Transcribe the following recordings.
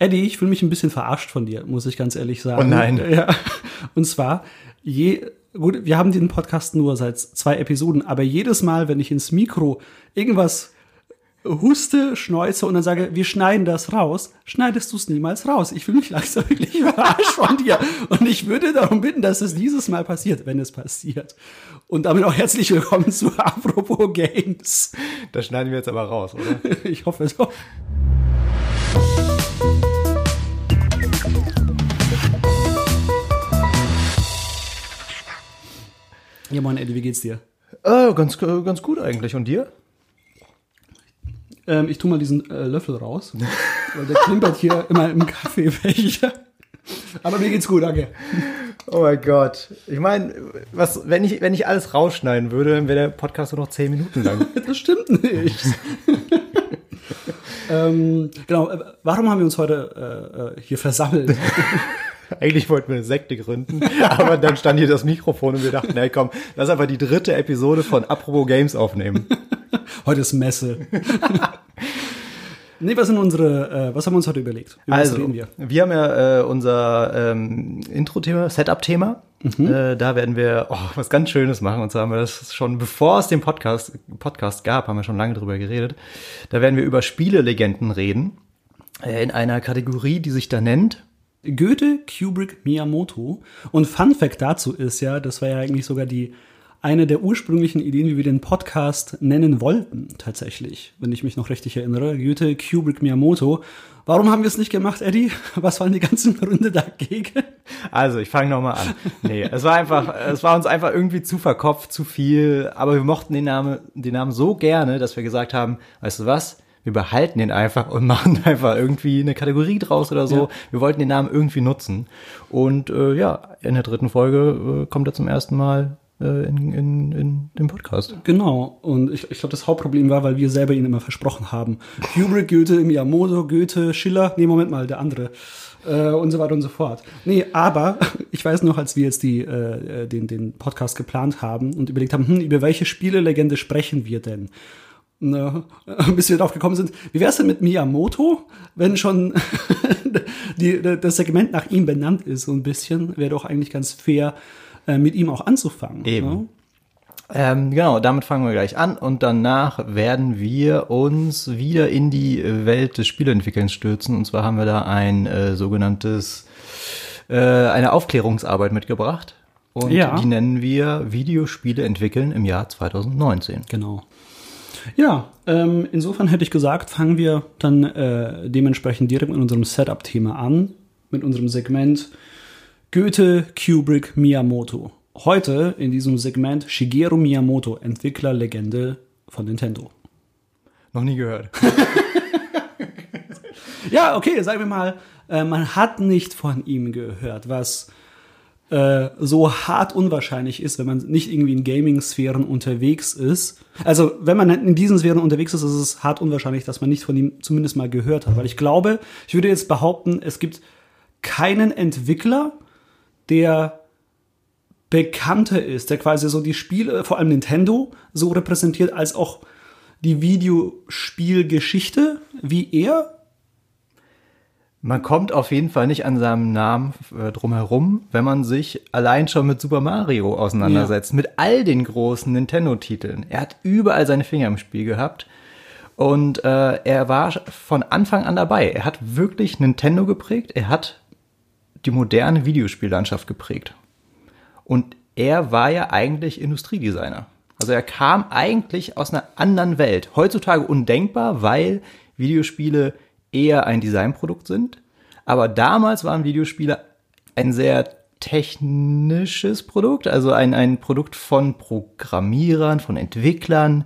Eddie, ich fühle mich ein bisschen verarscht von dir, muss ich ganz ehrlich sagen. Oh nein. Ja. Und zwar, je, gut, wir haben den Podcast nur seit zwei Episoden, aber jedes Mal, wenn ich ins Mikro irgendwas huste, schneuze und dann sage, wir schneiden das raus, schneidest du es niemals raus. Ich fühle mich langsam wirklich verarscht von dir. Und ich würde darum bitten, dass es dieses Mal passiert, wenn es passiert. Und damit auch herzlich willkommen zu Apropos Games. Das schneiden wir jetzt aber raus, oder? Ich hoffe so. Ja, moin Eddie, wie geht's dir? Äh, ganz, ganz gut eigentlich. Und dir? Ähm, ich tu mal diesen äh, Löffel raus, weil der klimpert hier immer im Kaffeebecher. Aber mir geht's gut, danke. Oh mein Gott. Ich meine, was, wenn ich, wenn ich alles rausschneiden würde, dann wäre der Podcast nur noch zehn Minuten lang. Das stimmt nicht. ähm, genau, äh, warum haben wir uns heute äh, äh hier versammelt? Eigentlich wollten wir eine Sekte gründen, aber dann stand hier das Mikrofon und wir dachten, hey komm, lass einfach die dritte Episode von Apropos Games aufnehmen. Heute ist Messe. nee, was sind unsere, äh, was haben wir uns heute überlegt? Über also, wir? wir? haben ja äh, unser ähm, Intro-Thema, Setup-Thema. Mhm. Äh, da werden wir oh, was ganz Schönes machen. Und zwar haben wir das schon, bevor es den Podcast, Podcast gab, haben wir schon lange drüber geredet. Da werden wir über Spielelegenden reden. Äh, in einer Kategorie, die sich da nennt Goethe, Kubrick, Miyamoto. Und Fun Fact dazu ist ja, das war ja eigentlich sogar die eine der ursprünglichen Ideen, wie wir den Podcast nennen wollten, tatsächlich, wenn ich mich noch richtig erinnere. Goethe, Kubrick, Miyamoto. Warum haben wir es nicht gemacht, Eddie? Was waren die ganzen Gründe dagegen? Also, ich fange nochmal an. Nee, es war einfach, es war uns einfach irgendwie zu verkopft, zu viel, aber wir mochten den Namen, den Namen so gerne, dass wir gesagt haben, weißt du was? Wir behalten den einfach und machen einfach irgendwie eine Kategorie draus oder so. Ja. Wir wollten den Namen irgendwie nutzen. Und äh, ja, in der dritten Folge äh, kommt er zum ersten Mal äh, in, in, in dem Podcast. Genau. Und ich, ich glaube, das Hauptproblem war, weil wir selber ihn immer versprochen haben. Kubrick, Goethe, Miyamoto, Goethe, Schiller. Nee, Moment mal, der andere. Äh, und so weiter und so fort. Nee, aber ich weiß noch, als wir jetzt die, äh, den, den Podcast geplant haben und überlegt haben, hm, über welche Spielelegende sprechen wir denn? Ne, bis wir darauf gekommen sind, wie wäre es denn mit Miyamoto, wenn schon die, das Segment nach ihm benannt ist, so ein bisschen, wäre doch eigentlich ganz fair, äh, mit ihm auch anzufangen. Eben. Ne? Ähm, genau, damit fangen wir gleich an und danach werden wir uns wieder in die Welt des Spieleentwickelns stürzen. Und zwar haben wir da ein äh, sogenanntes, äh, eine Aufklärungsarbeit mitgebracht. Und ja. die nennen wir Videospiele entwickeln im Jahr 2019. Genau. Ja, ähm, insofern hätte ich gesagt, fangen wir dann äh, dementsprechend direkt mit unserem Setup-Thema an, mit unserem Segment Goethe, Kubrick, Miyamoto. Heute in diesem Segment Shigeru Miyamoto, Entwicklerlegende von Nintendo. Noch nie gehört. ja, okay, sagen wir mal, äh, man hat nicht von ihm gehört, was äh, so hart unwahrscheinlich ist, wenn man nicht irgendwie in Gaming-Sphären unterwegs ist. Also, wenn man in diesen Sphären unterwegs ist, ist es hart unwahrscheinlich, dass man nicht von ihm zumindest mal gehört hat. Weil ich glaube, ich würde jetzt behaupten, es gibt keinen Entwickler, der bekannter ist, der quasi so die Spiele, vor allem Nintendo, so repräsentiert, als auch die Videospielgeschichte wie er man kommt auf jeden Fall nicht an seinem Namen äh, drumherum, wenn man sich allein schon mit Super Mario auseinandersetzt, ja. mit all den großen Nintendo-Titeln. Er hat überall seine Finger im Spiel gehabt und äh, er war von Anfang an dabei. Er hat wirklich Nintendo geprägt, er hat die moderne Videospiellandschaft geprägt. Und er war ja eigentlich Industriedesigner. Also er kam eigentlich aus einer anderen Welt. Heutzutage undenkbar, weil Videospiele eher ein Designprodukt sind. Aber damals waren Videospiele ein sehr technisches Produkt, also ein, ein Produkt von Programmierern, von Entwicklern.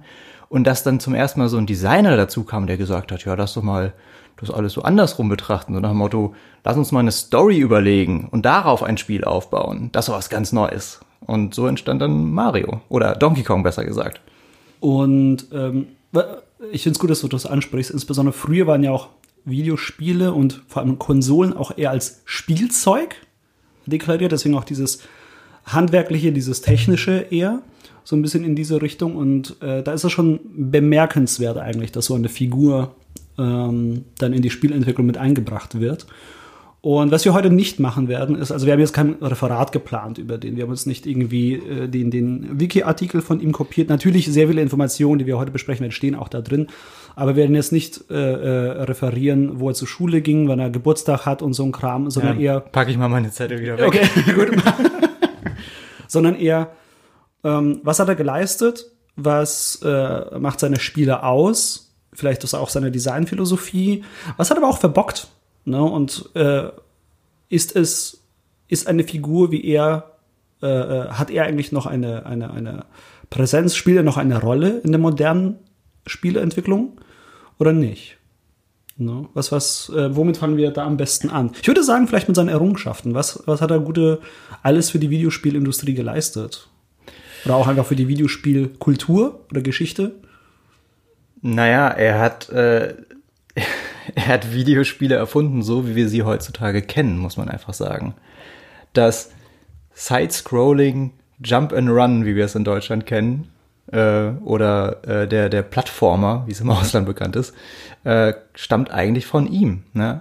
Und dass dann zum ersten Mal so ein Designer dazu kam, der gesagt hat, ja, lass doch mal das alles so andersrum betrachten. So nach dem Motto, lass uns mal eine Story überlegen und darauf ein Spiel aufbauen. Das war was ganz Neues. Und so entstand dann Mario. Oder Donkey Kong besser gesagt. Und ähm, ich finde es gut, dass du das ansprichst. Insbesondere früher waren ja auch Videospiele und vor allem Konsolen auch eher als Spielzeug deklariert, deswegen auch dieses handwerkliche, dieses technische eher so ein bisschen in diese Richtung und äh, da ist es schon bemerkenswert eigentlich, dass so eine Figur ähm, dann in die Spielentwicklung mit eingebracht wird. Und was wir heute nicht machen werden, ist, also wir haben jetzt kein Referat geplant über den. Wir haben uns nicht irgendwie äh, den, den Wiki-Artikel von ihm kopiert. Natürlich sehr viele Informationen, die wir heute besprechen werden, stehen auch da drin. Aber wir werden jetzt nicht äh, äh, referieren, wo er zur Schule ging, wann er Geburtstag hat und so ein Kram, sondern Ja, eher Packe ich mal meine Zettel wieder weg. Okay, gut. Sondern eher, ähm, was hat er geleistet? Was äh, macht seine Spiele aus? Vielleicht ist auch seine Designphilosophie. Was hat er aber auch verbockt? Ne? Und äh, ist es, ist eine Figur wie er, äh, äh, hat er eigentlich noch eine, eine, eine Präsenz? Spielt er noch eine Rolle in der modernen Spieleentwicklung oder nicht? Ne? Was, was, äh, womit fangen wir da am besten an? Ich würde sagen, vielleicht mit seinen Errungenschaften. Was, was hat er gute alles für die Videospielindustrie geleistet? Oder auch einfach für die Videospielkultur oder Geschichte? Naja, er hat, äh, er hat Videospiele erfunden, so wie wir sie heutzutage kennen, muss man einfach sagen. Das Side-Scrolling Jump and Run, wie wir es in Deutschland kennen, äh, oder äh, der, der Plattformer, wie es im Ausland bekannt ist, äh, stammt eigentlich von ihm. Ne?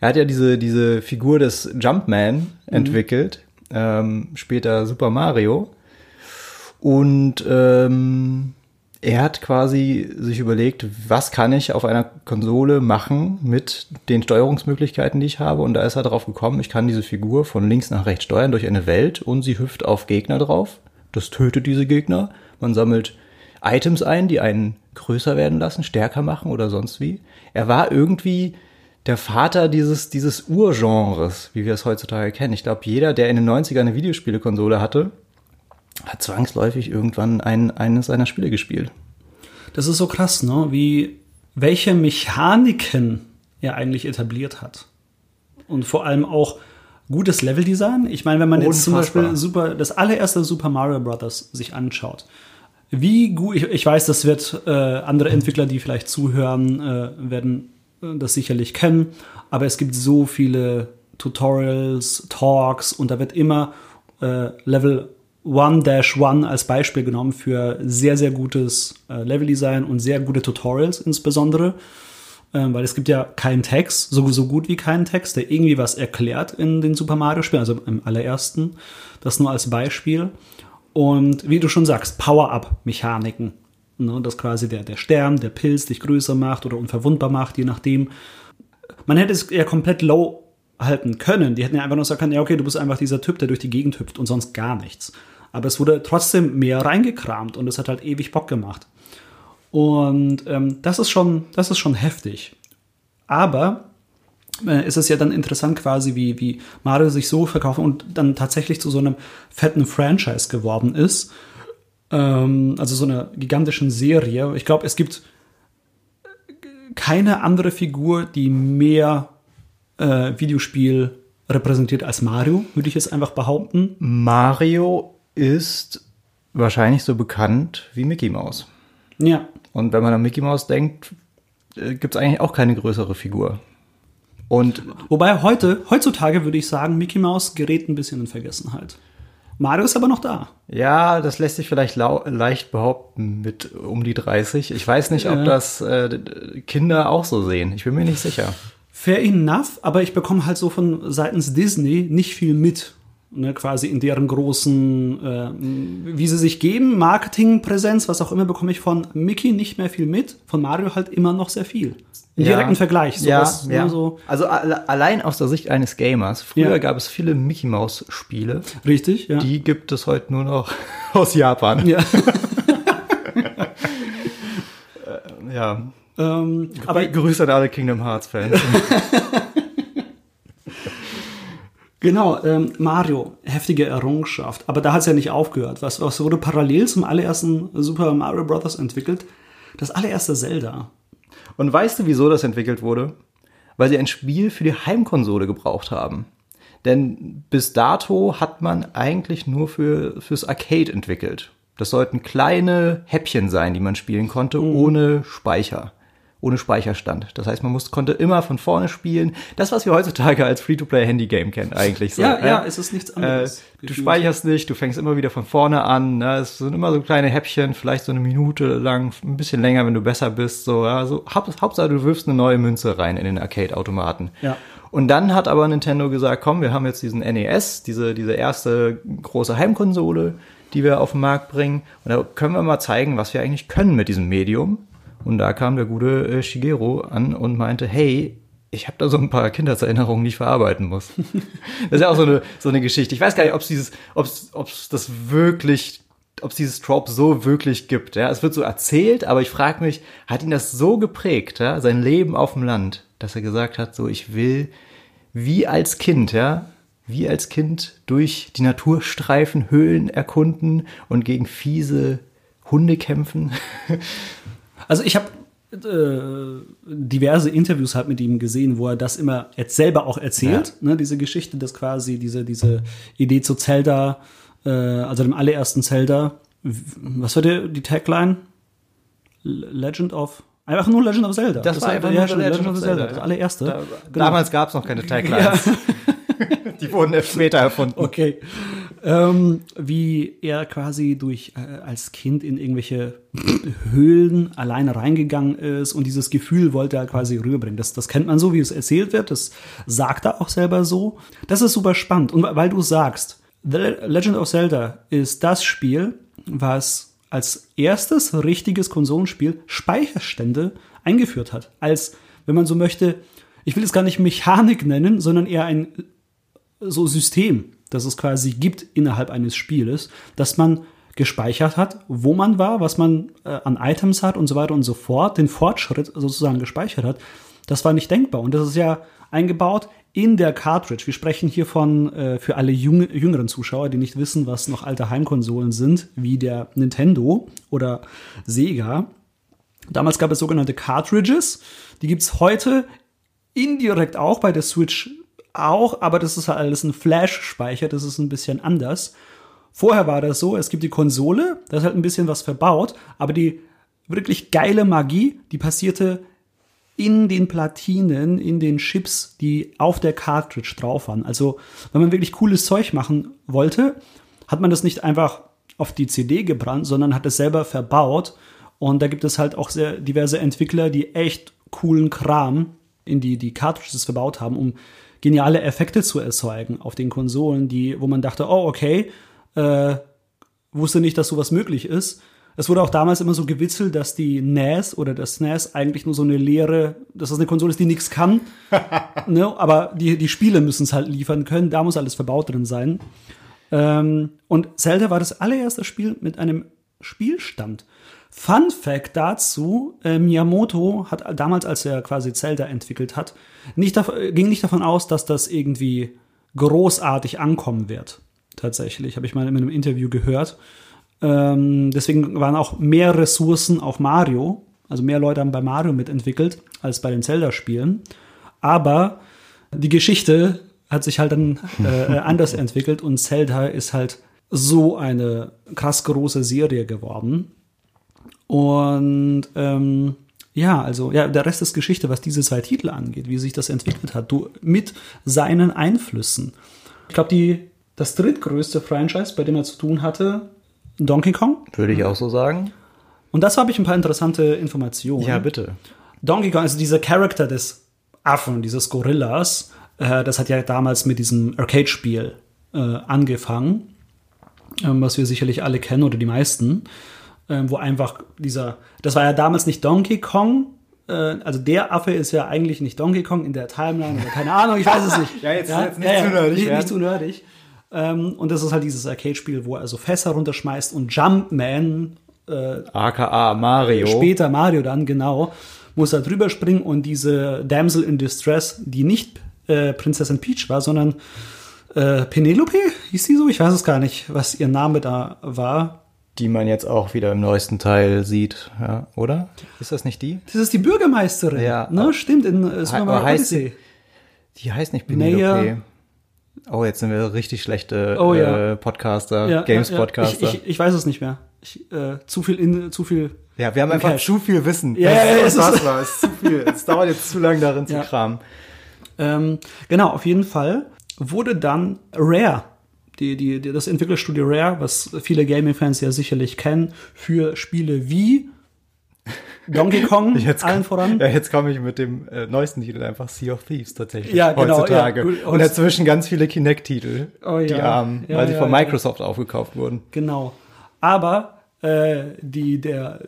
Er hat ja diese, diese Figur des Jumpman entwickelt, ähm, später Super Mario. Und ähm, er hat quasi sich überlegt, was kann ich auf einer Konsole machen mit den Steuerungsmöglichkeiten, die ich habe. Und da ist er drauf gekommen, ich kann diese Figur von links nach rechts steuern durch eine Welt und sie hüpft auf Gegner drauf. Das tötet diese Gegner. Man sammelt Items ein, die einen größer werden lassen, stärker machen oder sonst wie. Er war irgendwie der Vater dieses, dieses Urgenres, wie wir es heutzutage kennen. Ich glaube, jeder, der in den 90ern eine Videospielekonsole hatte, hat zwangsläufig irgendwann ein, eines seiner Spiele gespielt. Das ist so krass, ne? Wie, welche Mechaniken er eigentlich etabliert hat. Und vor allem auch gutes Leveldesign. Ich meine, wenn man jetzt zum Unfassbar. Beispiel super, das allererste Super Mario Bros. sich anschaut, wie gut, ich, ich weiß, das wird äh, andere Entwickler, die vielleicht zuhören, äh, werden äh, das sicherlich kennen, aber es gibt so viele Tutorials, Talks und da wird immer äh, Level 1-1 als Beispiel genommen für sehr, sehr gutes äh, Leveldesign und sehr gute Tutorials insbesondere. Ähm, weil es gibt ja keinen Text, so, so gut wie keinen Text, der irgendwie was erklärt in den Super Mario-Spielen, also im allerersten. Das nur als Beispiel. Und wie du schon sagst, Power-Up-Mechaniken. Ne, dass quasi der, der Stern, der Pilz dich größer macht oder unverwundbar macht, je nachdem. Man hätte es ja komplett low halten können. Die hätten ja einfach nur sagen können, ja, okay, du bist einfach dieser Typ, der durch die Gegend hüpft und sonst gar nichts. Aber es wurde trotzdem mehr reingekramt und es hat halt ewig Bock gemacht. Und ähm, das ist schon, das ist schon heftig. Aber äh, ist es ja dann interessant quasi, wie, wie Mario sich so verkauft und dann tatsächlich zu so einem fetten Franchise geworden ist. Ähm, also so einer gigantischen Serie. Ich glaube, es gibt keine andere Figur, die mehr äh, Videospiel repräsentiert als Mario, würde ich jetzt einfach behaupten. Mario ist wahrscheinlich so bekannt wie Mickey Mouse. Ja, Und wenn man an Mickey Mouse denkt, gibt es eigentlich auch keine größere Figur. Und Wobei heute, heutzutage würde ich sagen, Mickey Mouse gerät ein bisschen in Vergessenheit. Mario ist aber noch da. ja, das lässt sich vielleicht leicht behaupten mit um die 30. Ich weiß nicht, ob Ja. das äh, Kinder auch so sehen. Ich bin mir nicht sicher. Fair enough, aber ich bekomme halt so von seitens Disney nicht viel mit. Ne, quasi in deren großen, äh, wie sie sich geben, Marketingpräsenz, was auch immer, bekomme ich von Mickey nicht mehr viel mit, von Mario halt immer noch sehr viel. Im direkten Vergleich. sowas, ja, ja. Ne, so, Also alle, allein aus der Sicht eines Gamers. Früher Ja. gab es viele Mickey Mouse Spiele. richtig, ja. Die gibt es heute nur noch aus Japan. ja. Ja. ähm, aber Grüße an alle Kingdom Hearts Fans. Genau, ähm, Mario, heftige Errungenschaft. Aber da hat es ja nicht aufgehört. Was, was wurde parallel zum allerersten Super Mario Bros. entwickelt? Das allererste Zelda. Und weißt du, wieso das entwickelt wurde? Weil sie ein Spiel für die Heimkonsole gebraucht haben. Denn bis dato hat man eigentlich nur für, fürs Arcade entwickelt. Das sollten kleine Häppchen sein, die man spielen konnte, ohne Speicher. Ohne Speicherstand. Das heißt, man muss, konnte immer von vorne spielen. Das, was wir heutzutage als Free-to-Play-Handy-Game kennen, eigentlich so. Ja, äh, ja, es ist nichts anderes. Äh, du speicherst nicht, du fängst immer wieder von vorne an. Ne? Es sind immer so kleine Häppchen, vielleicht so eine Minute lang, ein bisschen länger, wenn du besser bist. So, ja, so Haupt, Hauptsache, du wirfst eine neue Münze rein in den Arcade-Automaten. Ja. Und dann hat aber Nintendo gesagt, komm, wir haben jetzt diesen NES, diese, diese erste große Heimkonsole, die wir auf den Markt bringen. Und da können wir mal zeigen, was wir eigentlich können mit diesem Medium. Und da kam der gute äh, Shigeru an und meinte, hey, ich habe da so ein paar Kindheitserinnerungen, die ich verarbeiten muss. das ist ja auch so eine, so eine Geschichte. Ich weiß gar nicht, ob es dieses, ob es das wirklich, ob es dieses Trope so wirklich gibt. Ja, es wird so erzählt, aber ich frage mich, hat ihn das so geprägt, ja, sein Leben auf dem Land, dass er gesagt hat, so ich will wie als Kind, ja, wie als Kind durch die Naturstreifen, Höhlen erkunden und gegen fiese Hunde kämpfen. Also ich habe äh, diverse Interviews halt mit ihm gesehen, wo er das immer jetzt selber auch erzählt, ja. ne, diese Geschichte, dass quasi diese, diese Idee zu Zelda, äh, also dem allerersten Zelda, was war der, die Tagline? Legend of Einfach nur Legend of Zelda. Das, das war einfach nur Legend, Legend of Zelda, Zelda das allererste. Da, genau. Damals gab es noch keine Taglines. Ja. Die wurden erst später erfunden. Okay. Ähm, wie er quasi durch äh, als Kind in irgendwelche Höhlen alleine reingegangen ist und dieses Gefühl wollte er quasi rüberbringen. Das, das kennt man so, wie es erzählt wird. Das sagt er auch selber so. Das ist super spannend. Und weil du sagst, The Legend of Zelda ist das Spiel, was als erstes richtiges Konsolenspiel Speicherstände eingeführt hat. Als, wenn man so möchte, ich will es gar nicht Mechanik nennen, sondern eher ein so System, das es quasi gibt innerhalb eines Spieles, dass man gespeichert hat, wo man war, was man äh, an Items hat und so weiter und so fort, den Fortschritt sozusagen gespeichert hat. Das war nicht denkbar. Und das ist ja eingebaut in der Cartridge. Wir sprechen hier von äh, für alle jüng jüngeren Zuschauer, die nicht wissen, was noch alte Heimkonsolen sind, wie der Nintendo oder Sega. Damals gab es sogenannte Cartridges. Die gibt's heute indirekt auch bei der Switch auch, aber das ist halt alles ein Flash-Speicher, das ist ein bisschen anders. Vorher war das so, es gibt die Konsole, da ist halt ein bisschen was verbaut, aber die wirklich geile Magie, die passierte in den Platinen, in den Chips, die auf der Cartridge drauf waren. Also, wenn man wirklich cooles Zeug machen wollte, hat man das nicht einfach auf die CD gebrannt, sondern hat es selber verbaut. Und da gibt es halt auch sehr diverse Entwickler, die echt coolen Kram in die, die Cartridges verbaut haben, um geniale Effekte zu erzeugen auf den Konsolen, die, wo man dachte, oh, okay, äh, wusste nicht, dass sowas möglich ist. Es wurde auch damals immer so gewitzelt, dass die NES oder das SNES eigentlich nur so eine leere, dass das eine Konsole ist, die nichts kann. ne? Aber die, die Spiele müssen es halt liefern können. Da muss alles verbaut drin sein. Ähm, und Zelda war das allererste Spiel mit einem Spielstand. Fun Fact dazu, äh, Miyamoto hat damals, als er quasi Zelda entwickelt hat, nicht ging nicht davon aus, dass das irgendwie großartig ankommen wird. Tatsächlich, habe ich mal in einem Interview gehört. Ähm, deswegen waren auch mehr Ressourcen auf Mario. Also mehr Leute haben bei Mario mitentwickelt als bei den Zelda-Spielen. Aber die Geschichte hat sich halt dann äh, anders entwickelt und Zelda ist halt so eine krass große Serie geworden. Und ähm, ja, also ja, der Rest ist Geschichte, was diese zwei Titel angeht, wie sich das entwickelt hat, du mit seinen Einflüssen. Ich glaube, die das drittgrößte Franchise, bei dem er zu tun hatte, Donkey Kong. Würde ich auch so sagen. Und dazu habe ich ein paar interessante Informationen. Ja, bitte. Donkey Kong, also dieser Charakter des Affen, dieses Gorillas, äh, das hat ja damals mit diesem Arcade-Spiel äh, angefangen, ähm, was wir sicherlich alle kennen oder die meisten, äh, wo einfach dieser, das war ja damals nicht Donkey Kong, äh, also der Affe ist ja eigentlich nicht Donkey Kong in der Timeline oder keine Ahnung, ich weiß es nicht. ja, jetzt, ja, jetzt nicht ja, zu nerdig. Nicht, nicht zu nerdig. Ähm, und das ist halt dieses Arcade-Spiel, wo er so Fässer runterschmeißt und Jumpman, äh, aka Mario. Später Mario dann, genau, muss er drüber springen und diese Damsel in Distress, die nicht äh, Prinzessin Peach war, sondern äh, Penelope, hieß die so? Ich weiß es gar nicht, was ihr Name da war. Die man jetzt auch wieder im neuesten Teil sieht, ja, oder? Ist das nicht die? Das ist die Bürgermeisterin. Ja. Ne, stimmt, in äh, Super Mario heißt sie, Die heißt nicht Penelope. Naja, Oh, jetzt sind wir richtig schlechte Oh, ja. äh, Podcaster, Ja, Games-Podcaster. Ich, ich, ich weiß es nicht mehr. Ich, äh, zu viel in, zu viel. Ja, wir haben einfach Cash. zu viel Wissen. Ja, das ja, es ist- ist zu viel. Es dauert jetzt zu lange darin zu kramen. Ähm, genau, auf jeden Fall wurde dann Rare, die, die, die, das Entwicklerstudio Rare, was viele Gaming-Fans ja sicherlich kennen, für Spiele wie Donkey Kong, Jetzt allen voran. Ja, jetzt komme ich mit dem äh, neuesten Titel einfach Sea of Thieves tatsächlich. Ja, genau, heutzutage. ja, gut. Und dazwischen ganz viele Kinect-Titel, Oh, ja. die armen, Ja, weil sie von. Microsoft aufgekauft wurden. Genau. Aber äh, die, der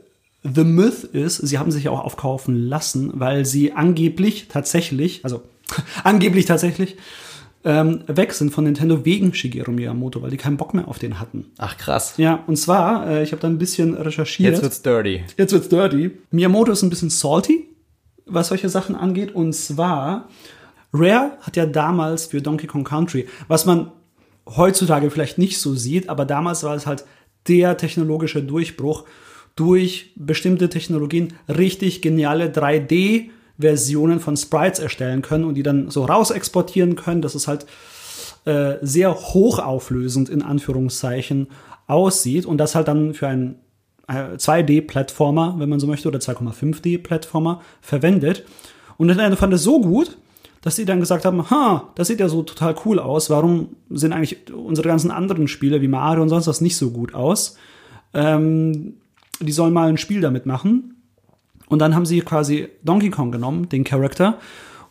The Myth ist, sie haben sich auch aufkaufen lassen, weil sie angeblich tatsächlich, also angeblich tatsächlich, ähm, weg sind von Nintendo wegen Shigeru Miyamoto, weil die keinen Bock mehr auf den hatten. Ach krass. Ja, und zwar, äh, ich habe da ein bisschen recherchiert. Jetzt wird's dirty. Jetzt wird's dirty. Miyamoto ist ein bisschen salty, was solche Sachen angeht. Und zwar, Rare hat ja damals für Donkey Kong Country, was man heutzutage vielleicht nicht so sieht, aber damals war es halt der technologische Durchbruch durch bestimmte Technologien richtig geniale 3D Versionen von Sprites erstellen können und die dann so raus exportieren können, dass es halt äh, sehr hochauflösend in Anführungszeichen aussieht und das halt dann für einen äh, 2D-Plattformer, wenn man so möchte, oder 2,5D-Plattformer verwendet. Und Nintendo fand es so gut, dass sie dann gesagt haben, ha, das sieht ja so total cool aus, warum sehen eigentlich unsere ganzen anderen Spiele wie Mario und sonst was nicht so gut aus? Ähm, die sollen mal ein Spiel damit machen. Und dann haben sie quasi Donkey Kong genommen, den Charakter,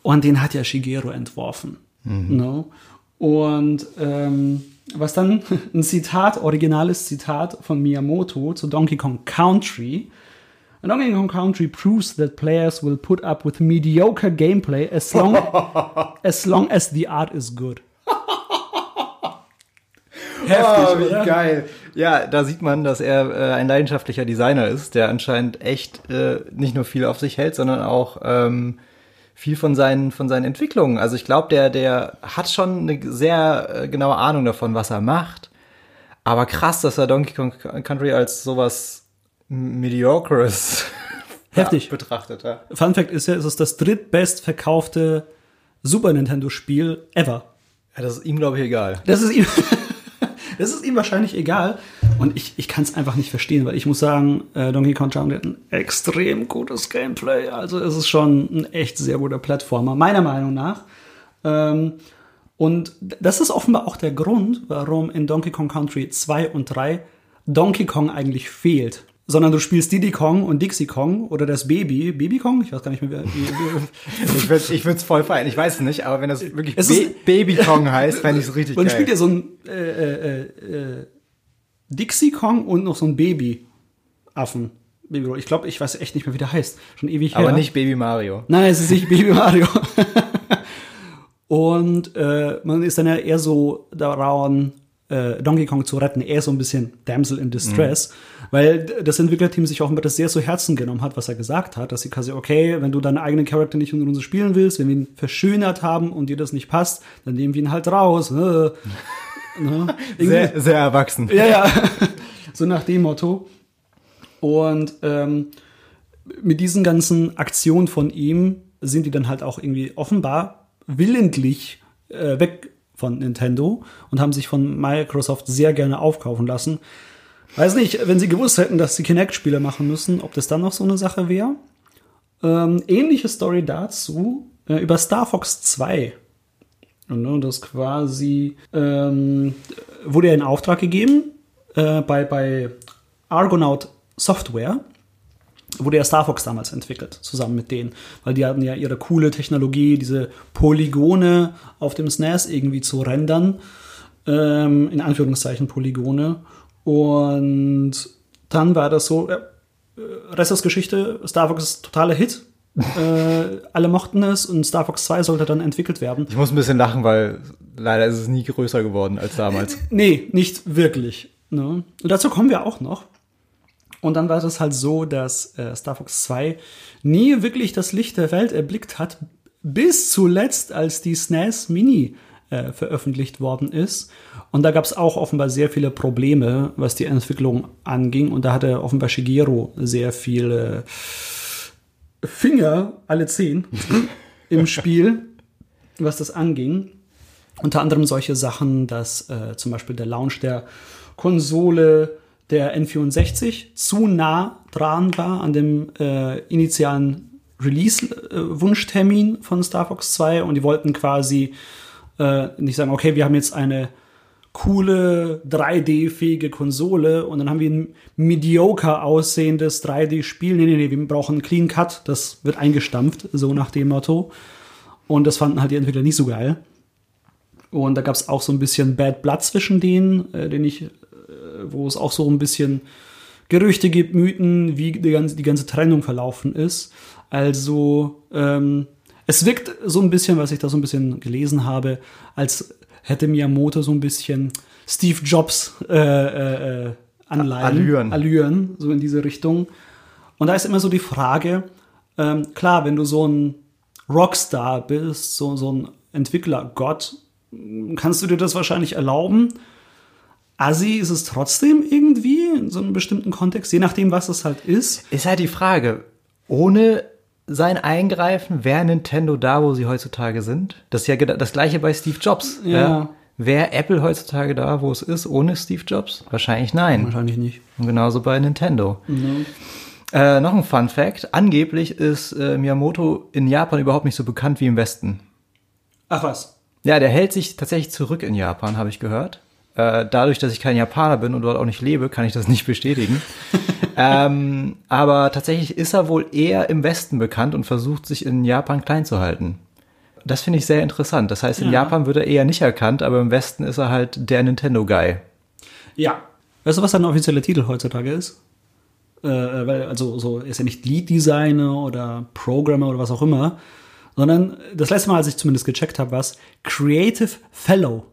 und den hat ja Shigeru entworfen. No? Und ähm, was dann ein Zitat, originales Zitat von Miyamoto zu Donkey Kong Country. Donkey Kong Country proves that players will put up with mediocre gameplay as long as, long as the art is good. Heftig, oh, wie oder? geil. Ja, da sieht man, dass er äh, ein leidenschaftlicher Designer ist, der anscheinend echt äh, nicht nur viel auf sich hält, sondern auch ähm, viel von seinen, von seinen Entwicklungen. Also ich glaube, der, der hat schon eine sehr äh, genaue Ahnung davon, was er macht. Aber krass, dass er Donkey Kong Country als sowas Mediocres Heftig. betrachtet hat. Fun Fact ist ja, es ist das drittbest verkaufte Super Nintendo Spiel ever. Ja, das ist ihm, glaube ich, egal. Das ist ihm, das ist ihm wahrscheinlich egal. Und ich, ich kann es einfach nicht verstehen, weil ich muss sagen, äh, Donkey Kong Country hat ein extrem gutes Gameplay. Also es ist schon ein echt sehr guter Plattformer, meiner Meinung nach. Ähm, und das ist offenbar auch der Grund, warum in Donkey Kong Country 2 und 3 Donkey Kong eigentlich fehlt. Sondern du spielst Diddy Kong und Dixie Kong oder das Baby, Baby Kong, ich weiß gar nicht mehr, wie, Ich würde ich würd's voll feiern. Ich weiß es nicht, aber wenn das wirklich Es ist- Baby Kong heißt, fände ich es richtig Man geil. spielt ja so ein äh, äh, äh, Dixie Kong und noch so ein Baby-Affen. Baby ich glaube, ich weiß echt nicht mehr, wie der heißt. Schon ewig her. aber nicht Baby Mario. Nein, es ist nicht Baby Mario. und äh, man ist dann ja eher so daran, äh, Donkey Kong zu retten, eher so ein bisschen Damsel in Distress, weil d- das Entwicklerteam sich offenbar das sehr zu Herzen genommen hat, was er gesagt hat, dass sie quasi, okay, wenn du deinen eigenen Charakter nicht in uns spielen willst, wenn wir ihn verschönert haben und dir das nicht passt, dann nehmen wir ihn halt raus. Ne? Irgendwie- Sehr, sehr erwachsen. ja, ja. so nach dem Motto. Und ähm, mit diesen ganzen Aktionen von ihm sind die dann halt auch irgendwie offenbar willentlich äh, weg von Nintendo und haben sich von Microsoft sehr gerne aufkaufen lassen. Weiß nicht, wenn sie gewusst hätten, dass sie Kinect-Spiele machen müssen, ob das dann noch so eine Sache wäre. Ähm, ähnliche Story dazu äh, über Star Fox 2. Und, ne, das quasi ähm, wurde ja in Auftrag gegeben äh, bei, bei Argonaut Software. Wurde ja Star Fox damals entwickelt, zusammen mit denen. Weil die hatten ja ihre coole Technologie, diese Polygone auf dem SNES irgendwie zu rendern. Ähm, in Anführungszeichen Polygone. Und dann war das so, ja, äh, Rest ist Geschichte, Star Fox ist totaler Hit. äh, alle mochten es und Star Fox 2 sollte dann entwickelt werden. Ich muss ein bisschen lachen, weil leider ist es nie größer geworden als damals. Nee, nicht wirklich. Ne? Und dazu kommen wir auch noch. Und dann war das halt so, dass äh, Star Fox 2 nie wirklich das Licht der Welt erblickt hat, bis zuletzt, als die SNES Mini äh, veröffentlicht worden ist. Und da gab es auch offenbar sehr viele Probleme, was die Entwicklung anging. Und da hatte offenbar Shigeru sehr viele Finger, alle zehn, im Spiel, was das anging. Unter anderem solche Sachen, dass äh, zum Beispiel der Launch der Konsole der N64 zu nah dran war an dem äh, initialen Release-Wunschtermin von Star Fox 2 und die wollten quasi äh, nicht sagen, okay, wir haben jetzt eine coole 3D-fähige Konsole und dann haben wir ein mediocre aussehendes 3D-Spiel. Nee, nee, nee, wir brauchen einen Clean Cut, das wird eingestampft, so nach dem Motto. Und das fanden halt die Entwickler nicht so geil. Und da gab es auch so ein bisschen Bad Blood zwischen denen, äh, den ich, äh, wo es auch so ein bisschen Gerüchte gibt, Mythen, wie die ganze, die ganze Trennung verlaufen ist. Also ähm, es wirkt so ein bisschen, was ich da so ein bisschen gelesen habe, als hätte Miyamoto so ein bisschen Steve Jobs äh, äh, Anleihen, Allüren. Allüren, so in diese Richtung. Und da ist immer so die Frage, ähm, klar, wenn du so ein Rockstar bist, so, so ein Entwicklergott, kannst du dir das wahrscheinlich erlauben. Assi ist es trotzdem irgendwie in so einem bestimmten Kontext, je nachdem, was es halt ist. Ist halt die Frage, ohne sein Eingreifen, wäre Nintendo da, wo sie heutzutage sind? Das ist ja das gleiche bei Steve Jobs. Ja. Wäre Apple heutzutage da, wo es ist, ohne Steve Jobs? Wahrscheinlich nein. Wahrscheinlich nicht. Und genauso bei Nintendo. Äh, noch ein Fun Fact. Angeblich ist äh, Miyamoto in Japan überhaupt nicht so bekannt wie im Westen. Ach was. Ja, der hält sich tatsächlich zurück in Japan, habe ich gehört. Äh, dadurch, dass ich kein Japaner bin und dort auch nicht lebe, kann ich das nicht bestätigen. ähm, aber tatsächlich ist er wohl eher im Westen bekannt und versucht, sich in Japan klein zu halten. Das finde ich sehr interessant. Das heißt, in Ja. Japan wird er eher nicht erkannt, aber im Westen ist er halt der Nintendo-Guy. Ja. Weißt du, was sein offizieller Titel heutzutage ist? Äh, weil, also, so ist er nicht Lead Designer oder Programmer oder was auch immer, sondern das letzte Mal, als ich zumindest gecheckt habe, war es Creative Fellow.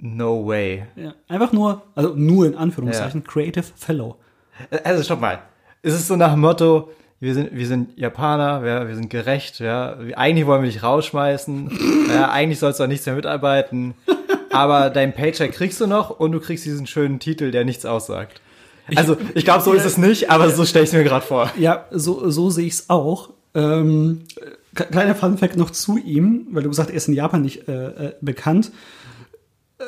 No way. Ja, einfach nur, also nur in Anführungszeichen, Creative Fellow. Also stopp mal. Ist es so nach dem Motto, wir sind, wir sind Japaner, ja, wir sind gerecht, ja, eigentlich wollen wir dich rausschmeißen, ja, eigentlich sollst du auch nichts mehr mitarbeiten, aber dein Paycheck kriegst du noch und du kriegst diesen schönen Titel, der nichts aussagt. Also, ich glaube, so ist es nicht, aber so stelle ich es mir gerade vor. Ja, so, so sehe ich es auch. Ähm, kleiner Funfact noch zu ihm, weil du gesagt hast, er ist in Japan nicht äh, äh, bekannt,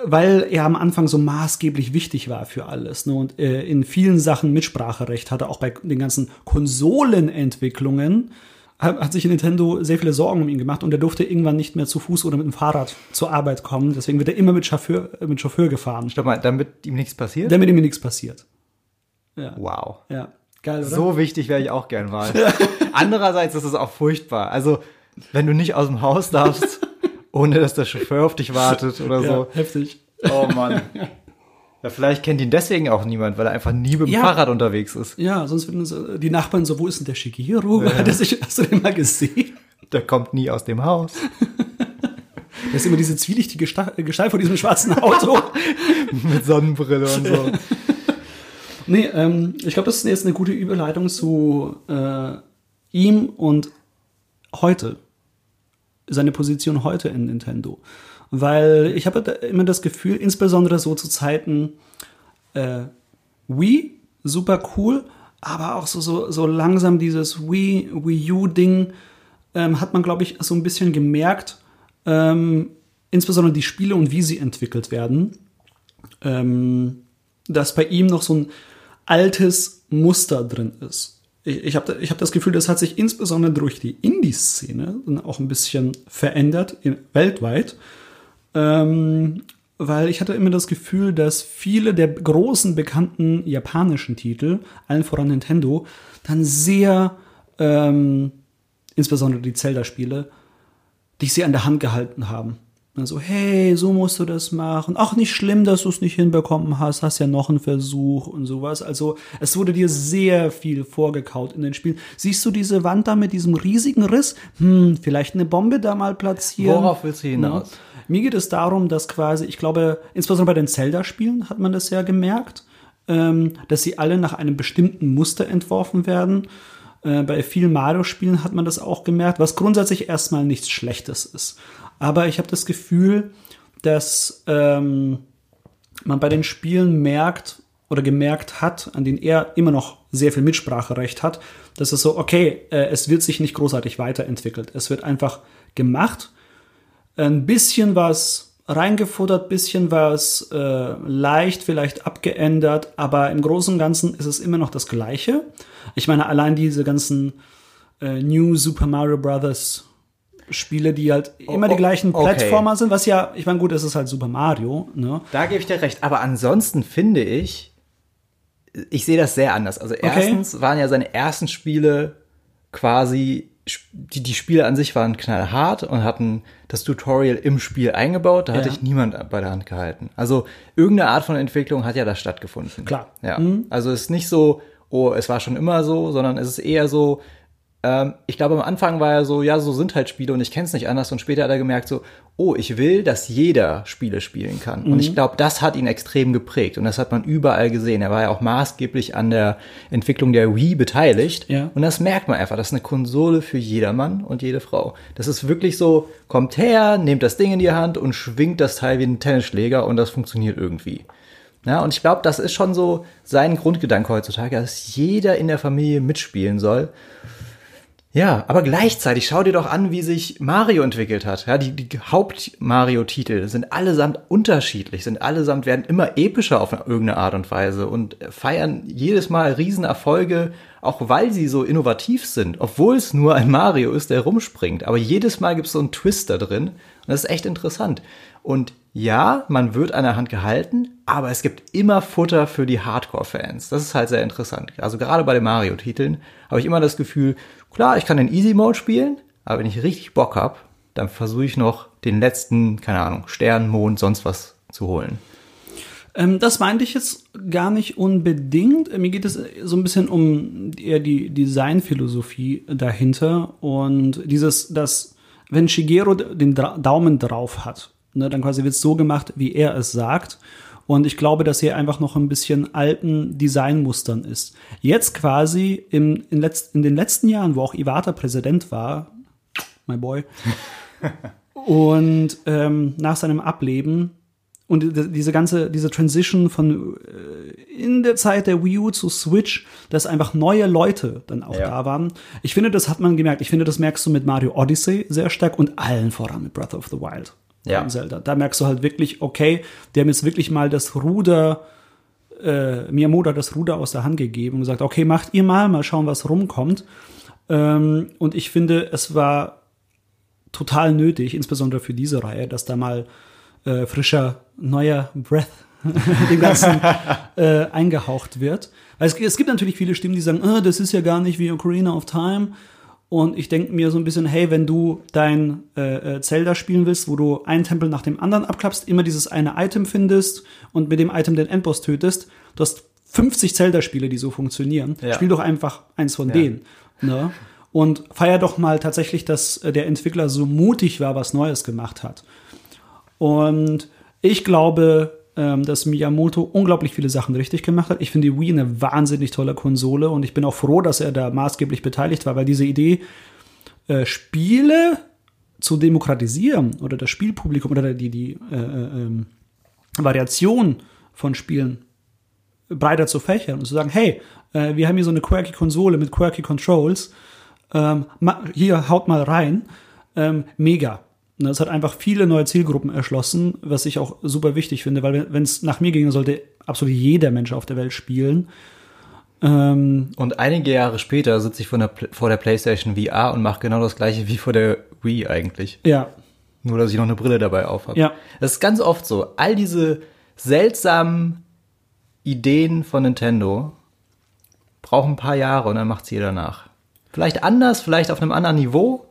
weil er am Anfang so maßgeblich wichtig war für alles ne? und äh, in vielen Sachen Mitspracherecht hatte, auch bei den ganzen Konsolenentwicklungen hat, hat sich Nintendo sehr viele Sorgen um ihn gemacht und er durfte irgendwann nicht mehr zu Fuß oder mit dem Fahrrad zur Arbeit kommen. Deswegen wird er immer mit Chauffeur, äh, mit Chauffeur gefahren, Stopp mal, damit ihm nichts passiert? damit ihm nichts passiert. Ja, Wow. ja. geil, oder? So wichtig wäre ich auch gern mal. Andererseits ist es auch furchtbar. Also, wenn du nicht aus dem Haus darfst, ohne dass der Chauffeur auf dich wartet oder ja, so. heftig. Oh Mann. Ja, vielleicht kennt ihn deswegen auch niemand, weil er einfach nie mit dem Ja. Fahrrad unterwegs ist. Ja, sonst würden so, die Nachbarn so, wo ist denn der Shigehiro? Hat er sich, hast du den mal gesehen? Der kommt nie aus dem Haus. Da ist immer diese zwielichtige Sta- Gestalt von diesem schwarzen Auto. Mit Sonnenbrille und so. nee, ähm, ich glaube, das ist jetzt eine gute Überleitung zu äh, ihm und heute. Seine Position heute in Nintendo. Weil ich habe immer das Gefühl, insbesondere so zu Zeiten äh, Wii, super cool, aber auch so, so, so langsam dieses Wii, Wii U-Ding ähm, hat man, glaube ich, so ein bisschen gemerkt, ähm, insbesondere die Spiele und wie sie entwickelt werden, ähm, dass bei ihm noch so ein altes Muster drin ist. Ich, ich habe ich hab das Gefühl, das hat sich insbesondere durch die Indie-Szene auch ein bisschen verändert, in, weltweit. Ähm, weil ich hatte immer das Gefühl, dass viele der großen bekannten japanischen Titel, allen voran Nintendo, dann sehr, ähm, insbesondere die Zelda-Spiele, dich sehr an der Hand gehalten haben. Also, hey, so musst du das machen. Ach, nicht schlimm, dass du es nicht hinbekommen hast. Hast ja noch einen Versuch und sowas. Also, es wurde dir sehr viel vorgekaut in den Spielen. Siehst du diese Wand da mit diesem riesigen Riss? Hm, vielleicht eine Bombe da mal platzieren. Worauf willst du hinaus? Ja. Mir geht es darum, dass quasi, ich glaube, insbesondere bei den Zelda-Spielen hat man das ja gemerkt, ähm, dass sie alle nach einem bestimmten Muster entworfen werden. Äh, bei vielen Mario-Spielen hat man das auch gemerkt, was grundsätzlich erstmal nichts Schlechtes ist. Aber ich habe das Gefühl, dass ähm, man bei den Spielen merkt oder gemerkt hat, an denen er immer noch sehr viel Mitspracherecht hat, dass es so, okay, äh, es wird sich nicht großartig weiterentwickelt. Es wird einfach gemacht, ein bisschen was reingefuttert, bisschen was äh, leicht vielleicht abgeändert, aber im Großen und Ganzen ist es immer noch das Gleiche. Ich meine, allein diese ganzen äh, New Super Mario Brothers Spiele, die halt immer die oh, gleichen okay. Plattformer sind, was ja, ich meine, gut, es ist halt Super Mario, ne? Da gebe ich dir recht. Aber ansonsten finde ich, ich sehe das sehr anders. Also erstens waren ja seine ersten Spiele quasi, die, die Spiele an sich waren knallhart und hatten das Tutorial im Spiel eingebaut. Da hatte Ja. ich niemand bei der Hand gehalten. Also irgendeine Art von Entwicklung hat ja da stattgefunden. Klar. Ja. Also es ist nicht so, oh, es war schon immer so, sondern es ist eher so, ähm, ich glaube, am Anfang war er so, ja, so sind halt Spiele und ich kenne es nicht anders. Und später hat er gemerkt, so, oh, ich will, dass jeder Spiele spielen kann. Und ich glaube, das hat ihn extrem geprägt und das hat man überall gesehen. Er war ja auch maßgeblich an der Entwicklung der Wii beteiligt. Ja. Und das merkt man einfach. Das ist eine Konsole für jedermann und jede Frau. Das ist wirklich so, kommt her, nehmt das Ding in die Hand und schwingt das Teil wie ein Tennisschläger und das funktioniert irgendwie. Ja, und ich glaube, das ist schon so sein Grundgedanke heutzutage, dass jeder in der Familie mitspielen soll. Ja, aber gleichzeitig schau dir doch an, wie sich Mario entwickelt hat. Ja, die, die Haupt-Mario-Titel sind allesamt unterschiedlich, sind allesamt, werden immer epischer auf irgendeine Art und Weise und feiern jedes Mal Riesenerfolge, auch weil sie so innovativ sind, obwohl es nur ein Mario ist, der rumspringt. Aber jedes Mal gibt es so einen Twist da drin und das ist echt interessant. Und ja, man wird an der Hand gehalten, aber es gibt immer Futter für die Hardcore-Fans. Das ist halt sehr interessant. Also gerade bei den Mario-Titeln habe ich immer das Gefühl, klar, ich kann den Easy-Mode spielen, aber wenn ich richtig Bock habe, dann versuche ich noch den letzten, keine Ahnung, Stern, Mond, sonst was zu holen. Ähm, das meinte ich jetzt gar nicht unbedingt. Mir geht es so ein bisschen um eher die Designphilosophie dahinter und dieses, dass wenn Shigeru den Daumen drauf hat, ne, dann quasi wird es so gemacht, wie er es sagt. Und ich glaube, dass er einfach noch ein bisschen alten Designmustern ist. Jetzt quasi im, in, letzt, in den letzten Jahren, wo auch Iwata Präsident war, my boy, und ähm, nach seinem Ableben und die- diese ganze, diese Transition von äh, in der Zeit der Wii U zu Switch, dass einfach neue Leute dann auch Ja. da waren. Ich finde, das hat man gemerkt. Ich finde, das merkst du mit Mario Odyssey sehr stark und allen voran mit Breath of the Wild. Ja. Zelda. Da merkst du halt wirklich, okay, die haben jetzt wirklich mal das Ruder, äh, Miyamoto hat das Ruder aus der Hand gegeben und gesagt, okay, macht ihr mal, mal schauen, was rumkommt. Ähm, und ich finde, es war total nötig, insbesondere für diese Reihe, dass da mal äh, frischer, neuer Breath dem Ganzen äh, eingehaucht wird. Weil es, es gibt natürlich viele Stimmen, die sagen, "Ah, das ist ja gar nicht wie Ocarina of Time. Und ich denke mir so ein bisschen, hey, wenn du dein äh, äh, Zelda spielen willst, wo du einen Tempel nach dem anderen abklappst, immer dieses eine Item findest und mit dem Item den Endboss tötest, du hast 50 Zelda-Spiele, die so funktionieren. Ja. Spiel doch einfach eins von denen. Ne? Und feier doch mal tatsächlich, dass äh, der Entwickler so mutig war, was Neues gemacht hat. Und ich glaube, dass Miyamoto unglaublich viele Sachen richtig gemacht hat. Ich finde die Wii eine wahnsinnig tolle Konsole und ich bin auch froh, dass er da maßgeblich beteiligt war, weil diese Idee, äh, Spiele zu demokratisieren oder das Spielpublikum oder die, die äh, äh, ähm, Variation von Spielen breiter zu fächern und zu sagen, hey, äh, wir haben hier so eine quirky Konsole mit quirky Controls, ähm, hier haut mal rein, ähm, mega. Und Das hat einfach viele neue Zielgruppen erschlossen, was ich auch super wichtig finde, weil wenn es nach mir ginge, sollte absolut jeder Mensch auf der Welt spielen. Ähm, Und einige Jahre später sitze ich vor der, vor der PlayStation VR und mache genau das gleiche wie vor der Wii eigentlich. ja, Nur, dass ich noch eine Brille dabei auf habe. Ja. Das ist ganz oft so. All diese seltsamen Ideen von Nintendo brauchen ein paar Jahre und dann macht's jeder nach. Vielleicht anders, vielleicht auf einem anderen Niveau,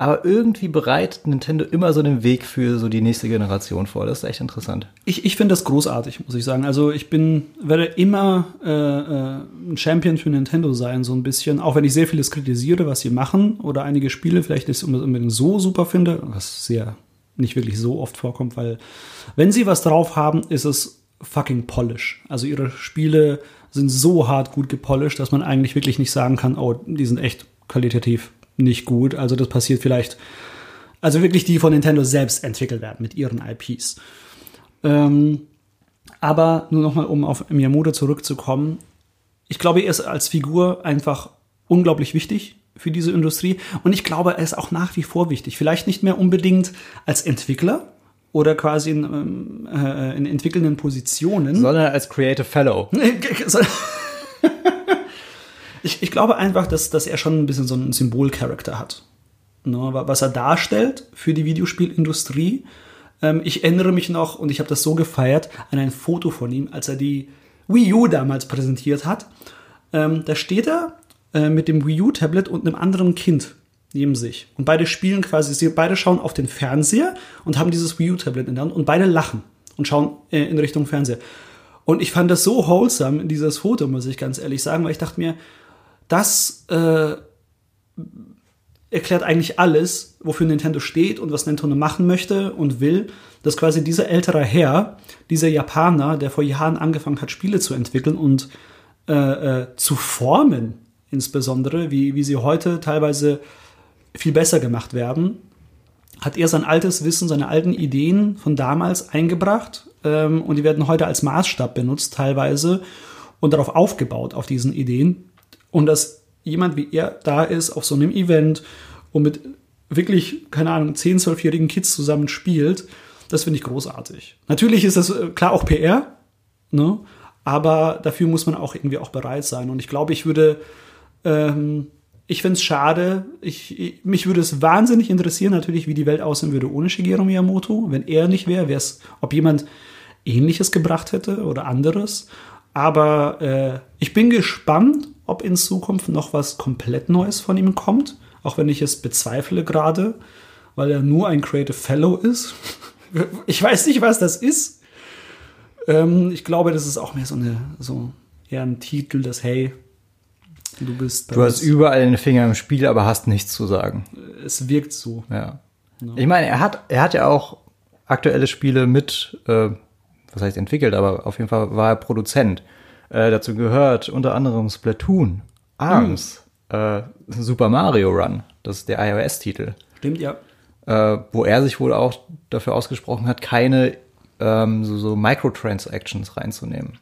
aber irgendwie bereitet Nintendo immer so den Weg für so die nächste Generation vor. Das ist echt interessant. Ich, ich finde das großartig, muss ich sagen. Also ich bin, werde immer äh, äh, ein Champion für Nintendo sein, so ein bisschen. Auch wenn ich sehr vieles kritisiere, was sie machen oder einige Spiele vielleicht nicht unbedingt so super finde, was sehr nicht wirklich so oft vorkommt, weil wenn sie was drauf haben, ist es fucking polish. Also ihre Spiele sind so hart gut gepolished, dass man eigentlich wirklich nicht sagen kann, oh, die sind echt qualitativ nicht gut. Also das passiert vielleicht, also wirklich die von Nintendo selbst entwickelt werden mit ihren IPs. Ähm, aber nur noch mal, um auf Miyamoto zurückzukommen. Ich glaube, er ist als Figur einfach unglaublich wichtig für diese Industrie. Und ich glaube, er ist auch nach wie vor wichtig. Vielleicht nicht mehr unbedingt als Entwickler, oder quasi in, ähm, äh, in entwickelnden Positionen. Sondern als Creative Fellow. ich, ich glaube einfach, dass, dass er schon ein bisschen so einen Symbolcharakter hat. Ne, was er darstellt für die Videospielindustrie. Ähm, ich erinnere mich noch, und ich habe das so gefeiert, an ein Foto von ihm, als er die Wii U damals präsentiert hat. Ähm, da steht er äh, mit dem Wii U-Tablet und einem anderen Kind neben sich. Und beide spielen quasi, sie beide schauen auf den Fernseher und haben dieses Wii U-Tablet in der Hand und beide lachen und schauen äh, in Richtung Fernseher. Und ich fand das so wholesome, dieses Foto, muss ich ganz ehrlich sagen, weil ich dachte mir, das äh, erklärt eigentlich alles, wofür Nintendo steht und was Nintendo machen möchte und will, dass quasi dieser ältere Herr, dieser Japaner, der vor Jahren angefangen hat, Spiele zu entwickeln und äh, äh, zu formen, insbesondere, wie, wie sie heute teilweise viel besser gemacht werden, hat er sein altes Wissen, seine alten Ideen von damals eingebracht ähm, und die werden heute als Maßstab benutzt teilweise und darauf aufgebaut, auf diesen Ideen. Und dass jemand wie er da ist auf so einem Event und mit wirklich, keine Ahnung, 10-, 12-jährigen Kids zusammen spielt, das finde ich großartig. Natürlich ist das äh, klar auch PR, ne? aber dafür muss man auch irgendwie auch bereit sein. Und ich glaube, ich würde ähm, ich finde es schade. Ich, ich, mich würde es wahnsinnig interessieren, natürlich, wie die Welt aussehen würde ohne Shigeru Miyamoto. Wenn er nicht wäre, wäre es, ob jemand Ähnliches gebracht hätte oder anderes. Aber äh, ich bin gespannt, ob in Zukunft noch was komplett Neues von ihm kommt. Auch wenn ich es bezweifle gerade, weil er nur ein Creative Fellow ist. ich weiß nicht, was das ist. Ähm, ich glaube, das ist auch mehr so eine, so eher ein Titel, das, hey, Du bist. Du hast überall den Finger im Spiel, aber hast nichts zu sagen. Es wirkt so. Ja. No. Ich meine, er hat, er hat ja auch aktuelle Spiele mit, äh, was heißt entwickelt, aber auf jeden Fall war er Produzent. Äh, dazu gehört unter anderem Splatoon, ARMS, hm. äh, Super Mario Run, das ist der iOS-Titel. Stimmt, ja. Äh, wo er sich wohl auch dafür ausgesprochen hat, keine ähm, so, so Microtransactions reinzunehmen.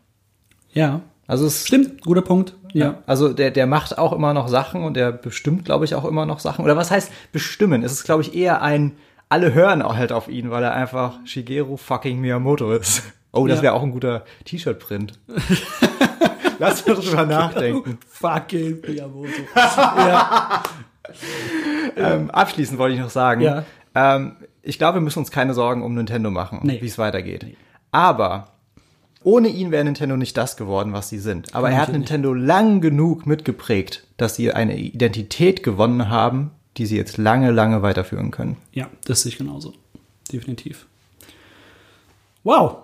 Ja. Also es stimmt, guter Punkt. Ja. Also der, der macht auch immer noch Sachen und der bestimmt, glaube ich, auch immer noch Sachen. Oder was heißt bestimmen? Es ist, glaube ich, eher ein, alle hören auch halt auf ihn, weil er einfach Shigeru fucking Miyamoto ist. Oh, das ja. wäre auch ein guter T-Shirt-Print. Lass uns drüber nachdenken. fucking Miyamoto. ja. ähm, abschließend wollte ich noch sagen, ja. ähm, ich glaube, wir müssen uns keine Sorgen um Nintendo machen, nee. wie es weitergeht. Nee. Aber ohne ihn wäre Nintendo nicht das geworden, was sie sind. Aber er hat Nintendo nicht. lang genug mitgeprägt, dass sie eine Identität gewonnen haben, die sie jetzt lange, lange weiterführen können. Ja, das sehe ich genauso. Definitiv. Wow.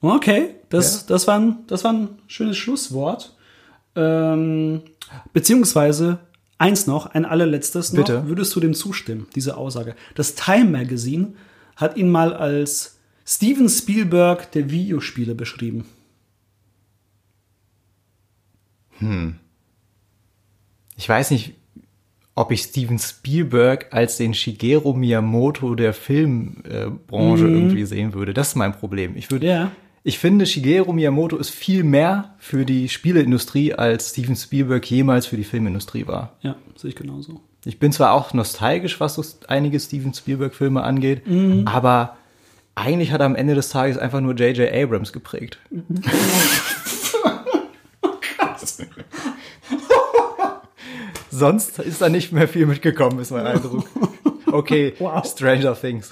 Okay, das, ja. das, war, ein, das war ein schönes Schlusswort. Ähm, beziehungsweise eins noch, ein allerletztes noch. Bitte. Würdest du dem zustimmen, diese Aussage? Das Time Magazine hat ihn mal als Steven Spielberg der Videospiele beschrieben? Hm. Ich weiß nicht, ob ich Steven Spielberg als den Shigeru Miyamoto der Filmbranche mhm. irgendwie sehen würde. Das ist mein Problem. Ich würde, ja. Ich finde, Shigeru Miyamoto ist viel mehr für die Spieleindustrie, als Steven Spielberg jemals für die Filmindustrie war. Ja, sehe ich genauso. Ich bin zwar auch nostalgisch, was so einige Steven Spielberg-Filme angeht, mhm. aber eigentlich hat er am Ende des Tages einfach nur J.J. Abrams geprägt. Sonst ist da nicht mehr viel mitgekommen, ist mein Eindruck. Okay, wow. Stranger Things.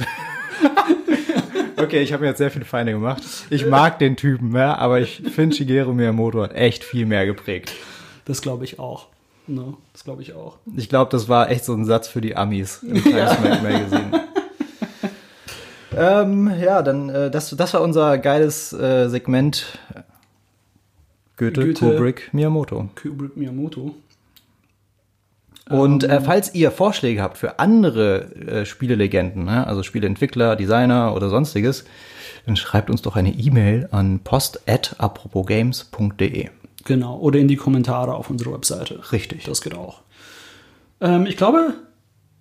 Okay, ich habe mir jetzt sehr viele Feinde gemacht. Ich mag den Typen, ja, aber ich finde Shigeru Miyamoto hat echt viel mehr geprägt. Das glaube ich auch. No, das glaube ich auch. Ich glaube, das war echt so ein Satz für die Amis im Times Magazine. Ähm, ja, dann, äh, das, das war unser geiles äh, Segment. Goethe, Goethe, Kubrick, Miyamoto. Kubrick, Miyamoto. Und äh, falls ihr Vorschläge habt für andere äh, Spielelegenden, ne, also Spieleentwickler, Designer oder sonstiges, dann schreibt uns doch eine E-Mail an post@aproposgames.de. Genau, oder in die Kommentare auf unserer Webseite. Richtig. Das geht auch. Ähm, ich glaube,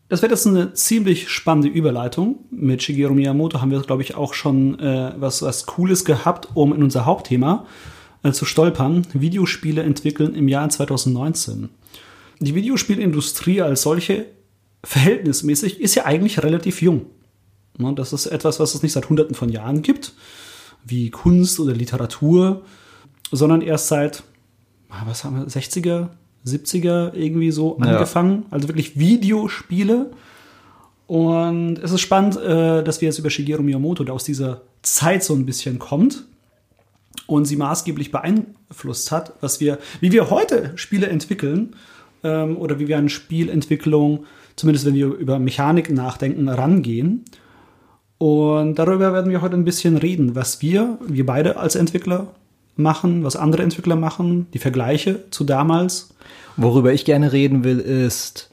das wird jetzt eine ziemlich spannende Überleitung. Mit Shigeru Miyamoto haben wir, glaube ich, auch schon äh, was, was Cooles gehabt, um in unser Hauptthema äh, zu stolpern. Videospiele entwickeln im Jahr 2019. Die Videospielindustrie als solche verhältnismäßig ist ja eigentlich relativ jung. Ne, das ist etwas, was es nicht seit hunderten von Jahren gibt, wie Kunst oder Literatur, sondern erst seit, ah, was haben wir, 60er, 70er irgendwie so Ja. angefangen. Also wirklich Videospiele. Und es ist spannend, äh, dass wir jetzt über Shigeru Miyamoto, der aus dieser Zeit so ein bisschen kommt und sie maßgeblich beeinflusst hat, was wir, wie wir heute Spiele entwickeln ähm, oder wie wir an Spielentwicklung, zumindest wenn wir über Mechanik nachdenken, rangehen. Und darüber werden wir heute ein bisschen reden, was wir, wir beide als Entwickler machen, was andere Entwickler machen, die Vergleiche zu damals. Worüber ich gerne reden will, ist,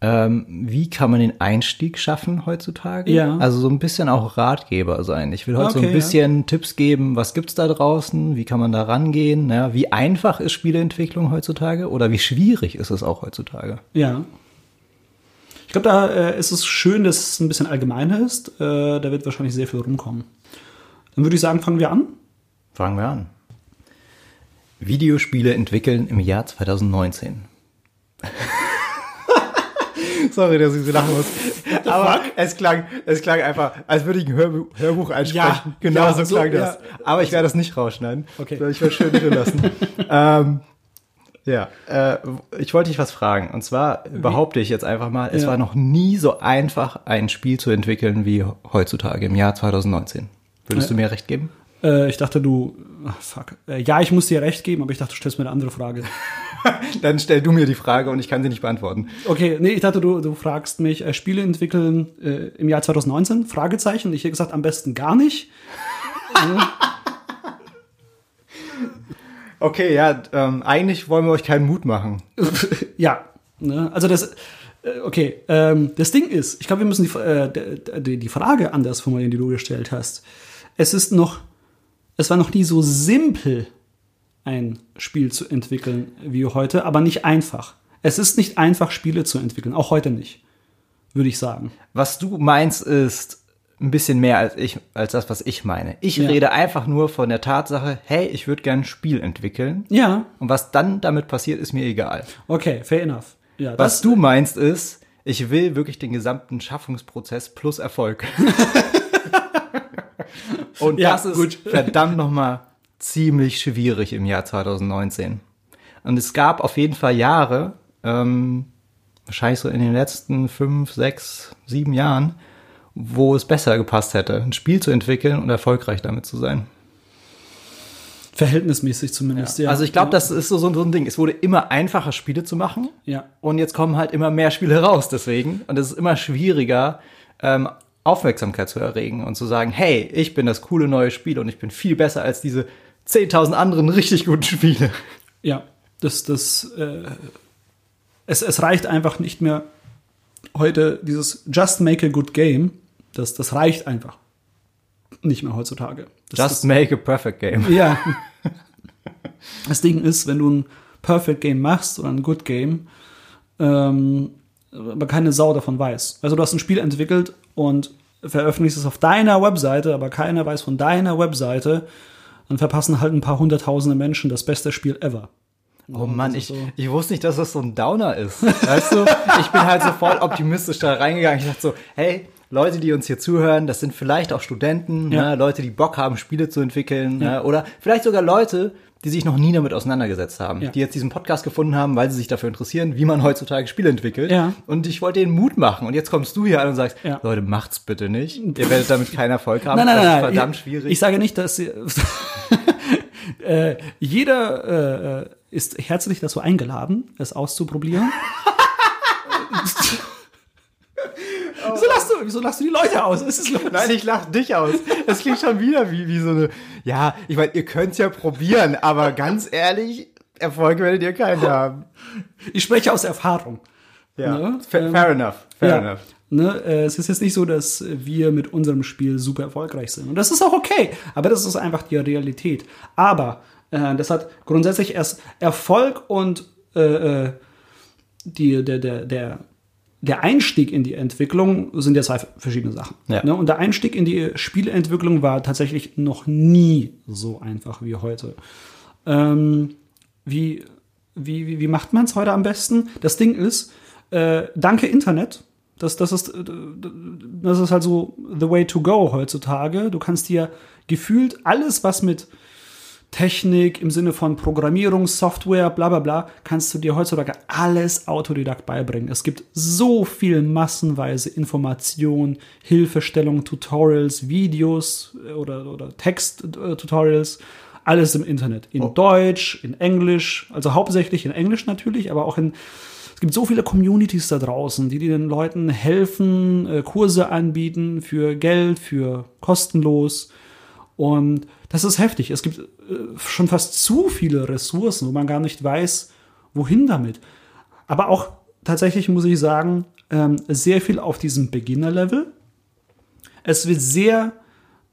ähm, wie kann man den Einstieg schaffen heutzutage? Ja. Also so ein bisschen auch Ratgeber sein. Ich will heute so Okay, ein bisschen Tipps geben, was gibt's da draußen, wie kann man da rangehen, ja? wie einfach ist Spieleentwicklung heutzutage oder wie schwierig ist es auch heutzutage? Ja. Ich glaube, da äh, ist es schön, dass es ein bisschen allgemeiner ist. Äh, da wird wahrscheinlich sehr viel rumkommen. Dann würde ich sagen, fangen wir an. Fangen wir an. Videospiele entwickeln im Jahr 2019. Sorry, dass ich so lachen muss. Aber es klang, es klang einfach, als würde ich ein Hörbuch, Hörbuch einsprechen. Ja, genau ja, so so, klang das. ja. Aber ich werde das nicht rausschneiden. Okay. Ich werde schön drin lassen. ähm, ja, äh, ich wollte dich was fragen. Und zwar behaupte ich jetzt einfach mal, es Ja. war noch nie so einfach, ein Spiel zu entwickeln wie heutzutage im Jahr 2019. Würdest Ja. du mir recht geben? Äh, ich dachte, du. Ach, fuck. Äh, ja, ich muss dir recht geben, aber ich dachte, du stellst mir eine andere Frage. Dann stell du mir die Frage und ich kann sie nicht beantworten. Okay, nee, ich dachte, du, du fragst mich, äh, Spiele entwickeln äh, im Jahr 2019? Fragezeichen. Ich hätte gesagt, am besten gar nicht. Okay, ja, ähm, eigentlich wollen wir euch keinen Mut machen. ja, ne? also das, äh, okay, ähm, das Ding ist, ich glaube, wir müssen die, äh, d- d- die Frage anders formulieren, die du gestellt hast. Es ist noch, es war noch nie so simpel, ein Spiel zu entwickeln wie heute, aber nicht einfach. Es ist nicht einfach, Spiele zu entwickeln, auch heute nicht, würde ich sagen. Was du meinst, ist ein bisschen mehr als ich, als das, was ich meine. Ich Ja. rede einfach nur von der Tatsache, hey, ich würde gern ein Spiel entwickeln. Ja, Und was dann damit passiert, ist mir egal. okay, fair enough. Ja, Was du meinst ist, ich will wirklich den gesamten Schaffungsprozess plus Erfolg. Und Ja, das ist gut. verdammt nochmal ziemlich schwierig im Jahr 2019. Und es gab auf jeden Fall Jahre, ähm, wahrscheinlich so in den letzten fünf, sechs, sieben Jahren, wo es besser gepasst hätte, ein Spiel zu entwickeln und erfolgreich damit zu sein. verhältnismäßig zumindest. Ja. Also ich glaube, ja. das ist so, so ein Ding. Es wurde immer einfacher, Spiele zu machen. Ja. Und jetzt kommen halt immer mehr Spiele raus deswegen. Und es ist immer schwieriger, ähm, Aufmerksamkeit zu erregen und zu sagen, hey, ich bin das coole neue Spiel und ich bin viel besser als diese 10.000 anderen richtig guten Spiele. Ja, das, das, äh, es, es reicht einfach nicht mehr heute dieses Just make a good game. Das, das reicht einfach nicht mehr heutzutage. Das, Just make a perfect game. das, ja. Das Ding ist, wenn du ein Perfect Game machst oder ein Good Game, ähm, aber keine Sau davon weiß. Also du hast ein Spiel entwickelt und veröffentlichst es auf deiner Webseite, aber keiner weiß von deiner Webseite, dann verpassen halt ein paar hunderttausende Menschen das beste Spiel ever. Oh Mann, ich, ich wusste nicht, dass das so ein Downer ist. Weißt du, ich bin halt so voll optimistisch da reingegangen. Ich dachte so, hey, Leute, die uns hier zuhören, das sind vielleicht auch Studenten, Ja. ne, Leute, die Bock haben, Spiele zu entwickeln, Ja. ne, oder vielleicht sogar Leute, die sich noch nie damit auseinandergesetzt haben, Ja. die jetzt diesen Podcast gefunden haben, weil sie sich dafür interessieren, wie man heutzutage Spiele entwickelt. Ja. Und ich wollte ihnen Mut machen. Und jetzt kommst du hier an und sagst, Ja. Leute, macht's bitte nicht. Ihr werdet damit keinen Erfolg haben. Nein, nein, das nein, ist nein. verdammt ich, schwierig. Ich sage nicht, dass äh, jeder äh, ist herzlich dazu eingeladen, es auszuprobieren. wieso, lachst du, wieso lachst du die Leute aus? Was ist los? Nein, ich lach dich aus. Das klingt schon wieder wie, wie so eine, ja, ich meine, ihr könnt's ja probieren, aber ganz ehrlich, Erfolg werdet ihr keinen haben. Ich spreche aus Erfahrung. Ja, Ne? fair, Ähm, fair enough, fair ja. enough. Ne, äh, es ist jetzt nicht so, dass wir mit unserem Spiel super erfolgreich sind. Und das ist auch okay. Aber das ist einfach die Realität. Aber äh, das hat grundsätzlich erst Erfolg und äh, äh, die, der, der, der, der Einstieg in die Entwicklung sind ja zwei verschiedene Sachen. Ja. Ne? Und der Einstieg in die Spieleentwicklung war tatsächlich noch nie so einfach wie heute. Ähm, wie, wie, wie, macht man es heute am besten? Das Ding ist, äh, danke Internet Das, das, ist, das ist halt so the way to go heutzutage. Du kannst dir gefühlt alles, was mit Technik im Sinne von Programmierung, Software, bla bla bla, kannst du dir heutzutage alles Autodidakt beibringen. Es gibt so viel massenweise Information, Hilfestellung, Tutorials, Videos äh, oder, oder Text-Tutorials, alles im Internet. In oh. Deutsch, in Englisch, also hauptsächlich in Englisch natürlich, aber auch in es gibt so viele Communities da draußen, die den Leuten helfen, äh, Kurse anbieten für Geld, für kostenlos. Und das ist heftig. Es gibt schon fast zu viele Ressourcen, wo man gar nicht weiß, wohin damit. Aber auch tatsächlich muss ich sagen, ähm, sehr viel auf diesem Beginner-Level. Es wird sehr,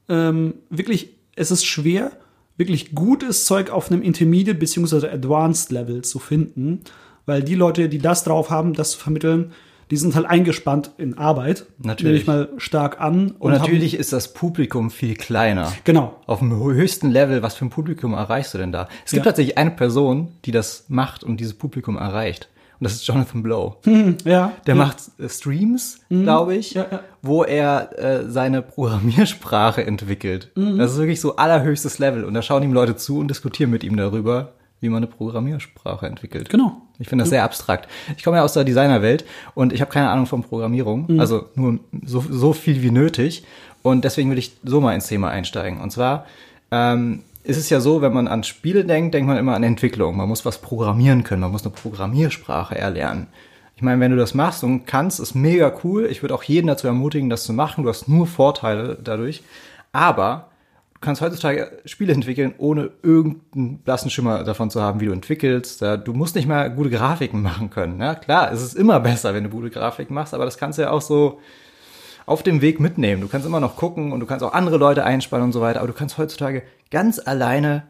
ähm, wirklich, es ist schwer, wirklich gutes Zeug auf einem Intermediate bzw. Advanced Level zu finden weil die Leute, die das drauf haben, das zu vermitteln, die sind halt eingespannt in Arbeit. Natürlich. Nehme ich mal stark an. Und, und natürlich haben, ist das Publikum viel kleiner. Genau. Auf dem höchsten Level, was für ein Publikum erreichst du denn da? Es gibt ja. tatsächlich eine Person, die das macht und dieses Publikum erreicht. Und das ist Jonathan Blow. Hm, ja. Der ja. macht äh, Streams, mhm. glaube ich, ja, ja. wo er äh, seine Programmiersprache entwickelt. Mhm. Das ist wirklich so allerhöchstes Level. Und da schauen ihm Leute zu und diskutieren mit ihm darüber, wie man eine Programmiersprache entwickelt. Genau. Ich finde das sehr abstrakt. Ich komme ja aus der Designerwelt und ich habe keine Ahnung von Programmierung, mhm. also nur so, so viel wie nötig. Und deswegen will ich so mal ins Thema einsteigen. Und zwar ähm, ist es ja so, wenn man an Spiele denkt, denkt man immer an Entwicklung. Man muss was programmieren können, man muss eine Programmiersprache erlernen. Ich meine, wenn du das machst und kannst, ist mega cool. Ich würde auch jeden dazu ermutigen, das zu machen. Du hast nur Vorteile dadurch. Aber kannst heutzutage Spiele entwickeln, ohne irgendeinen blassen Schimmer davon zu haben, wie du entwickelst. Du musst nicht mal gute Grafiken machen können. Ja, klar, es ist immer besser, wenn du gute Grafiken machst, aber das kannst du ja auch so auf dem Weg mitnehmen. Du kannst immer noch gucken und du kannst auch andere Leute einspannen und so weiter, aber du kannst heutzutage ganz alleine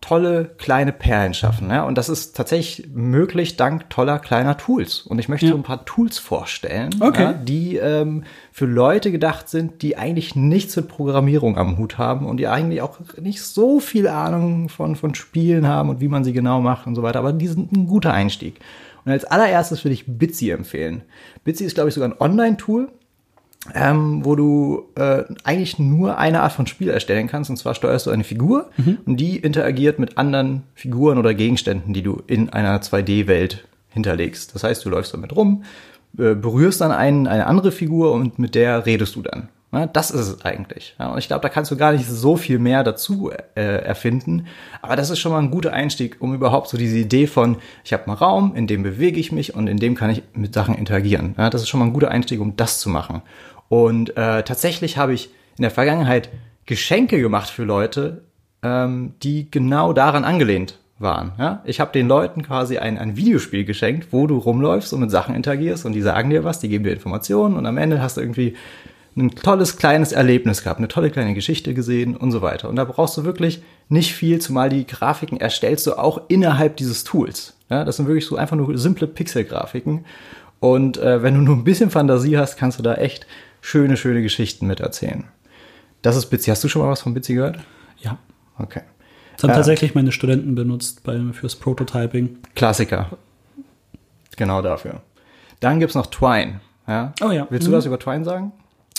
tolle kleine Perlen schaffen. Ja? Und das ist tatsächlich möglich dank toller kleiner Tools. Und ich möchte ja. so ein paar Tools vorstellen, okay. ja, die ähm, für Leute gedacht sind, die eigentlich nichts mit Programmierung am Hut haben und die eigentlich auch nicht so viel Ahnung von, von Spielen haben und wie man sie genau macht und so weiter. Aber die sind ein guter Einstieg. Und als allererstes würde ich Bitsy empfehlen. Bitsy ist, glaube ich, sogar ein Online-Tool ähm, wo du äh, eigentlich nur eine Art von Spiel erstellen kannst. Und zwar steuerst du eine Figur mhm. und die interagiert mit anderen Figuren oder Gegenständen, die du in einer 2D-Welt hinterlegst. Das heißt, du läufst damit rum, äh, berührst dann einen, eine andere Figur und mit der redest du dann. Ja, das ist es eigentlich. Und ich glaube, da kannst du gar nicht so viel mehr dazu äh, erfinden. Aber das ist schon mal ein guter Einstieg, um überhaupt so diese Idee von, ich habe einen Raum, in dem bewege ich mich und in dem kann ich mit Sachen interagieren. Das ist schon mal ein guter Einstieg, um das zu machen. Und äh, tatsächlich habe ich in der Vergangenheit Geschenke gemacht für Leute, ähm, die genau daran angelehnt waren. Ja? Ich habe den Leuten quasi ein, ein Videospiel geschenkt, wo du rumläufst und mit Sachen interagierst und die sagen dir was, die geben dir Informationen und am Ende hast du irgendwie ein tolles kleines Erlebnis gehabt, eine tolle kleine Geschichte gesehen und so weiter. Und da brauchst du wirklich nicht viel, zumal die Grafiken erstellst du auch innerhalb dieses Tools. Ja, das sind wirklich so einfach nur simple Pixel-Grafiken. Und äh, wenn du nur ein bisschen Fantasie hast, kannst du da echt schöne, schöne Geschichten miterzählen. Das ist Bitsy. Hast du schon mal was von Bitsy gehört? Ja. Okay. Das haben äh, tatsächlich meine Studenten benutzt beim, fürs Prototyping. Klassiker. Genau dafür. Dann gibt es noch Twine. Ja? Oh ja. Willst du mhm. was über Twine sagen?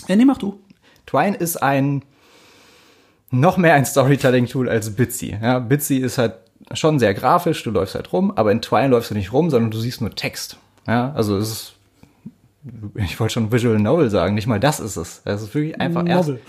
Ja, nee, mach du. Twine ist ein noch mehr ein Storytelling-Tool als Bitsy. Ja, Bitsy ist halt schon sehr grafisch, du läufst halt rum, aber in Twine läufst du nicht rum, sondern du siehst nur Text. Ja, also es ist ich wollte schon Visual Novel sagen, nicht mal das ist es. Es ist wirklich einfach Novel.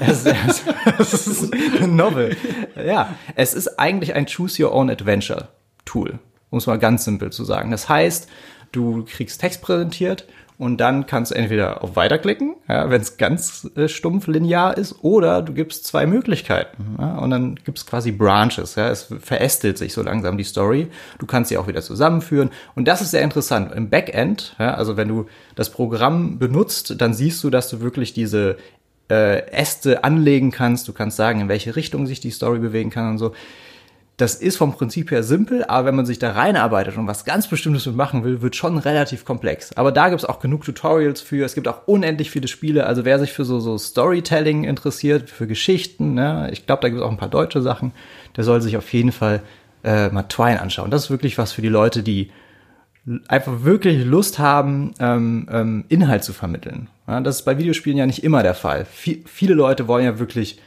erst. erst, erst es ist ein Novel. Ja, es ist eigentlich ein Choose Your Own Adventure Tool, um es mal ganz simpel zu sagen. Das heißt, du kriegst Text präsentiert und dann kannst du entweder auf Weiterklicken, ja, wenn es ganz äh, stumpf linear ist, oder du gibst zwei Möglichkeiten. Ja, und dann gibt es quasi Branches. Ja, es verästelt sich so langsam die Story. Du kannst sie auch wieder zusammenführen. Und das ist sehr interessant. Im Backend, ja, also wenn du das Programm benutzt, dann siehst du, dass du wirklich diese äh, Äste anlegen kannst. Du kannst sagen, in welche Richtung sich die Story bewegen kann und so. Das ist vom Prinzip her simpel, aber wenn man sich da reinarbeitet und was ganz Bestimmtes mit machen will, wird schon relativ komplex. Aber da gibt es auch genug Tutorials für. Es gibt auch unendlich viele Spiele. Also wer sich für so, so Storytelling interessiert, für Geschichten, ne, ich glaube, da gibt es auch ein paar deutsche Sachen, der soll sich auf jeden Fall äh, mal Twine anschauen. Das ist wirklich was für die Leute, die einfach wirklich Lust haben, ähm, ähm, Inhalt zu vermitteln. Ja, das ist bei Videospielen ja nicht immer der Fall. V viele Leute wollen ja wirklich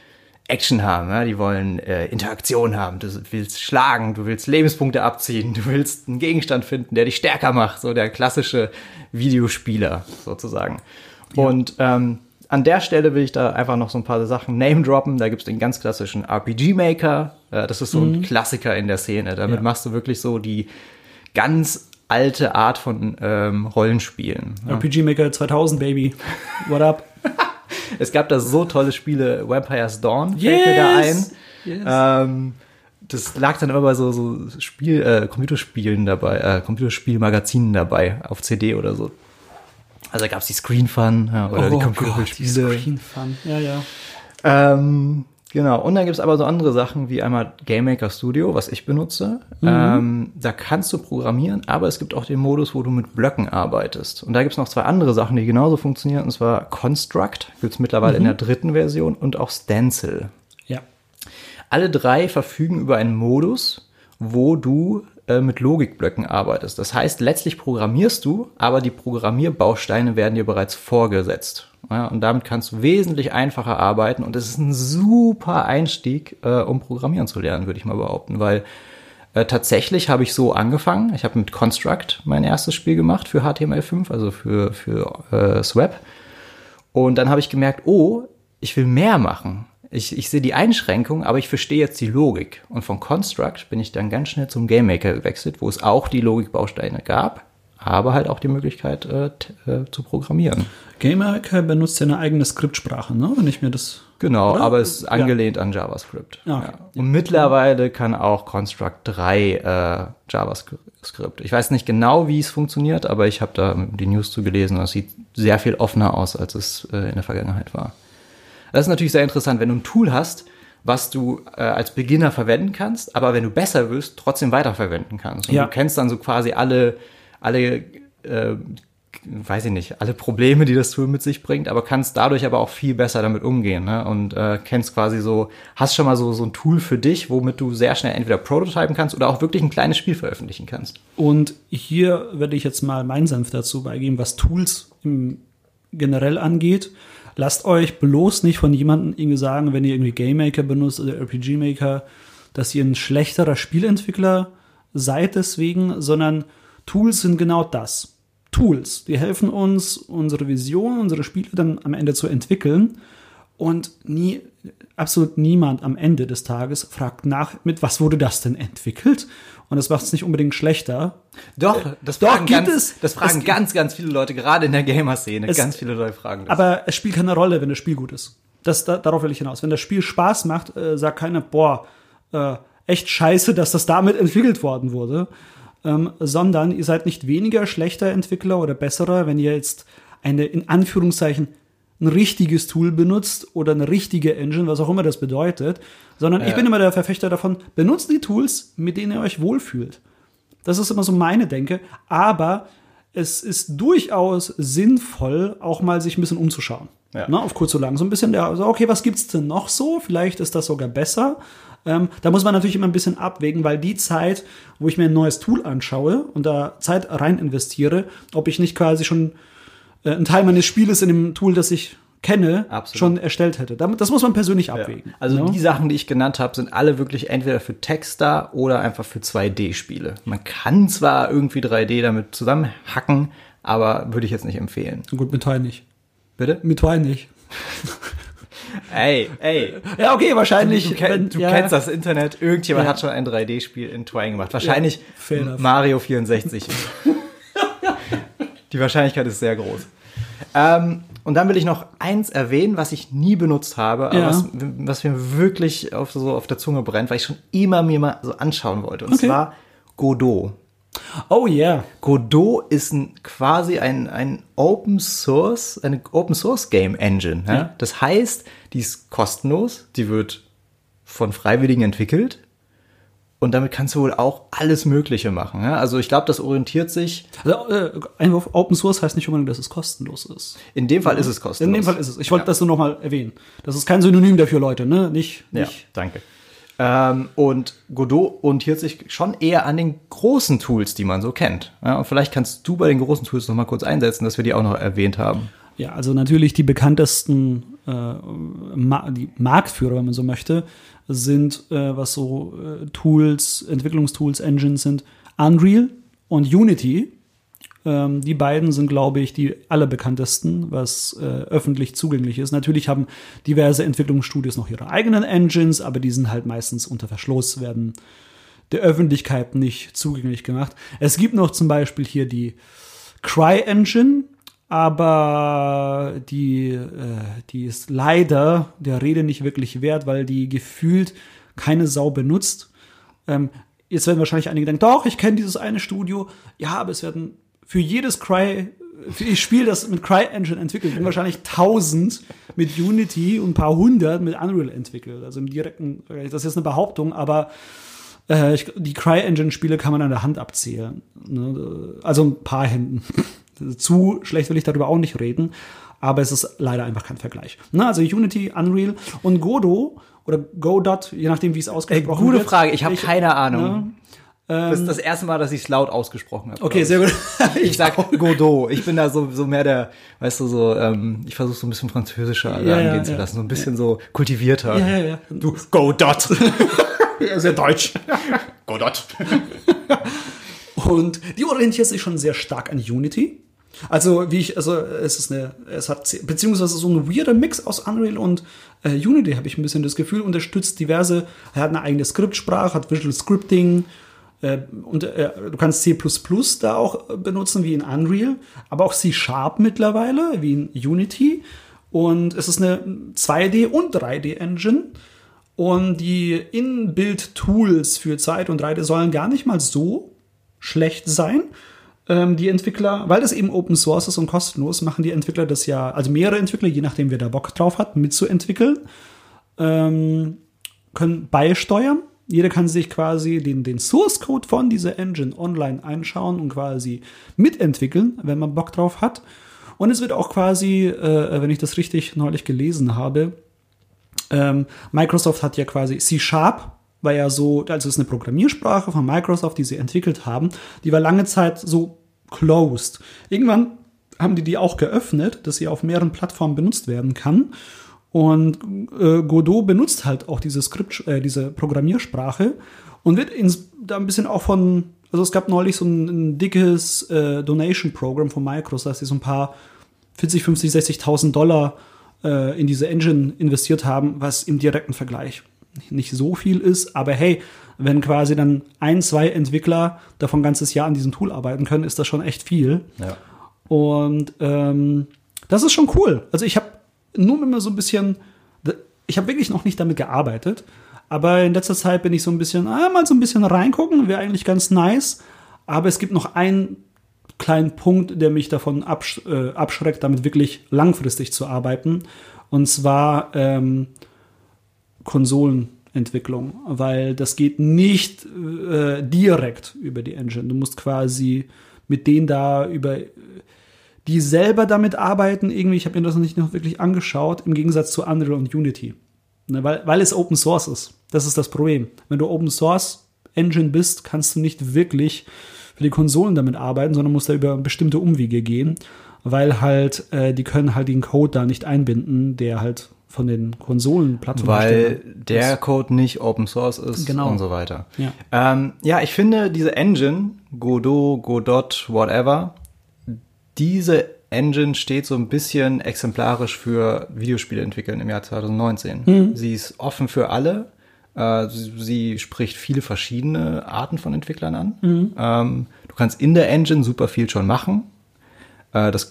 Action haben, ja? die wollen äh, Interaktion haben. Du willst schlagen, du willst Lebenspunkte abziehen, du willst einen Gegenstand finden, der dich stärker macht, so der klassische Videospieler sozusagen. Ja. Und ähm, an der Stelle will ich da einfach noch so ein paar Sachen name droppen. Da gibt's den ganz klassischen RPG Maker. Äh, das ist so ein mhm. Klassiker in der Szene. Damit ja. machst du wirklich so die ganz alte Art von ähm, Rollenspielen. RPG Maker 2000, Baby. What up? es gab da so tolle Spiele. Vampire's Dawn yes. fällt mir da ein. Yes. Ähm, das lag dann immer bei so, so Spiel, äh, Computerspielen dabei, äh, Computerspielmagazinen dabei auf CD oder so. Also da gab es die Screen Fun ja, oder oh die Computerspiele. Screen Fun, ja, ja. Ähm, genau, und dann gibt es aber so andere Sachen wie einmal Game Maker Studio, was ich benutze. Mhm. Ähm, da kannst du programmieren, aber es gibt auch den Modus, wo du mit Blöcken arbeitest. Und da gibt es noch zwei andere Sachen, die genauso funktionieren, und zwar Construct, gibt es mittlerweile mhm. in der dritten Version, und auch Stencil. Ja. Alle drei verfügen über einen Modus, wo du äh, mit Logikblöcken arbeitest. Das heißt, letztlich programmierst du, aber die Programmierbausteine werden dir bereits vorgesetzt. Ja, und damit kannst du wesentlich einfacher arbeiten und es ist ein super Einstieg, äh, um Programmieren zu lernen, würde ich mal behaupten, weil äh, tatsächlich habe ich so angefangen. Ich habe mit Construct mein erstes Spiel gemacht für HTML5, also für, für äh, Swap. Und dann habe ich gemerkt, oh, ich will mehr machen ich, ich sehe die Einschränkung, aber ich verstehe jetzt die Logik. Und von Construct bin ich dann ganz schnell zum GameMaker gewechselt, wo es auch die Logikbausteine gab, aber halt auch die Möglichkeit äh, äh, zu programmieren. GameMaker benutzt ja eine eigene Skriptsprache, ne? wenn ich mir das. Genau, oder? aber es ist angelehnt ja. an JavaScript. Okay. Ja. Und mittlerweile kann auch Construct 3 äh, JavaScript. Ich weiß nicht genau, wie es funktioniert, aber ich habe da die News zu gelesen und es sieht sehr viel offener aus, als es äh, in der Vergangenheit war. Das ist natürlich sehr interessant, wenn du ein Tool hast, was du äh, als Beginner verwenden kannst, aber wenn du besser wirst, trotzdem weiterverwenden kannst. Und ja. du kennst dann so quasi alle, alle, äh, weiß ich nicht, alle Probleme, die das Tool mit sich bringt, aber kannst dadurch aber auch viel besser damit umgehen. Ne? Und äh, kennst quasi so, hast schon mal so, so ein Tool für dich, womit du sehr schnell entweder prototypen kannst oder auch wirklich ein kleines Spiel veröffentlichen kannst. Und hier werde ich jetzt mal meinen Senf dazu beigeben, was Tools im generell angeht lasst euch bloß nicht von jemandem irgendwie sagen, wenn ihr irgendwie Game Maker benutzt oder RPG Maker, dass ihr ein schlechterer Spielentwickler seid deswegen, sondern Tools sind genau das. Tools, die helfen uns, unsere Vision, unsere Spiele dann am Ende zu entwickeln. Und nie, absolut niemand am Ende des Tages fragt nach, mit was wurde das denn entwickelt? Und das macht es nicht unbedingt schlechter. Doch, äh, das Doch, fragen, gibt ganz, es, das fragen es, ganz, ganz viele Leute, gerade in der Gamer-Szene. Ganz viele Leute fragen das. Aber es spielt keine Rolle, wenn das Spiel gut ist. Das, da, darauf will ich hinaus. Wenn das Spiel Spaß macht, äh, sagt keiner, boah, äh, echt scheiße, dass das damit entwickelt worden wurde. Ähm, sondern ihr seid nicht weniger schlechter Entwickler oder besserer, wenn ihr jetzt eine in Anführungszeichen ein richtiges Tool benutzt oder eine richtige Engine, was auch immer das bedeutet, sondern ja. ich bin immer der Verfechter davon, benutzt die Tools, mit denen ihr euch wohlfühlt. Das ist immer so meine Denke, aber es ist durchaus sinnvoll, auch mal sich ein bisschen umzuschauen. Ja. Ne, auf kurz oder lang. So ein bisschen der, also okay, was gibt's denn noch so? Vielleicht ist das sogar besser. Ähm, da muss man natürlich immer ein bisschen abwägen, weil die Zeit, wo ich mir ein neues Tool anschaue und da Zeit rein investiere, ob ich nicht quasi schon äh, einen Teil meines Spieles in dem Tool, das ich kenne, Absolut. schon erstellt hätte. Das muss man persönlich abwägen. Ja. Also ne? die Sachen, die ich genannt habe, sind alle wirklich entweder für Texter oder einfach für 2D-Spiele. Man kann zwar irgendwie 3D damit zusammenhacken, aber würde ich jetzt nicht empfehlen. Gut, mit Toy nicht. Bitte? Mit Toy nicht. ey, ey. Ja, okay, wahrscheinlich. Du, wenn, du ja. kennst das Internet. Irgendjemand ja. hat schon ein 3D-Spiel in Twine gemacht. Wahrscheinlich Mario 64. Die Wahrscheinlichkeit ist sehr groß. Ähm, und dann will ich noch eins erwähnen, was ich nie benutzt habe, aber ja. was, was, mir wirklich auf, so auf der Zunge brennt, weil ich schon immer mir mal so anschauen wollte. Und okay. zwar Godot. Oh yeah. Godot ist ein, quasi ein, ein Open Source, eine Open Source Game Engine. Ja? Ja. Das heißt, die ist kostenlos, die wird von Freiwilligen entwickelt und damit kannst du wohl auch alles Mögliche machen. Ja? Also ich glaube, das orientiert sich. Also, äh, Einwurf Open Source heißt nicht unbedingt, dass es kostenlos ist. In dem Fall ist es kostenlos. In dem Fall ist es. Ich wollte das nur noch mal erwähnen. Das ist kein Synonym dafür, Leute. Ne? Nicht. nicht. Ja, danke. Ähm, und Godot orientiert sich schon eher an den großen Tools, die man so kennt. Ja, und vielleicht kannst du bei den großen Tools noch mal kurz einsetzen, dass wir die auch noch erwähnt haben. Ja, also natürlich die bekanntesten äh, Ma die Marktführer, wenn man so möchte, sind, äh, was so äh, Tools, Entwicklungstools, Engines sind, Unreal und Unity. Ähm, die beiden sind, glaube ich, die allerbekanntesten, was äh, öffentlich zugänglich ist. Natürlich haben diverse Entwicklungsstudios noch ihre eigenen Engines, aber die sind halt meistens unter Verschluss, werden der Öffentlichkeit nicht zugänglich gemacht. Es gibt noch zum Beispiel hier die Cry-Engine, aber die, äh, die ist leider der Rede nicht wirklich wert, weil die gefühlt keine Sau benutzt. Ähm, jetzt werden wahrscheinlich einige denken, doch, ich kenne dieses eine Studio. Ja, aber es werden für jedes Cry, für ich Spiel, das mit CryEngine entwickelt, werden wahrscheinlich tausend mit Unity und ein paar hundert mit Unreal entwickelt. Also im direkten, das ist jetzt eine Behauptung, aber äh, ich, die CryEngine-Spiele kann man an der Hand abzählen. Ne? Also ein paar Händen. Zu schlecht will ich darüber auch nicht reden, aber es ist leider einfach kein Vergleich. Na, also Unity, Unreal und Godot oder Godot, je nachdem, wie es ausgesprochen Ey, gute wird. Frage, ich habe keine Ahnung. Ne? Das ist das erste Mal, dass ich es laut ausgesprochen habe. Okay, ich. sehr gut. Ich sag Godot. Ich bin da so, so mehr der, weißt du, so, ähm, ich versuche so ein bisschen französischer Ja, ja, angehen zu ja. lassen, so ein bisschen so kultivierter. Ja, ja, ja. Du Godot. Sehr deutsch. Godot. Und die orientiert sich schon sehr stark an Unity. Also, wie ich, also, es ist eine, es hat, beziehungsweise so ein weirder Mix aus Unreal und äh, Unity, habe ich ein bisschen das Gefühl, unterstützt diverse, er hat eine eigene Skriptsprache, hat Visual Scripting, und äh, du kannst C++ da auch äh, benutzen, wie in Unreal, aber auch C Sharp mittlerweile, wie in Unity. Und es ist eine 2D- und 3D-Engine. Und die In-Build-Tools für Zeit und 3D sollen gar nicht mal so schlecht sein. Ähm, die Entwickler, weil das eben Open Source ist und kostenlos, machen die Entwickler das ja, also mehrere Entwickler, je nachdem wer da Bock drauf hat, mitzuentwickeln, ähm, können beisteuern. Jeder kann sich quasi den, den Source Code von dieser Engine online einschauen und quasi mitentwickeln, wenn man Bock drauf hat. Und es wird auch quasi, äh, wenn ich das richtig neulich gelesen habe, ähm, Microsoft hat ja quasi C-Sharp, war ja so, also ist eine Programmiersprache von Microsoft, die sie entwickelt haben, die war lange Zeit so closed. Irgendwann haben die die auch geöffnet, dass sie auf mehreren Plattformen benutzt werden kann. Und äh, Godot benutzt halt auch diese Skript, äh, diese Programmiersprache und wird ins, da ein bisschen auch von, also es gab neulich so ein, ein dickes äh, Donation-Programm von Microsoft, dass sie so ein paar 40, 50, 60.000 Dollar äh, in diese Engine investiert haben, was im direkten Vergleich nicht so viel ist. Aber hey, wenn quasi dann ein, zwei Entwickler davon ein ganzes Jahr an diesem Tool arbeiten können, ist das schon echt viel. Ja. Und ähm, das ist schon cool. Also ich habe nur immer so ein bisschen, ich habe wirklich noch nicht damit gearbeitet, aber in letzter Zeit bin ich so ein bisschen, ah, mal so ein bisschen reingucken, wäre eigentlich ganz nice. Aber es gibt noch einen kleinen Punkt, der mich davon absch äh, abschreckt, damit wirklich langfristig zu arbeiten. Und zwar ähm, Konsolenentwicklung, weil das geht nicht äh, direkt über die Engine. Du musst quasi mit denen da über die selber damit arbeiten, irgendwie, ich habe mir das noch nicht noch wirklich angeschaut, im Gegensatz zu Unreal und Unity. Ne, weil, weil es Open Source ist. Das ist das Problem. Wenn du Open Source Engine bist, kannst du nicht wirklich für die Konsolen damit arbeiten, sondern musst da über bestimmte Umwege gehen, weil halt, äh, die können halt den Code da nicht einbinden, der halt von den Konsolenplattformen Weil der Code nicht Open Source ist Genau. und so weiter. Ja. Ähm, ja, ich finde diese Engine, Godot, Godot, whatever, diese Engine steht so ein bisschen exemplarisch für Videospiele entwickeln im Jahr 2019. Mhm. Sie ist offen für alle. Äh, sie, sie spricht viele verschiedene Arten von Entwicklern an. Mhm. Ähm, du kannst in der Engine super viel schon machen. Äh, das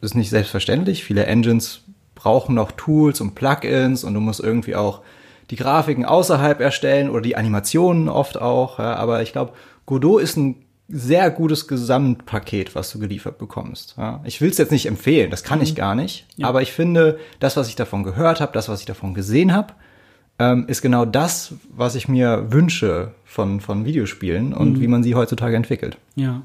ist nicht selbstverständlich. Viele Engines brauchen noch Tools und Plugins und du musst irgendwie auch die Grafiken außerhalb erstellen oder die Animationen oft auch. Ja, aber ich glaube, Godot ist ein sehr gutes Gesamtpaket, was du geliefert bekommst. Ja, ich will es jetzt nicht empfehlen, das kann ich gar nicht. Aber ich finde, das, was ich davon gehört habe, das, was ich davon gesehen habe, ähm, ist genau das, was ich mir wünsche von, von Videospielen und wie man sie heutzutage entwickelt. Ja.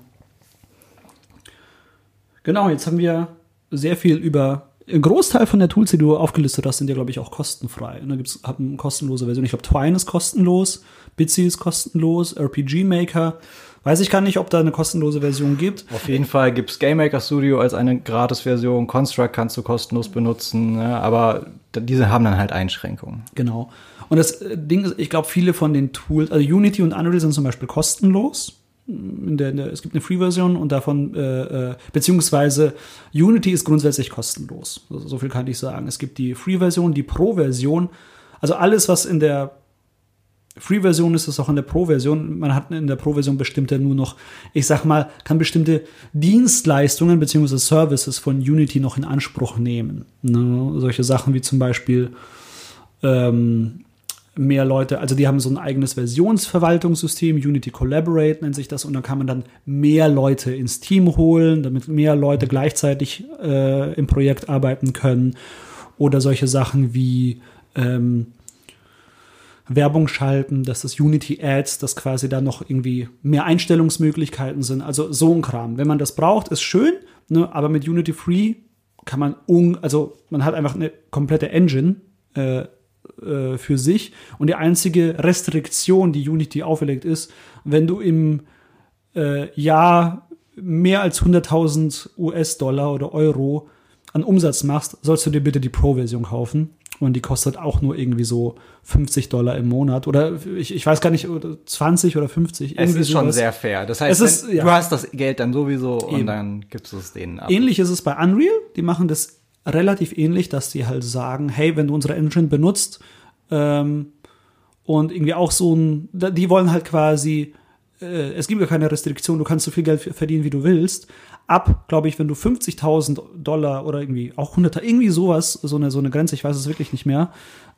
Genau, jetzt haben wir sehr viel über ein Großteil von der Tools, die du aufgelistet hast, sind ja, glaube ich, auch kostenfrei. Und da gibt es eine kostenlose Version. Ich glaube, Twine ist kostenlos, Bitsy ist kostenlos, RPG Maker. Weiß ich gar nicht, ob da eine kostenlose Version gibt. Auf jeden Fall gibt es Game Maker Studio als eine Gratis-Version. Construct kannst du kostenlos benutzen, ja, aber diese haben dann halt Einschränkungen. Genau. Und das äh, Ding ist, ich glaube, viele von den Tools, also Unity und Unreal sind zum Beispiel kostenlos. In der, der, es gibt eine Free-Version und davon, äh, äh, beziehungsweise Unity ist grundsätzlich kostenlos. So, so viel kann ich sagen. Es gibt die Free-Version, die Pro-Version. Also alles, was in der Free-Version ist es auch in der Pro-Version. Man hat in der Pro-Version bestimmte nur noch, ich sag mal, kann bestimmte Dienstleistungen bzw. Services von Unity noch in Anspruch nehmen. Ne? Solche Sachen wie zum Beispiel ähm, mehr Leute, also die haben so ein eigenes Versionsverwaltungssystem, Unity Collaborate nennt sich das, und da kann man dann mehr Leute ins Team holen, damit mehr Leute gleichzeitig äh, im Projekt arbeiten können. Oder solche Sachen wie ähm, Werbung schalten, dass das Unity Ads, dass quasi da noch irgendwie mehr Einstellungsmöglichkeiten sind. Also so ein Kram. Wenn man das braucht, ist schön, ne, aber mit Unity Free kann man, un also man hat einfach eine komplette Engine, äh, äh, für sich. Und die einzige Restriktion, die Unity auferlegt, ist, wenn du im äh, Jahr mehr als 100.000 US-Dollar oder Euro an Umsatz machst, sollst du dir bitte die Pro-Version kaufen. Und die kostet auch nur irgendwie so 50 Dollar im Monat. Oder ich, ich weiß gar nicht, 20 oder 50. Es ist schon sehr fair. Das heißt, ist, ja. du hast das Geld dann sowieso Eben. und dann gibst du es denen ab. Ähnlich ist es bei Unreal. Die machen das relativ ähnlich, dass sie halt sagen, hey, wenn du unsere Engine benutzt ähm, und irgendwie auch so ein, die wollen halt quasi, äh, es gibt ja keine Restriktion, du kannst so viel Geld verdienen, wie du willst. Ab, glaube ich, wenn du 50.000 Dollar oder irgendwie auch 100, irgendwie sowas, so eine, so eine Grenze, ich weiß es wirklich nicht mehr,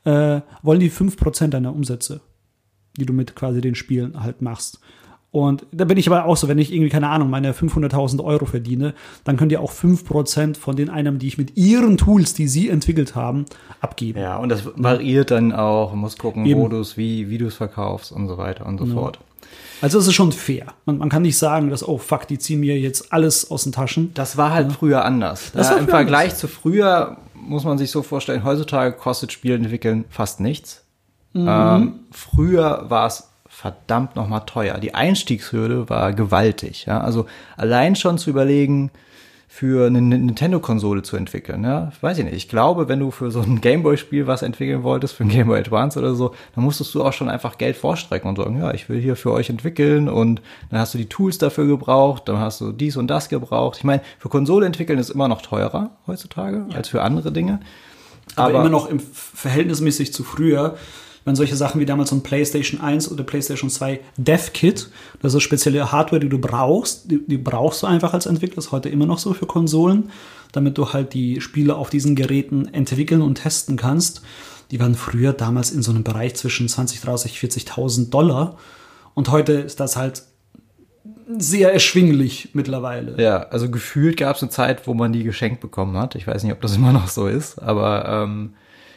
äh, wollen die 5% deiner Umsätze, die du mit quasi den Spielen halt machst. Und da bin ich aber auch so, wenn ich irgendwie, keine Ahnung, meine 500.000 Euro verdiene, dann könnt ihr auch 5% von den Einnahmen, die ich mit ihren Tools, die sie entwickelt haben, abgeben. Ja, und das variiert dann auch, muss gucken, Eben. wo du es, wie, wie du es verkaufst und so weiter und so ja. fort. Also es ist schon fair. Man, man, kann nicht sagen, dass, oh fuck, die ziehen mir jetzt alles aus den Taschen. Das war halt ja. früher anders. Das ja, Im Vergleich anders. zu früher muss man sich so vorstellen, heutzutage kostet Spiel entwickeln fast nichts. Mhm. Ähm, früher war es verdammt nochmal teuer. Die Einstiegshürde war gewaltig. Ja? Also allein schon zu überlegen, für eine Nintendo-Konsole zu entwickeln. Ja? Weiß ich nicht. Ich glaube, wenn du für so ein Gameboy-Spiel was entwickeln wolltest, für ein Gameboy Advance oder so, dann musstest du auch schon einfach Geld vorstrecken und sagen, ja, ich will hier für euch entwickeln und dann hast du die Tools dafür gebraucht, dann hast du dies und das gebraucht. Ich meine, für Konsole entwickeln ist immer noch teurer heutzutage ja. als für andere Dinge. Aber, Aber immer noch im verhältnismäßig zu früher wenn solche Sachen wie damals so ein PlayStation 1 oder PlayStation 2 Dev Kit, das ist spezielle Hardware, die du brauchst, die, die brauchst du einfach als Entwickler, das ist heute immer noch so für Konsolen, damit du halt die Spiele auf diesen Geräten entwickeln und testen kannst. Die waren früher damals in so einem Bereich zwischen 20, 30, 40.000 Dollar. Und heute ist das halt sehr erschwinglich mittlerweile. Ja, also gefühlt gab es eine Zeit, wo man die geschenkt bekommen hat. Ich weiß nicht, ob das immer noch so ist, aber ähm,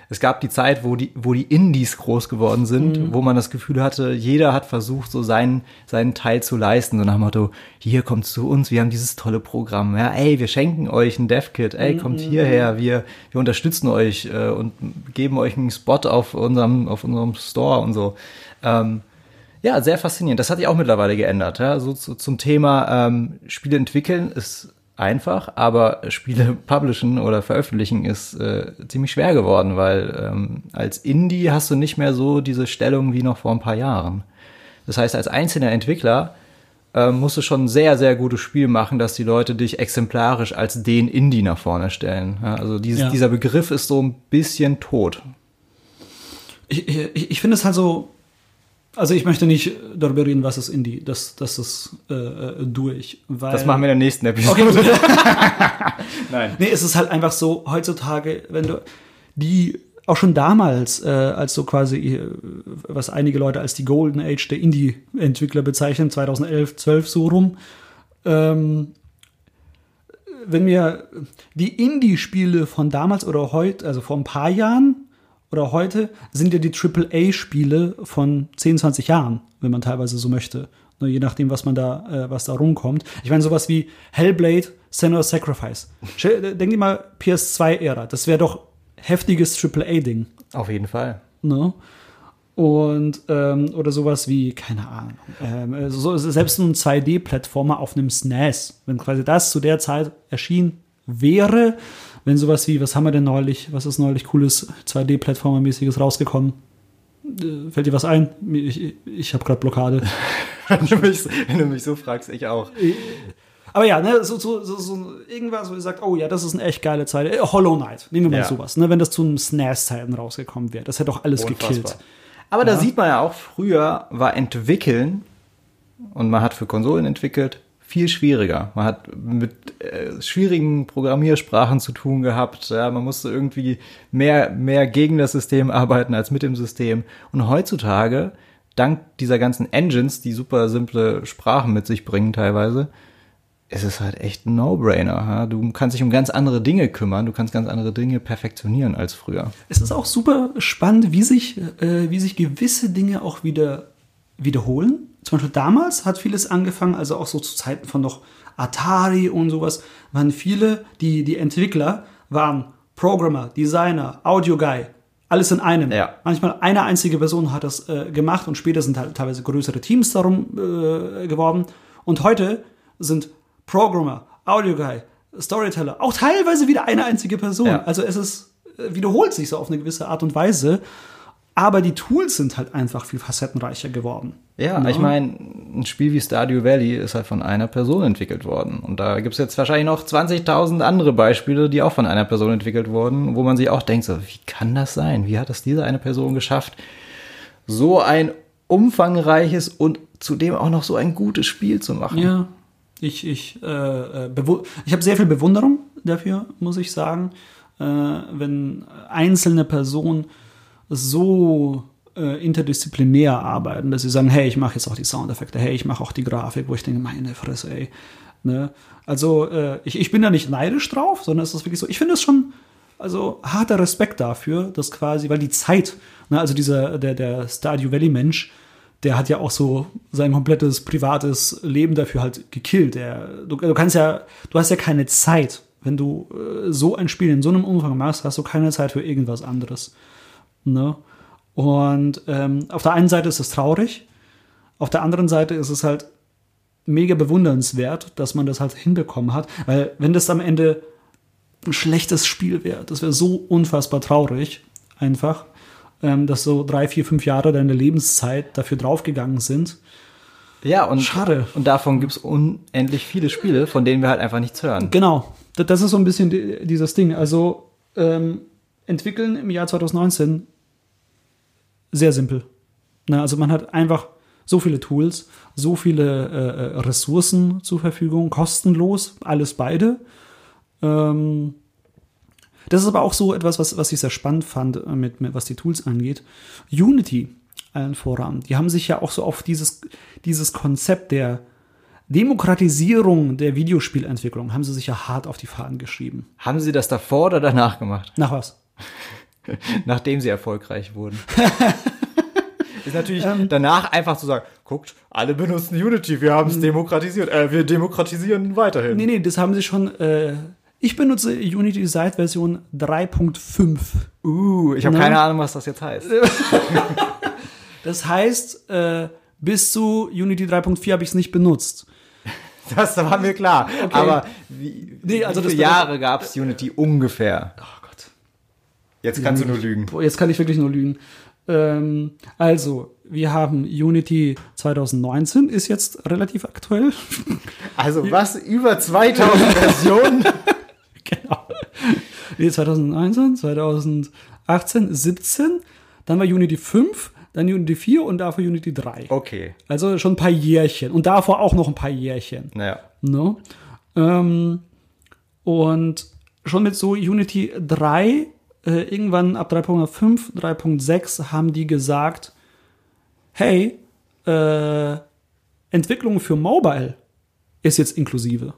es gab die Zeit, wo die, wo die Indies groß geworden sind, mhm. wo man das Gefühl hatte, jeder hat versucht, so seinen, seinen Teil zu leisten. So nach dem Motto, hier kommt zu uns, wir haben dieses tolle Programm. Ja, ey, wir schenken euch ein DevKit, ey, mhm. kommt hierher, wir, wir unterstützen euch äh, und geben euch einen Spot auf unserem, auf unserem Store und so. Ähm, ja, sehr faszinierend. Das hat sich auch mittlerweile geändert. Ja? So, so zum Thema ähm, Spiele entwickeln ist einfach, aber Spiele publishen oder veröffentlichen ist äh, ziemlich schwer geworden, weil ähm, als Indie hast du nicht mehr so diese Stellung wie noch vor ein paar Jahren. Das heißt, als einzelner Entwickler äh, musst du schon ein sehr, sehr gutes Spiel machen, dass die Leute dich exemplarisch als den Indie nach vorne stellen. Ja, also dieses, ja. dieser Begriff ist so ein bisschen tot. Ich, ich, ich finde es halt so, also ich möchte nicht darüber reden, was ist Indie. Das, das ist äh, äh, durch. Weil das machen wir in der nächsten Episode. Okay. Nein. Nee, es ist halt einfach so, heutzutage, wenn du die auch schon damals, äh, als so quasi, äh, was einige Leute als die Golden Age der Indie-Entwickler bezeichnen, 2011, 12 so rum, ähm, wenn wir die Indie-Spiele von damals oder heute, also vor ein paar Jahren, oder heute sind ja die AAA-Spiele von 10, 20 Jahren, wenn man teilweise so möchte. Nur je nachdem, was man da, äh, was da rumkommt. Ich meine, sowas wie Hellblade, Senua's Sacrifice. Stell- Denk dir mal PS2-Ära. Das wäre doch heftiges AAA-Ding. Auf jeden Fall. Ne? Und ähm, oder sowas wie, keine Ahnung, ähm, so, selbst ein 2D-Plattformer auf einem SNES, wenn quasi das zu der Zeit erschienen wäre, wenn sowas wie, was haben wir denn neulich, was ist neulich cooles 2D-Plattformer-mäßiges rausgekommen? Äh, Fällt dir was ein? Ich, ich habe gerade Blockade. Wenn du, mich, wenn du mich so fragst, ich auch. Aber ja, ne, so, so, so, so irgendwas, wo ihr sagt, oh ja, das ist eine echt geile Zeit. Äh, Hollow Knight, nehmen wir mal Ja. sowas, ne, wenn das zu einem SNES-Zeiten rausgekommen wäre. Das hätte doch alles gekillt. Aber da Ja. sieht man ja auch, früher war entwickeln und man hat für Konsolen entwickelt viel schwieriger. Man hat mit äh, schwierigen Programmiersprachen zu tun gehabt. Ja, man musste irgendwie mehr, mehr gegen das System arbeiten als mit dem System. Und heutzutage, dank dieser ganzen Engines, die super simple Sprachen mit sich bringen teilweise, ist es halt echt ein No-Brainer. Ja? Du kannst dich um ganz andere Dinge kümmern, du kannst ganz andere Dinge perfektionieren als früher. Es ist auch super spannend, wie sich, äh, wie sich gewisse Dinge auch wieder wiederholen. Zum Beispiel damals hat vieles angefangen, also auch so zu Zeiten von noch Atari und sowas, waren viele, die, die Entwickler waren Programmer, Designer, Audio Guy, alles in einem. Ja. Manchmal eine einzige Person hat das äh, gemacht und später sind halt teilweise größere Teams darum äh, geworden. Und heute sind Programmer, Audio Guy, Storyteller, auch teilweise wieder eine einzige Person. Ja. Also es ist, äh, wiederholt sich so auf eine gewisse Art und Weise. Aber die Tools sind halt einfach viel facettenreicher geworden. Ja, Ne? ich meine, ein Spiel wie Stardew Valley ist halt von einer Person entwickelt worden. Und da gibt's jetzt wahrscheinlich noch 20.000 andere Beispiele, die auch von einer Person entwickelt wurden, wo man sich auch denkt, so, wie kann das sein? Wie hat das diese eine Person geschafft, so ein umfangreiches und zudem auch noch so ein gutes Spiel zu machen? Ja, ich, ich, äh, äh, ich habe sehr viel Bewunderung dafür, muss ich sagen, äh, wenn einzelne Personen so äh, interdisziplinär arbeiten, dass sie sagen, hey, ich mache jetzt auch die Soundeffekte, hey, ich mache auch die Grafik, wo ich denke, meine Fresse, ey. Ne? Also äh, ich, ich bin da nicht neidisch drauf, sondern es ist wirklich so, ich finde es schon, also harter Respekt dafür, dass quasi, weil die Zeit, ne, also dieser, der, der Stardew Valley Mensch, der hat ja auch so sein komplettes privates Leben dafür halt gekillt. Der, du, du kannst ja, du hast ja keine Zeit. Wenn du äh, so ein Spiel in so einem Umfang machst, hast du keine Zeit für irgendwas anderes. Ne? Und ähm, auf der einen Seite ist es traurig, auf der anderen Seite ist es halt mega bewundernswert, dass man das halt hinbekommen hat. Weil wenn das am Ende ein schlechtes Spiel wäre, das wäre so unfassbar traurig, einfach, ähm, dass so drei, vier, fünf Jahre deiner Lebenszeit dafür draufgegangen sind. Ja, und, Schade. und davon gibt's unendlich viele Spiele, von denen wir halt einfach nichts hören. Genau, das, ist so ein bisschen die, dieses Ding. Also ähm, entwickeln im Jahr 2019 sehr simpel. Na, also man hat einfach so viele Tools, so viele äh, äh, Ressourcen zur Verfügung, kostenlos, alles beide. Ähm, das ist aber auch so etwas, was, was ich sehr spannend fand, äh, mit, mit, was die Tools angeht. Unity allen voran, die haben sich ja auch so auf dieses, dieses Konzept der Demokratisierung der Videospielentwicklung haben sie sich ja hart auf die Fahnen geschrieben. Haben Sie das davor oder danach gemacht? Nach was? Nachdem Sie erfolgreich wurden. Ist natürlich Ähm. danach einfach zu sagen, guckt, alle benutzen Unity, wir haben es demokratisiert, äh, wir demokratisieren weiterhin. Nee, nee, das haben sie schon. Äh, ich benutze Unity seit Version 3.5. Uh, ich habe Ne? keine Ahnung, was das jetzt heißt. Das heißt, äh, bis zu Unity 3.4 habe ich es nicht benutzt. Das war mir klar. Okay. Aber wie, Nee, also wie viele Jahre gab es Unity ungefähr? Oh. Jetzt kannst du nur lügen. Jetzt kann ich wirklich nur lügen. Ähm, also, wir haben Unity 2019, ist jetzt relativ aktuell. Also was, über 2000 Versionen? genau. Nee, 2019, 2018, 17, dann war Unity 5, dann Unity 4 und davor Unity 3. Okay, Also schon ein paar Jährchen. Und davor auch noch ein paar Jährchen. naja. Ne? Ähm, und schon mit so Unity 3, äh, irgendwann ab 3.5, 3.6 haben die gesagt, hey, äh, Entwicklung für Mobile ist jetzt inklusive.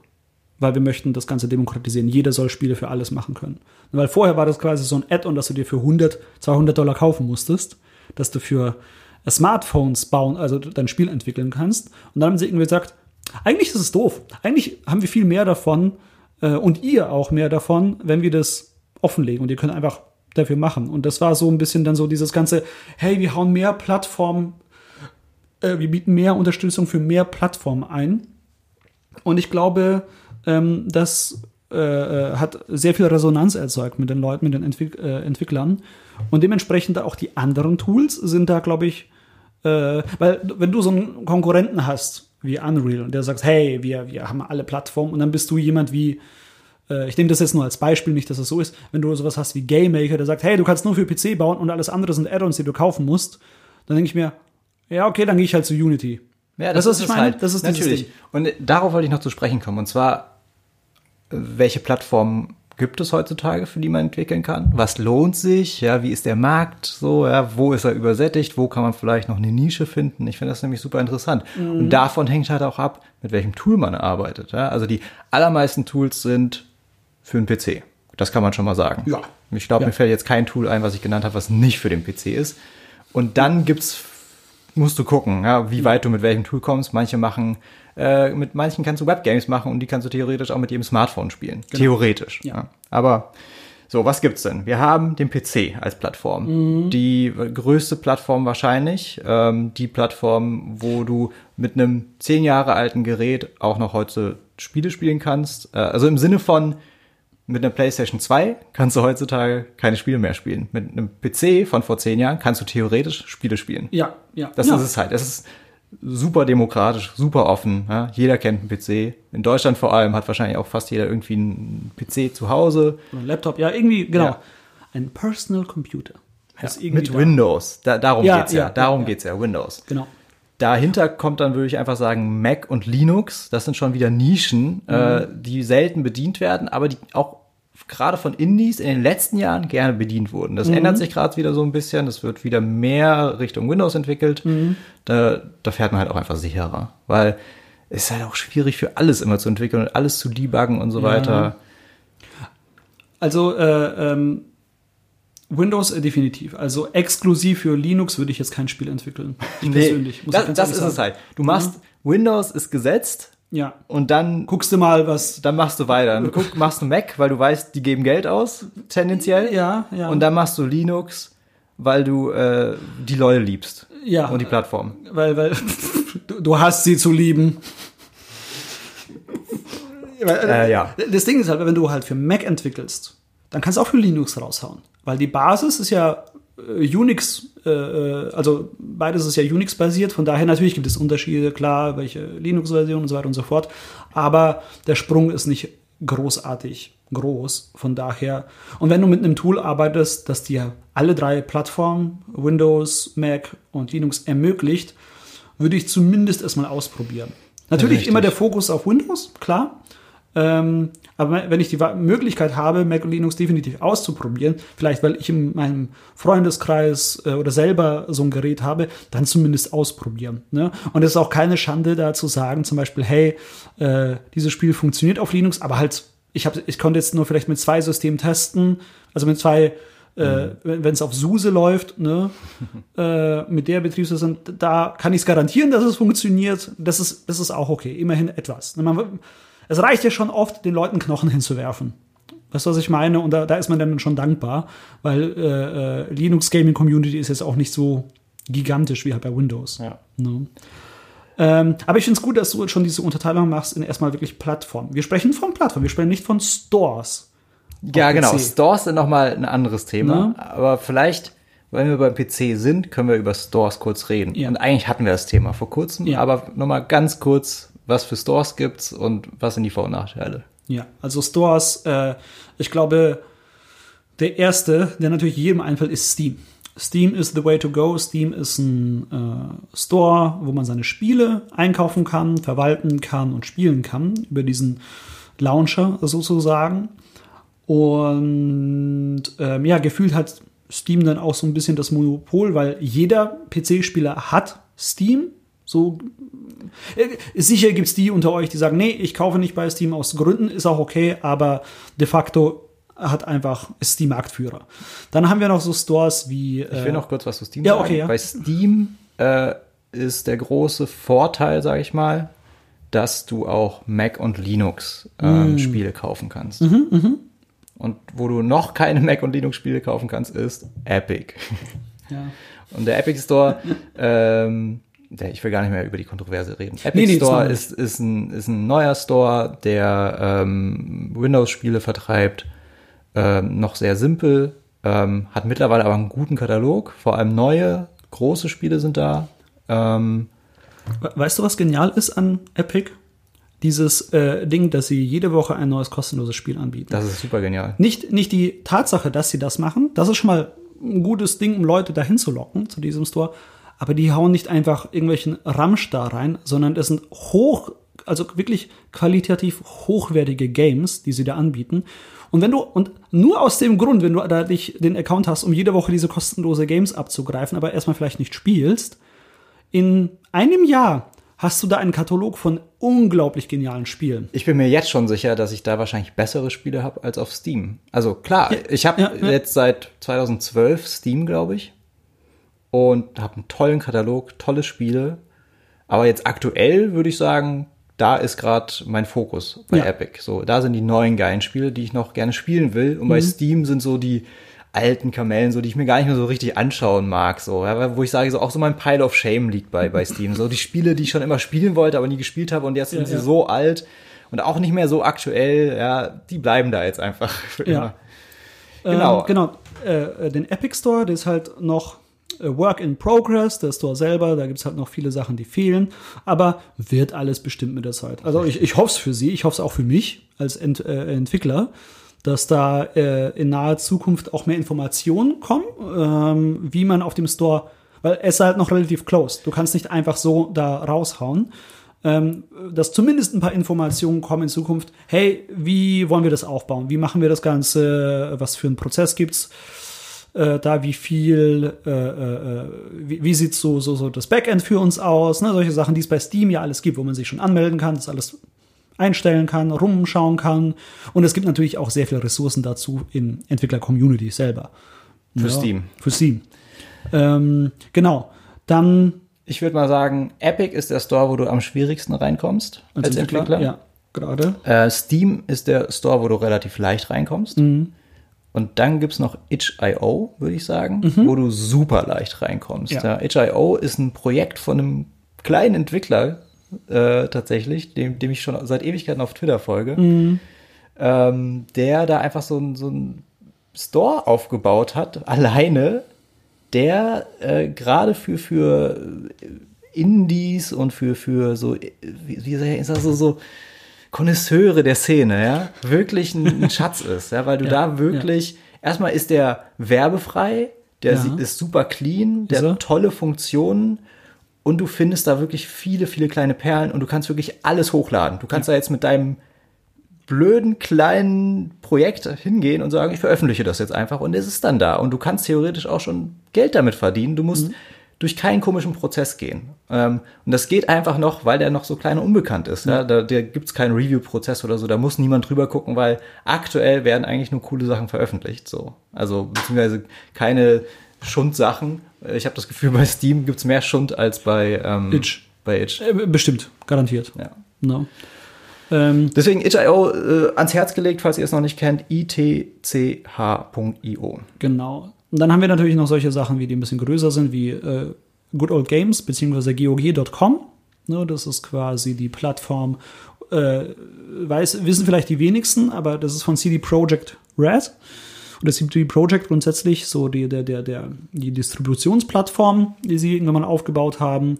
Weil wir möchten das Ganze demokratisieren. Jeder soll Spiele für alles machen können. Weil vorher war das quasi so ein Add-on, das du dir für 100, 200 Dollar kaufen musstest, dass du für Smartphones bauen, also dein Spiel entwickeln kannst. Und dann haben sie irgendwie gesagt, eigentlich ist es doof. Eigentlich haben wir viel mehr davon äh, und ihr auch mehr davon, wenn wir das offenlegen und ihr könnt einfach dafür machen. Und das war so ein bisschen dann so dieses ganze, hey, wir hauen mehr Plattformen, äh, wir bieten mehr Unterstützung für mehr Plattformen ein. Und ich glaube, ähm, das äh, äh, hat sehr viel Resonanz erzeugt mit den Leuten, mit den Entwick äh, Entwicklern. Und dementsprechend auch die anderen Tools sind da, glaube ich, äh, weil wenn du so einen Konkurrenten hast wie Unreal der sagt, hey, wir, wir haben alle Plattformen und dann bist du jemand wie, äh, ich nehme das jetzt nur als Beispiel, nicht, dass es so ist, wenn du sowas hast wie GameMaker, der sagt, hey, du kannst nur für PC bauen und alles andere sind Add-ons, die du kaufen musst, dann denke ich mir, ja, okay, dann gehe ich halt zu Unity. Ja, das, das ist, meine? halt. Das ist natürlich. Und darauf wollte ich noch zu sprechen kommen. Und zwar, welche Plattformen gibt es heutzutage, für die man entwickeln kann? Was lohnt sich? Ja, wie ist der Markt so? Ja, wo ist er übersättigt? Wo kann man vielleicht noch eine Nische finden? Ich finde das nämlich super interessant. Mhm. Und davon hängt halt auch ab, mit welchem Tool man arbeitet. Ja, also die allermeisten Tools sind für einen PC. Das kann man schon mal sagen. Ja. Ich glaube, ja. mir fällt jetzt kein Tool ein, was ich genannt habe, was nicht für den PC ist. Und dann gibt's, musst du gucken, ja, wie weit du mit welchem Tool kommst. Manche machen, äh, mit manchen kannst du Webgames machen und die kannst du theoretisch auch mit jedem Smartphone spielen. Genau. Theoretisch. Ja. ja. Aber so, was gibt's denn? Wir haben den PC als Plattform. Mhm. Die größte Plattform wahrscheinlich. Ähm, die Plattform, wo du mit einem zehn Jahre alten Gerät auch noch heute Spiele spielen kannst. Äh, also im Sinne von, mit einer PlayStation 2 kannst du heutzutage keine Spiele mehr spielen. Mit einem PC von vor zehn Jahren kannst du theoretisch Spiele spielen. Ja, ja. Das ja. ist es halt. Es ist super demokratisch, super offen. Ja? Jeder kennt einen PC. In Deutschland vor allem hat wahrscheinlich auch fast jeder irgendwie einen PC zu Hause. Ein Laptop, ja, irgendwie, genau. Ja. Ein Personal Computer. Mit da. Windows. Da, darum geht's ja. Darum geht's ja, Windows. Genau. Dahinter kommt dann, würde ich einfach sagen, Mac und Linux. Das sind schon wieder Nischen, mhm. äh, die selten bedient werden, aber die auch gerade von Indies in den letzten Jahren gerne bedient wurden. Das mhm. ändert sich gerade wieder so ein bisschen. Das wird wieder mehr Richtung Windows entwickelt. Mhm. Da, da fährt man halt auch einfach sicherer, weil es ist halt auch schwierig für alles immer zu entwickeln und alles zu debuggen und so weiter. Also äh, ähm, Windows äh, definitiv. Also exklusiv für Linux würde ich jetzt kein Spiel entwickeln. Ich nee, persönlich. Muss das, das ist sagen. es halt. Du machst, mhm. Windows ist gesetzt. Ja. Und dann guckst du mal, was. Dann machst du weiter. Dann guck, machst du Mac, weil du weißt, die geben Geld aus, tendenziell. Ja, ja. Und dann machst du Linux, weil du äh, die Leute liebst. Ja. Und die Plattform. Weil, weil du, du hast sie zu lieben. äh, ja. Das Ding ist halt, wenn du halt für Mac entwickelst, dann kannst du auch für Linux raushauen. Weil die Basis ist ja äh, Unix, äh, äh, also beides ist ja Unix-basiert, von daher natürlich gibt es Unterschiede, klar, welche Linux-Version und so weiter und so fort. Aber der Sprung ist nicht großartig groß, von daher. Und wenn du mit einem Tool arbeitest, das dir alle drei Plattformen, Windows, Mac und Linux ermöglicht, würde ich zumindest erstmal ausprobieren. Natürlich ja, immer der Fokus auf Windows, klar. Ähm, aber wenn ich die Möglichkeit habe, Mac und Linux definitiv auszuprobieren, vielleicht weil ich in meinem Freundeskreis äh, oder selber so ein Gerät habe, dann zumindest ausprobieren. Ne? Und es ist auch keine Schande da zu sagen, zum Beispiel, hey, äh, dieses Spiel funktioniert auf Linux, aber halt, ich, hab, ich konnte jetzt nur vielleicht mit zwei Systemen testen, also mit zwei äh, wenn es auf SUSE läuft, ne, äh, mit der Betriebssystem, da kann ich es garantieren, dass es funktioniert. Das ist, das ist auch okay, immerhin etwas. Ne, man, es reicht ja schon oft, den Leuten Knochen hinzuwerfen. Weißt du, was ich meine? Und da, da ist man dann schon dankbar, weil äh, äh, Linux Gaming Community ist jetzt auch nicht so gigantisch wie halt bei Windows. Ja. Ne? Ähm, aber ich finde es gut, dass du schon diese Unterteilung machst in erstmal wirklich Plattformen. Wir sprechen von Plattformen, wir sprechen nicht von Stores. Ja, genau. PC. Stores sind nochmal ein anderes Thema. Ne? Aber vielleicht, wenn wir beim PC sind, können wir über Stores kurz reden. Ja. Und eigentlich hatten wir das Thema vor kurzem, ja. aber nochmal ganz kurz, was für Stores gibt's und was sind die Vor- und Nachteile? Ja, also Stores, äh, ich glaube, der erste, der natürlich jedem einfällt, ist Steam. Steam is the way to go. Steam ist ein äh, Store, wo man seine Spiele einkaufen kann, verwalten kann und spielen kann über diesen Launcher sozusagen. Und ähm, ja, gefühlt hat Steam dann auch so ein bisschen das Monopol, weil jeder PC-Spieler hat Steam. So äh, sicher gibt es die unter euch, die sagen, nee, ich kaufe nicht bei Steam aus Gründen, ist auch okay, aber de facto hat einfach ist Steam Marktführer. Dann haben wir noch so Stores wie. Äh, ich will noch kurz was zu Steam ja, sagen. Okay, ja. Bei Steam äh, ist der große Vorteil, sage ich mal, dass du auch Mac und Linux ähm, mm. Spiele kaufen kannst. Mhm, mh. Und wo du noch keine Mac und Linux Spiele kaufen kannst, ist Epic. Ja. Und der Epic Store, ähm, ich will gar nicht mehr über die Kontroverse reden. Epic nee, nee, Store ist, ist, ein, ist ein neuer Store, der ähm, Windows-Spiele vertreibt. Ähm, noch sehr simpel, ähm, hat mittlerweile aber einen guten Katalog. Vor allem neue, große Spiele sind da. Ähm, weißt du, was genial ist an Epic? Dieses äh, Ding, dass sie jede Woche ein neues kostenloses Spiel anbieten. Das ist super genial. Nicht, nicht die Tatsache, dass sie das machen, das ist schon mal ein gutes Ding, um Leute dahin zu locken, zu diesem Store. Aber die hauen nicht einfach irgendwelchen Ramsch da rein, sondern es sind hoch, also wirklich qualitativ hochwertige Games, die sie da anbieten. Und wenn du, und nur aus dem Grund, wenn du da dich den Account hast, um jede Woche diese kostenlose Games abzugreifen, aber erstmal vielleicht nicht spielst, in einem Jahr hast du da einen Katalog von unglaublich genialen Spielen. Ich bin mir jetzt schon sicher, dass ich da wahrscheinlich bessere Spiele habe als auf Steam. Also klar, ja, ich habe ja, ja. jetzt seit 2012 Steam, glaube ich, und habe einen tollen Katalog, tolle Spiele. Aber jetzt aktuell würde ich sagen, da ist gerade mein Fokus bei Epic. So, da sind die neuen geilen Spiele, die ich noch gerne spielen will. Und mhm. bei Steam sind so die alten Kamellen, so die ich mir gar nicht mehr so richtig anschauen mag, so, ja, wo ich sage, so auch so mein Pile of Shame liegt bei, bei Steam. So die Spiele, die ich schon immer spielen wollte, aber nie gespielt habe und jetzt sind ja, sie ja. so alt und auch nicht mehr so aktuell, ja, die bleiben da jetzt einfach für immer. Genau. Ähm, genau. Äh, den Epic Store, der ist halt noch äh, Work in Progress, der Store selber, da gibt es halt noch viele Sachen, die fehlen, aber wird alles bestimmt mit der Zeit. Also ich, ich hoffe es für Sie, ich hoffe es auch für mich als Ent, äh, Entwickler dass da äh, in naher Zukunft auch mehr Informationen kommen, ähm, wie man auf dem Store, weil es ist halt noch relativ close. Du kannst nicht einfach so da raushauen. Ähm, dass zumindest ein paar Informationen kommen in Zukunft. Hey, wie wollen wir das aufbauen? Wie machen wir das Ganze? Was für einen Prozess gibt's? Äh, da wie viel, äh, äh, wie, wie sieht so, so, so das Backend für uns aus? Ne? Solche Sachen, die es bei Steam ja alles gibt, wo man sich schon anmelden kann. Das alles einstellen kann, rumschauen kann. Und es gibt natürlich auch sehr viele Ressourcen dazu in Entwickler-Community selber. Für ja, Steam. Für Steam. Ähm, genau. Dann. Ich würde mal sagen, Epic ist der Store, wo du am schwierigsten reinkommst als, als Entwickler. Entwickler. Ja, gerade. Äh, Steam ist der Store, wo du relativ leicht reinkommst. Mhm. Und dann gibt es noch itch.io, würde ich sagen, mhm. wo du super leicht reinkommst. Ja. Ja, itch.io ist ein Projekt von einem kleinen Entwickler, äh, tatsächlich, dem, dem ich schon seit Ewigkeiten auf Twitter folge, mhm. ähm, der da einfach so, ein so ein Store aufgebaut hat, alleine, der äh, gerade für, für Indies und für, für so, wie, wie ist das so, so Konnoisseure der Szene, ja, wirklich ein, ein Schatz ist, ja, weil du ja, da wirklich, ja. erstmal ist der werbefrei, der ja. ist super clean, der hat tolle Funktionen und du findest da wirklich viele, viele kleine Perlen und du kannst wirklich alles hochladen. Du kannst da jetzt mit deinem blöden kleinen Projekt hingehen und sagen, ich veröffentliche das jetzt einfach und es ist dann da. Und du kannst theoretisch auch schon Geld damit verdienen. Du musst mhm. Durch keinen komischen Prozess gehen. Ähm, und das geht einfach noch, weil der noch so klein und unbekannt ist. Mhm. Ja? Da, da gibt es keinen Review-Prozess oder so, da muss niemand drüber gucken, weil aktuell werden eigentlich nur coole Sachen veröffentlicht. So. Also beziehungsweise keine Schundsachen. Ich habe das Gefühl, bei Steam gibt es mehr Schund als bei ähm, Itch. Bei Itch. Äh, bestimmt, garantiert. Ja. No. Ähm, Deswegen itch.io äh, ans Herz gelegt, falls ihr es noch nicht kennt, itch.io. Genau. Und dann haben wir natürlich noch solche Sachen, wie die ein bisschen größer sind, wie äh, Good Old Games bzw. GOG.com. Ne, das ist quasi die Plattform, äh, weiß, wissen vielleicht die wenigsten, aber das ist von CD Projekt Red. Und das CD Projekt grundsätzlich so die, der, der, der, die Distributionsplattform, die sie irgendwann mal aufgebaut haben,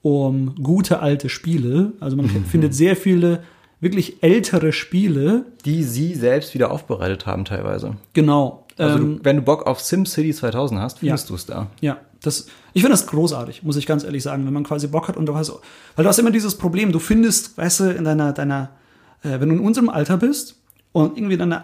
um gute alte Spiele. Also man mhm. findet sehr viele wirklich ältere Spiele. Die sie selbst wieder aufbereitet haben teilweise. Genau. Also ähm, du, wenn du Bock auf SimCity 2000 hast, findest ja, du es da. Ja, das, ich finde das großartig, muss ich ganz ehrlich sagen, wenn man quasi Bock hat und du hast, weil du hast immer dieses Problem, du findest, weißt du, in deiner, deiner, äh, wenn du in unserem Alter bist und irgendwie deine die-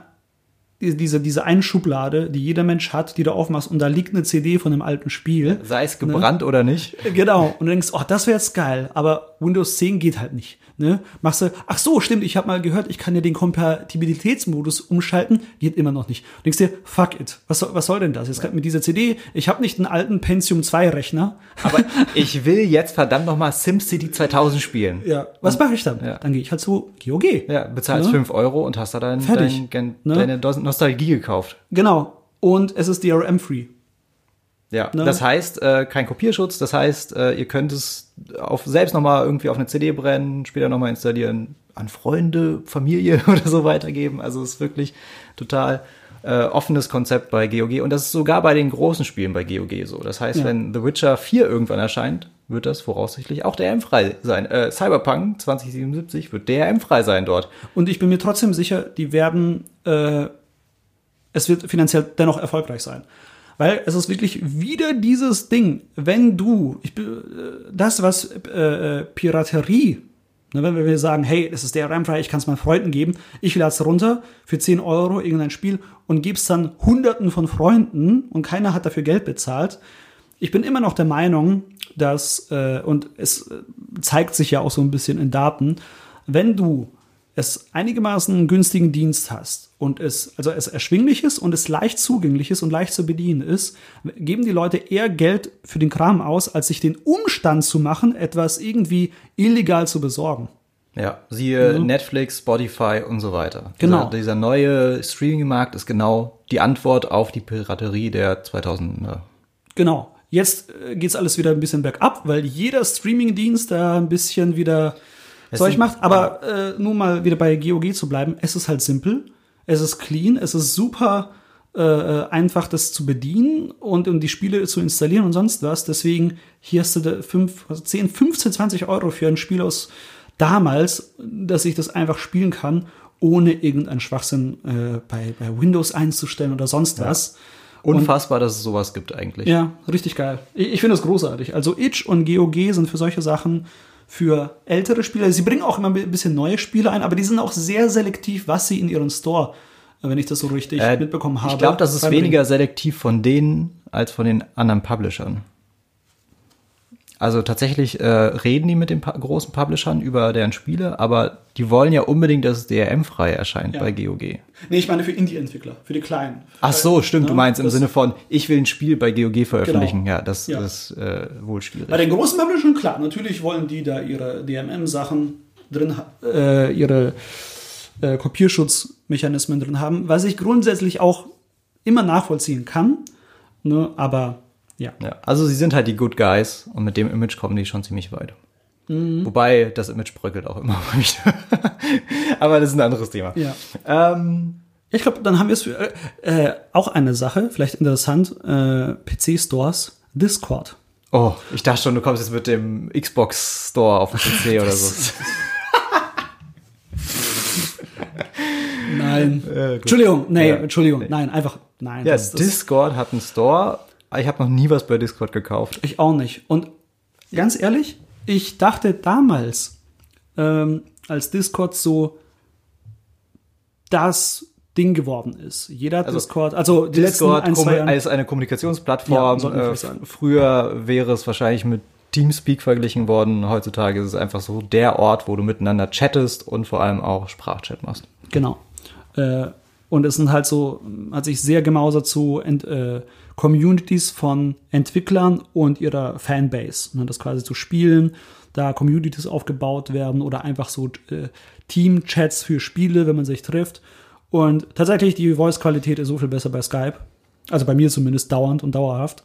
diese, diese eine Schublade, die jeder Mensch hat, die du aufmachst und da liegt eine CD von einem alten Spiel. Sei es gebrannt oder nicht. Genau. Und du denkst, oh, das wäre jetzt geil, aber Windows 10 geht halt nicht. Ne? Machst du, ach so, stimmt, ich habe mal gehört, ich kann ja den Kompatibilitätsmodus umschalten, geht immer noch nicht. Du denkst dir, fuck it, was soll, was soll denn das? Jetzt kann mit dieser CD, ich habe nicht einen alten Pentium 2 Rechner. Aber ich will jetzt verdammt nochmal SimCity 2000 spielen. Ja, was mache ich dann? Ja. Dann gehe ich halt zu GOG. Ja, bezahlst Ja. 5 Euro und hast da dein, Fertig. dein, gen- Ne? deine Dos- Nostalgie gekauft. Genau. Und es ist DRM-free. Ja, Ne? das heißt, äh, kein Kopierschutz, das heißt, äh, ihr könnt es auf, selbst nochmal irgendwie auf eine CD brennen, später nochmal installieren, an Freunde, Familie oder so weitergeben. Also es ist wirklich total äh, offenes Konzept bei GOG und das ist sogar bei den großen Spielen bei GOG so. Das heißt, Ja. wenn The Witcher 4 irgendwann erscheint, wird das voraussichtlich auch DRM-frei sein. Äh, Cyberpunk 2077 wird DRM-frei sein dort. Und ich bin mir trotzdem sicher, die werden, äh, es wird finanziell dennoch erfolgreich sein. Weil es ist wirklich wieder dieses Ding, wenn du, ich, äh, das, was äh, äh, Piraterie, ne, wenn wir sagen, hey, das ist der RAM-frei, ich kann es meinen Freunden geben, ich lade es runter für 10 Euro irgendein Spiel und gebe es dann Hunderten von Freunden und keiner hat dafür Geld bezahlt. Ich bin immer noch der Meinung, dass, äh, und es äh, zeigt sich ja auch so ein bisschen in Daten, wenn du es einigermaßen günstigen Dienst hast und es, also es erschwinglich ist und es leicht zugänglich ist und leicht zu bedienen ist, geben die Leute eher Geld für den Kram aus, als sich den Umstand zu machen, etwas irgendwie illegal zu besorgen. Ja, siehe Netflix, Spotify und so weiter. Genau. Dieser, dieser neue Streaming-Markt ist genau die Antwort auf die Piraterie der 2000er. Genau. Jetzt äh, geht's alles wieder ein bisschen bergab, weil jeder Streamingdienst da ein bisschen wieder Zeug macht. Aber äh, nur mal wieder bei GOG zu bleiben, es ist halt simpel, es ist clean, es ist super äh, äh, einfach, das zu bedienen und, und die Spiele zu installieren und sonst was. Deswegen hier hast du da fünf, also 10, 15, 20 Euro für ein Spiel aus damals, dass ich das einfach spielen kann, ohne irgendeinen Schwachsinn äh, bei, bei Windows einzustellen oder sonst was. Unfassbar, dass es sowas gibt eigentlich. Ja, richtig geil. Ich, ich finde das großartig. Also Itch und GOG sind für solche Sachen für ältere Spieler. Sie bringen auch immer ein bisschen neue Spiele ein, aber die sind auch sehr selektiv, was sie in ihren Store, wenn ich das so richtig Äh, mitbekommen habe. Ich glaube, das ist weniger selektiv von denen als von den anderen Publishern. Also tatsächlich äh, reden die mit den großen Publishern über deren Spiele, aber die wollen ja unbedingt, dass es DRM-frei erscheint Ja. bei GOG. Nee, ich meine für Indie-Entwickler, für die Kleinen. Ach so, stimmt, du Ne? meinst im Sinne von, ich will ein Spiel bei GOG veröffentlichen. Genau. Ja, das, Ja. ist äh, wohl schwierig. Bei den großen Publishern, klar, natürlich wollen die da ihre DMM-Sachen drin, äh, ihre äh, Kopierschutzmechanismen drin haben, was ich grundsätzlich auch immer nachvollziehen kann. Ne, aber ja. Ja, also sie sind halt die Good Guys und mit dem Image kommen die schon ziemlich weit. Mhm. Wobei das Image bröckelt auch immer wieder. Aber das ist ein anderes Thema. ja. Ähm, Ich glaube, dann haben wir es für äh, äh, auch eine Sache, vielleicht interessant, äh, PC-Stores, Discord. oh, ich dachte schon, du kommst jetzt mit dem Xbox Store auf dem PC oder so. Nein. Äh. Entschuldigung, nee, Ja. Entschuldigung, nein, einfach, nein. Ja, Discord hat einen Store. Ich habe noch nie was bei Discord gekauft. Ich auch nicht. Und ganz ehrlich, ich dachte damals, ähm, als Discord so das Ding geworden ist. Jeder Also, Discord, also die Discord letzten ein, zwei Jahre. als eine Kommunikationsplattform. Ja, äh, früher wäre es wahrscheinlich mit Teamspeak verglichen worden. Heutzutage ist es einfach so der Ort, wo du miteinander chattest und vor allem auch Sprachchat machst. Genau. Äh, und es sind halt so, hat sich sehr gemausert zu Ent, äh, Communities von Entwicklern und ihrer Fanbase. Ne, das quasi zu spielen, da Communities aufgebaut werden oder einfach so äh, Team-Chats für Spiele, wenn man sich trifft. Und tatsächlich, die Voice-Qualität ist so viel besser bei Skype. Also bei mir zumindest dauernd und dauerhaft,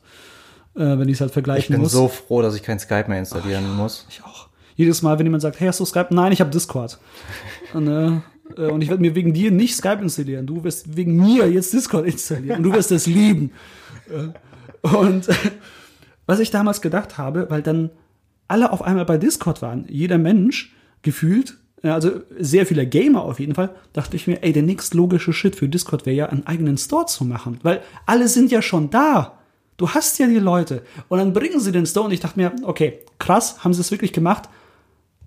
äh, wenn ich es halt Ich vergleichen bin muss. so froh, dass ich kein Skype mehr installieren muss. Ich auch. Jedes Mal, wenn jemand sagt, hey, hast du Skype? Nein, ich habe Discord. Und, äh, äh, und ich werde mir wegen dir nicht Skype installieren. Du wirst wegen mir jetzt Discord installieren. Und du wirst es lieben. Und was ich damals gedacht habe, weil dann alle auf einmal bei Discord waren, jeder Mensch gefühlt, also sehr viele Gamer auf jeden Fall, dachte ich mir, ey, der nächstlogische Shit für Discord wäre ja, einen eigenen Store zu machen. Weil alle sind ja schon da. Du hast ja die Leute. Und dann bringen sie den Store und ich dachte mir, okay, krass, haben sie es wirklich gemacht.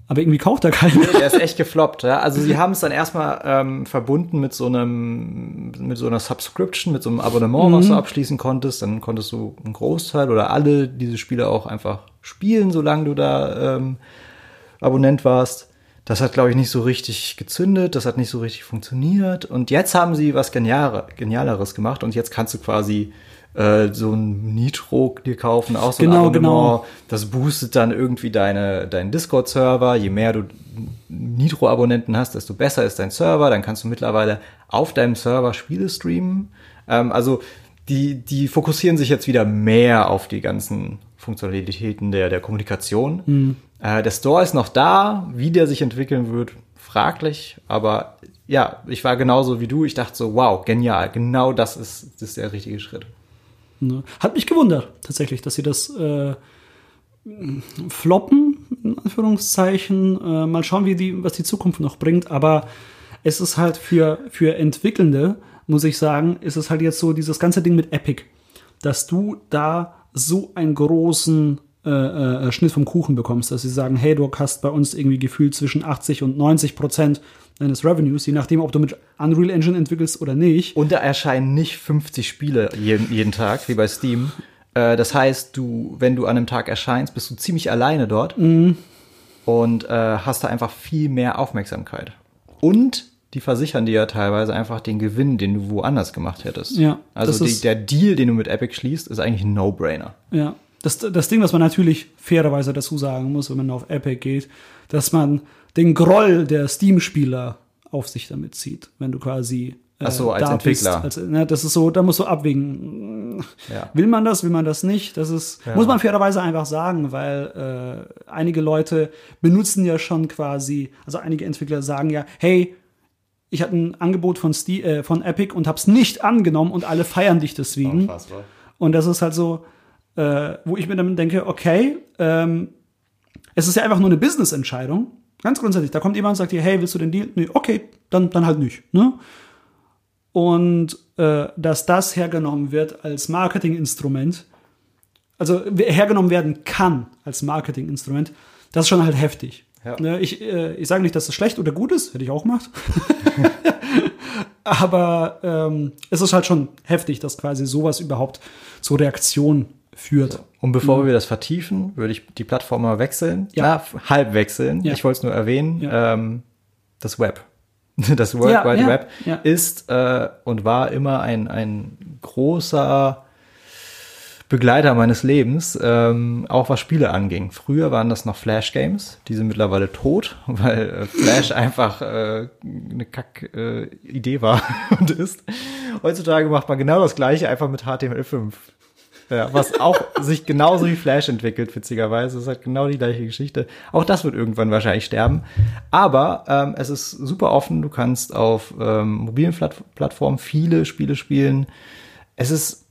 Aber irgendwie kauft er keiner. Nee, der ist echt gefloppt. Ja? Also sie haben es dann erstmal ähm, verbunden mit so einem, mit so einer Subscription, mit so einem Abonnement, was du abschließen konntest. Dann konntest du einen Großteil oder alle diese Spiele auch einfach spielen, solange du da ähm, Abonnent warst. Das hat, glaube ich, nicht so richtig gezündet, das hat nicht so richtig funktioniert. Und jetzt haben sie was Geniale, Genialeres gemacht und jetzt kannst du quasi äh, so ein Nitro dir kaufen, auch so Genau, ein Abonnement. genau. Das boostet dann irgendwie deine, deinen Discord-Server. Je mehr du Nitro-Abonnenten hast, desto besser ist dein Server. Dann kannst du mittlerweile auf deinem Server Spiele streamen. Ähm, also die, die fokussieren sich jetzt wieder mehr auf die ganzen Funktionalitäten der, der Kommunikation. Äh, der Store ist noch da. Wie der sich entwickeln wird, fraglich. Aber ja, ich war genauso wie du. Ich dachte so, wow, genial. Genau das ist, das ist der richtige Schritt. Ne? Hat mich gewundert, tatsächlich, dass sie das äh, floppen, in Anführungszeichen. Äh, mal schauen, wie die, was die Zukunft noch bringt. Aber es ist halt für, für Entwickelnde, muss ich sagen, ist es halt jetzt so dieses ganze Ding mit Epic, dass du da so einen großen äh, äh, Schnitt vom Kuchen bekommst, dass sie sagen, hey, du hast bei uns irgendwie gefühlt zwischen 80 und 90 Prozent deines Revenues, je nachdem, ob du mit Unreal Engine entwickelst oder nicht. Und da erscheinen nicht 50 Spiele jeden, jeden Tag, wie bei Steam. Äh, das heißt, du, wenn du an einem Tag erscheinst, bist du ziemlich alleine dort und äh, hast da einfach viel mehr Aufmerksamkeit. Und die versichern dir ja teilweise einfach den Gewinn, den du woanders gemacht hättest. Ja, Also die, der Deal, den du mit Epic schließt, ist eigentlich ein No-Brainer. Ja, das, das Ding, was man natürlich fairerweise dazu sagen muss, wenn man auf Epic geht, dass man den Groll der Steam-Spieler auf sich damit zieht, wenn du quasi äh, Ach so, als Entwickler. Bist, als, ne, das ist so, da musst du abwägen. Ja. Will man das, will man das nicht? Das ist, muss man fairerweise einfach sagen, weil äh, einige Leute benutzen ja schon quasi, also einige Entwickler sagen ja, hey, ich hatte ein Angebot von, Ste äh, von Epic und hab's nicht angenommen und alle feiern dich deswegen. Und das ist halt so, äh, wo ich mir dann denke, okay, ähm, es ist ja einfach nur eine Business-Entscheidung. Ganz grundsätzlich. Da kommt jemand und sagt dir, hey, willst du den Deal? Nee, okay, dann, dann halt nicht. Ne? Und äh, dass das hergenommen wird als Marketinginstrument, also hergenommen werden kann als Marketinginstrument, das ist schon halt heftig. Ja. Ne, ich äh, ich sage nicht, dass das schlecht oder gut ist, hätte ich auch gemacht. Aber ähm, es ist halt schon heftig, dass quasi sowas überhaupt zur Reaktion führt. Und bevor wir das vertiefen, würde ich die Plattform mal wechseln. Mhm. Ja. Na, f- halb wechseln. Ja. Ich wollte es nur erwähnen. Ja. Ähm, das Web. Das World Wide Web ist äh, und war immer ein, ein großer Begleiter meines Lebens, ähm, auch was Spiele anging. Früher waren das noch Flash-Games, die sind mittlerweile tot, weil äh, Flash einfach äh, eine Kack-Idee war und ist. Heutzutage macht man genau das gleiche, einfach mit HTML5. Ja, was auch sich genauso wie Flash entwickelt, witzigerweise. Es hat genau die gleiche Geschichte. Auch das wird irgendwann wahrscheinlich sterben. Aber ähm, es ist super offen. Du kannst auf ähm, mobilen Plat Plattformen viele Spiele spielen. Es ist,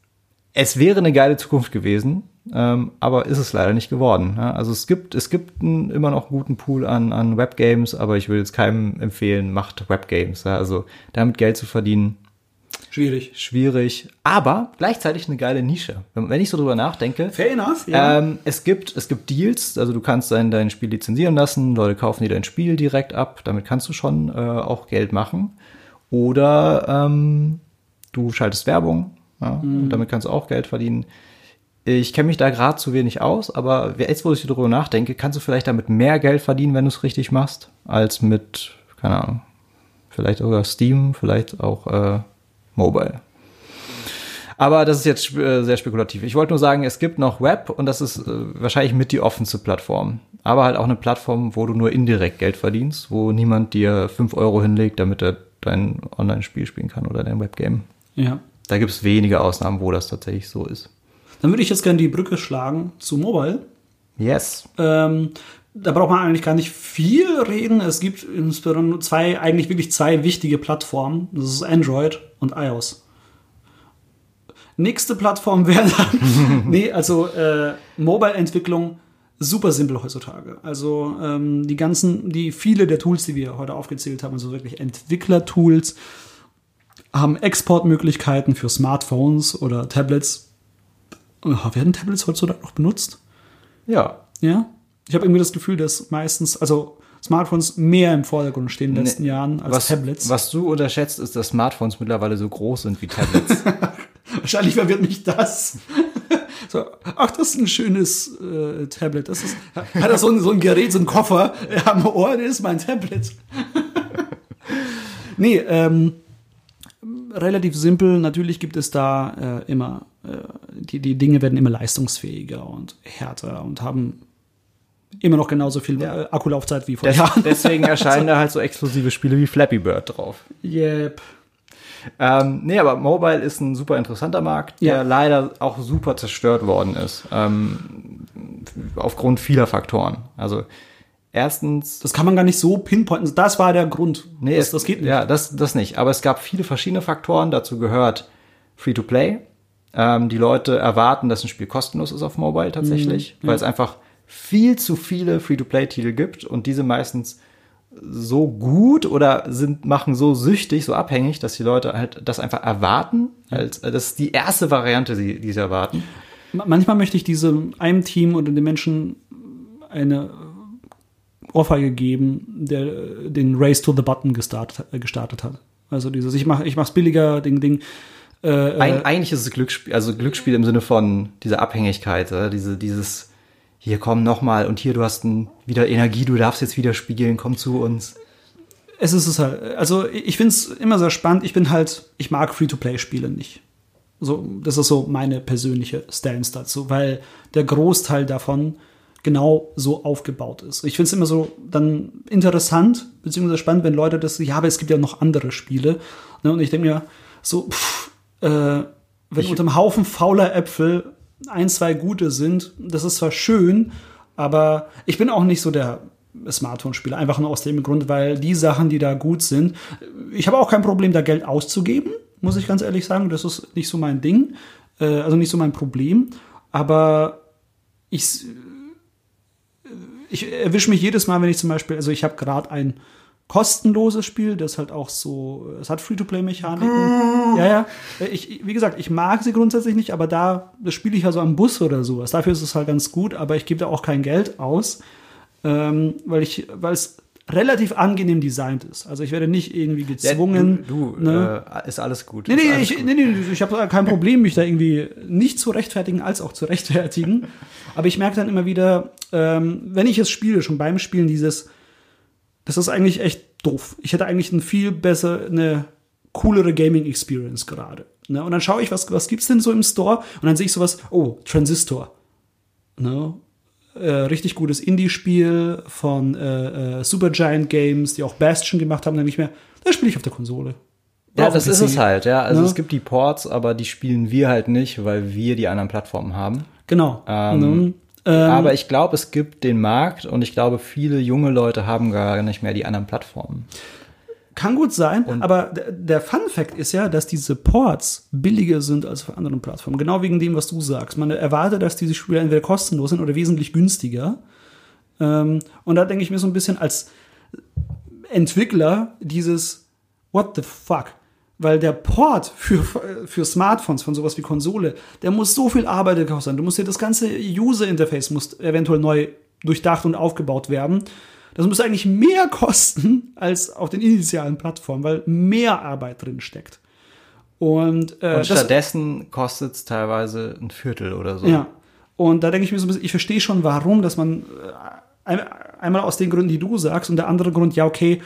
es wäre eine geile Zukunft gewesen, ähm, aber ist es leider nicht geworden. Ja? Also es gibt, es gibt einen, immer noch einen guten Pool an, an Webgames, aber ich will jetzt keinem empfehlen, macht Webgames. Ja? Also damit Geld zu verdienen, Schwierig. schwierig, aber gleichzeitig eine geile Nische. Wenn, wenn ich so drüber nachdenke, Fair enough, ähm, es gibt es gibt Deals, also du kannst dein, dein Spiel lizenzieren lassen, Leute kaufen dir dein Spiel direkt ab, damit kannst du schon äh, auch Geld machen. Oder ähm, du schaltest Werbung, ja, und damit kannst du auch Geld verdienen. Ich kenne mich da gerade zu wenig aus, aber jetzt, wo ich darüber nachdenke, kannst du vielleicht damit mehr Geld verdienen, wenn du es richtig machst, als mit, keine Ahnung, vielleicht sogar Steam, vielleicht auch äh, Mobile. Aber das ist jetzt äh, sehr spekulativ. Ich wollte nur sagen, es gibt noch Web und das ist äh, wahrscheinlich mit die offenste Plattform. Aber halt auch eine Plattform, wo du nur indirekt Geld verdienst, wo niemand dir 5 Euro hinlegt, damit er dein Online-Spiel spielen kann oder dein Webgame. Ja. Da gibt es wenige Ausnahmen, wo das tatsächlich so ist. Dann würde ich jetzt gerne die Brücke schlagen zu Mobile. Yes. Ähm, da braucht man eigentlich gar nicht viel reden. Es gibt insbesondere zwei, eigentlich wirklich zwei wichtige Plattformen. Das ist Android und iOS. Nächste Plattform wäre dann, nee, also äh, Mobile-Entwicklung super simpel heutzutage. Also ähm, die ganzen, die viele der Tools, die wir heute aufgezählt haben, also wirklich Entwickler-Tools, haben Exportmöglichkeiten für Smartphones oder Tablets. Oh, werden Tablets heutzutage noch benutzt? Ja. Ja. Ich habe irgendwie das Gefühl, dass meistens, also Smartphones mehr im Vordergrund stehen in den letzten Nee, Jahren als was, Tablets. Was du unterschätzt, ist, dass Smartphones mittlerweile so groß sind wie Tablets. Wahrscheinlich verwirrt mich das. So, ach, das ist ein schönes äh, Tablet. Das ist, hat er so ein, so ein Gerät, so ein Koffer am Ohr, das ist mein Tablet. nee, ähm, relativ simpel. Natürlich gibt es da äh, immer, äh, die, die Dinge werden immer leistungsfähiger und härter und haben immer noch genauso viel äh, Akkulaufzeit wie vor Des, Jahren. deswegen erscheinen da halt so exklusive Spiele wie Flappy Bird drauf. Yep. Ähm, nee, aber Mobile ist ein super interessanter Markt, der Ja. leider auch super zerstört worden ist. Ähm, aufgrund vieler Faktoren. Also erstens, Das kann man gar nicht so pinpointen. Das war der Grund. nee, das, es, das geht nicht. Ja, das, das nicht. Aber es gab viele verschiedene Faktoren. Dazu gehört Free-to-Play. Ähm, die Leute erwarten, dass ein Spiel kostenlos ist auf Mobile tatsächlich, Mhm, weil es einfach viel zu viele Free-to-Play-Titel gibt und diese meistens so gut oder sind, machen so süchtig, so abhängig, dass die Leute halt das einfach erwarten. Als, äh, das ist die erste Variante, die, die sie erwarten. Ma- Manchmal möchte ich diesem einem Team oder den Menschen eine Ohrfeige geben, der äh, den Race to the Button gestartet, äh, gestartet hat. Also dieses, ich mach, ich mach's billiger, Ding, Ding. Äh, Eig äh, eigentlich ist es Glücksspiel, also Glücksspiel im Sinne von dieser Abhängigkeit, äh, diese, dieses, hier komm nochmal und hier, du hast ein, wieder Energie, du darfst jetzt wieder spielen, komm zu uns. es ist es halt. Also ich finde es immer sehr spannend. Ich bin halt, ich mag Free-to-Play-Spiele nicht. So, das ist so meine persönliche Stance dazu, weil der Großteil davon genau so aufgebaut ist. Ich finde es immer so dann interessant, beziehungsweise spannend, wenn Leute das, ja, aber es gibt ja noch andere Spiele. Ne, und ich denke mir, so, pff, äh, wenn Ich- unterm Haufen fauler Äpfel ein, zwei gute sind, das ist zwar schön, aber ich bin auch nicht so der Smartphone-Spieler, einfach nur aus dem Grund, weil die Sachen, die da gut sind, ich habe auch kein Problem, da Geld auszugeben, muss ich ganz ehrlich sagen. Das ist nicht so mein Ding, äh, also nicht so mein Problem. Aber ich, ich erwische mich jedes Mal, wenn ich zum Beispiel, also ich habe gerade ein kostenloses Spiel, das halt auch so, es hat Free-to-Play-Mechaniken. Ja, ja. Ich, wie gesagt, ich mag sie grundsätzlich nicht, aber da, das spiele ich ja so am Bus oder sowas. Dafür ist es halt ganz gut, aber ich gebe da auch kein Geld aus, ähm, weil ich, weil es relativ angenehm designt ist. Also ich werde nicht irgendwie gezwungen. du, du ne? äh, ist alles gut. Nee, nee, ich, gut. nee, nee, ich habe kein Problem, mich da irgendwie nicht zu rechtfertigen, als auch zu rechtfertigen. Aber ich merke dann immer wieder, ähm, wenn ich es spiele, schon beim Spielen dieses, das ist eigentlich echt doof. Ich hätte eigentlich ein viel besser, eine coolere Gaming-Experience gerade. Ne? Und dann schaue ich, was, was gibt's denn so im Store? Und dann sehe ich sowas, oh, Transistor. Ne? Äh, richtig gutes Indie-Spiel von äh, äh, Supergiant Games, die auch Bastion gemacht haben, dann nicht mehr, das spiele ich auf der Konsole. Ja, das ist es halt, ja. Also Ne? es gibt die Ports, aber die spielen wir halt nicht, weil wir die anderen Plattformen haben. Genau. Ähm, Ne? Ähm, aber ich glaube, es gibt den Markt und ich glaube, viele junge Leute haben gar nicht mehr die anderen Plattformen. Kann gut sein, aber der, der Fun Fact ist ja, dass diese Ports billiger sind als auf anderen Plattformen. Genau wegen dem, was du sagst. Man erwartet, dass diese Spiele entweder kostenlos sind oder wesentlich günstiger. Ähm, und da denke ich mir so ein bisschen als Entwickler dieses What the fuck? Weil der Port für, für Smartphones von sowas wie Konsole, der muss so viel Arbeit gekostet sein. Du musst dir das ganze User-Interface muss eventuell neu durchdacht und aufgebaut werden. Das muss eigentlich mehr kosten als auf den initialen Plattformen, weil mehr Arbeit drin steckt. Und, äh, Und stattdessen kostet es teilweise ein Viertel oder so. ja. Und da denke ich mir so ein bisschen, ich verstehe schon, warum, dass man äh, ein, einmal aus den Gründen, die du sagst, und der andere Grund, ja, okay,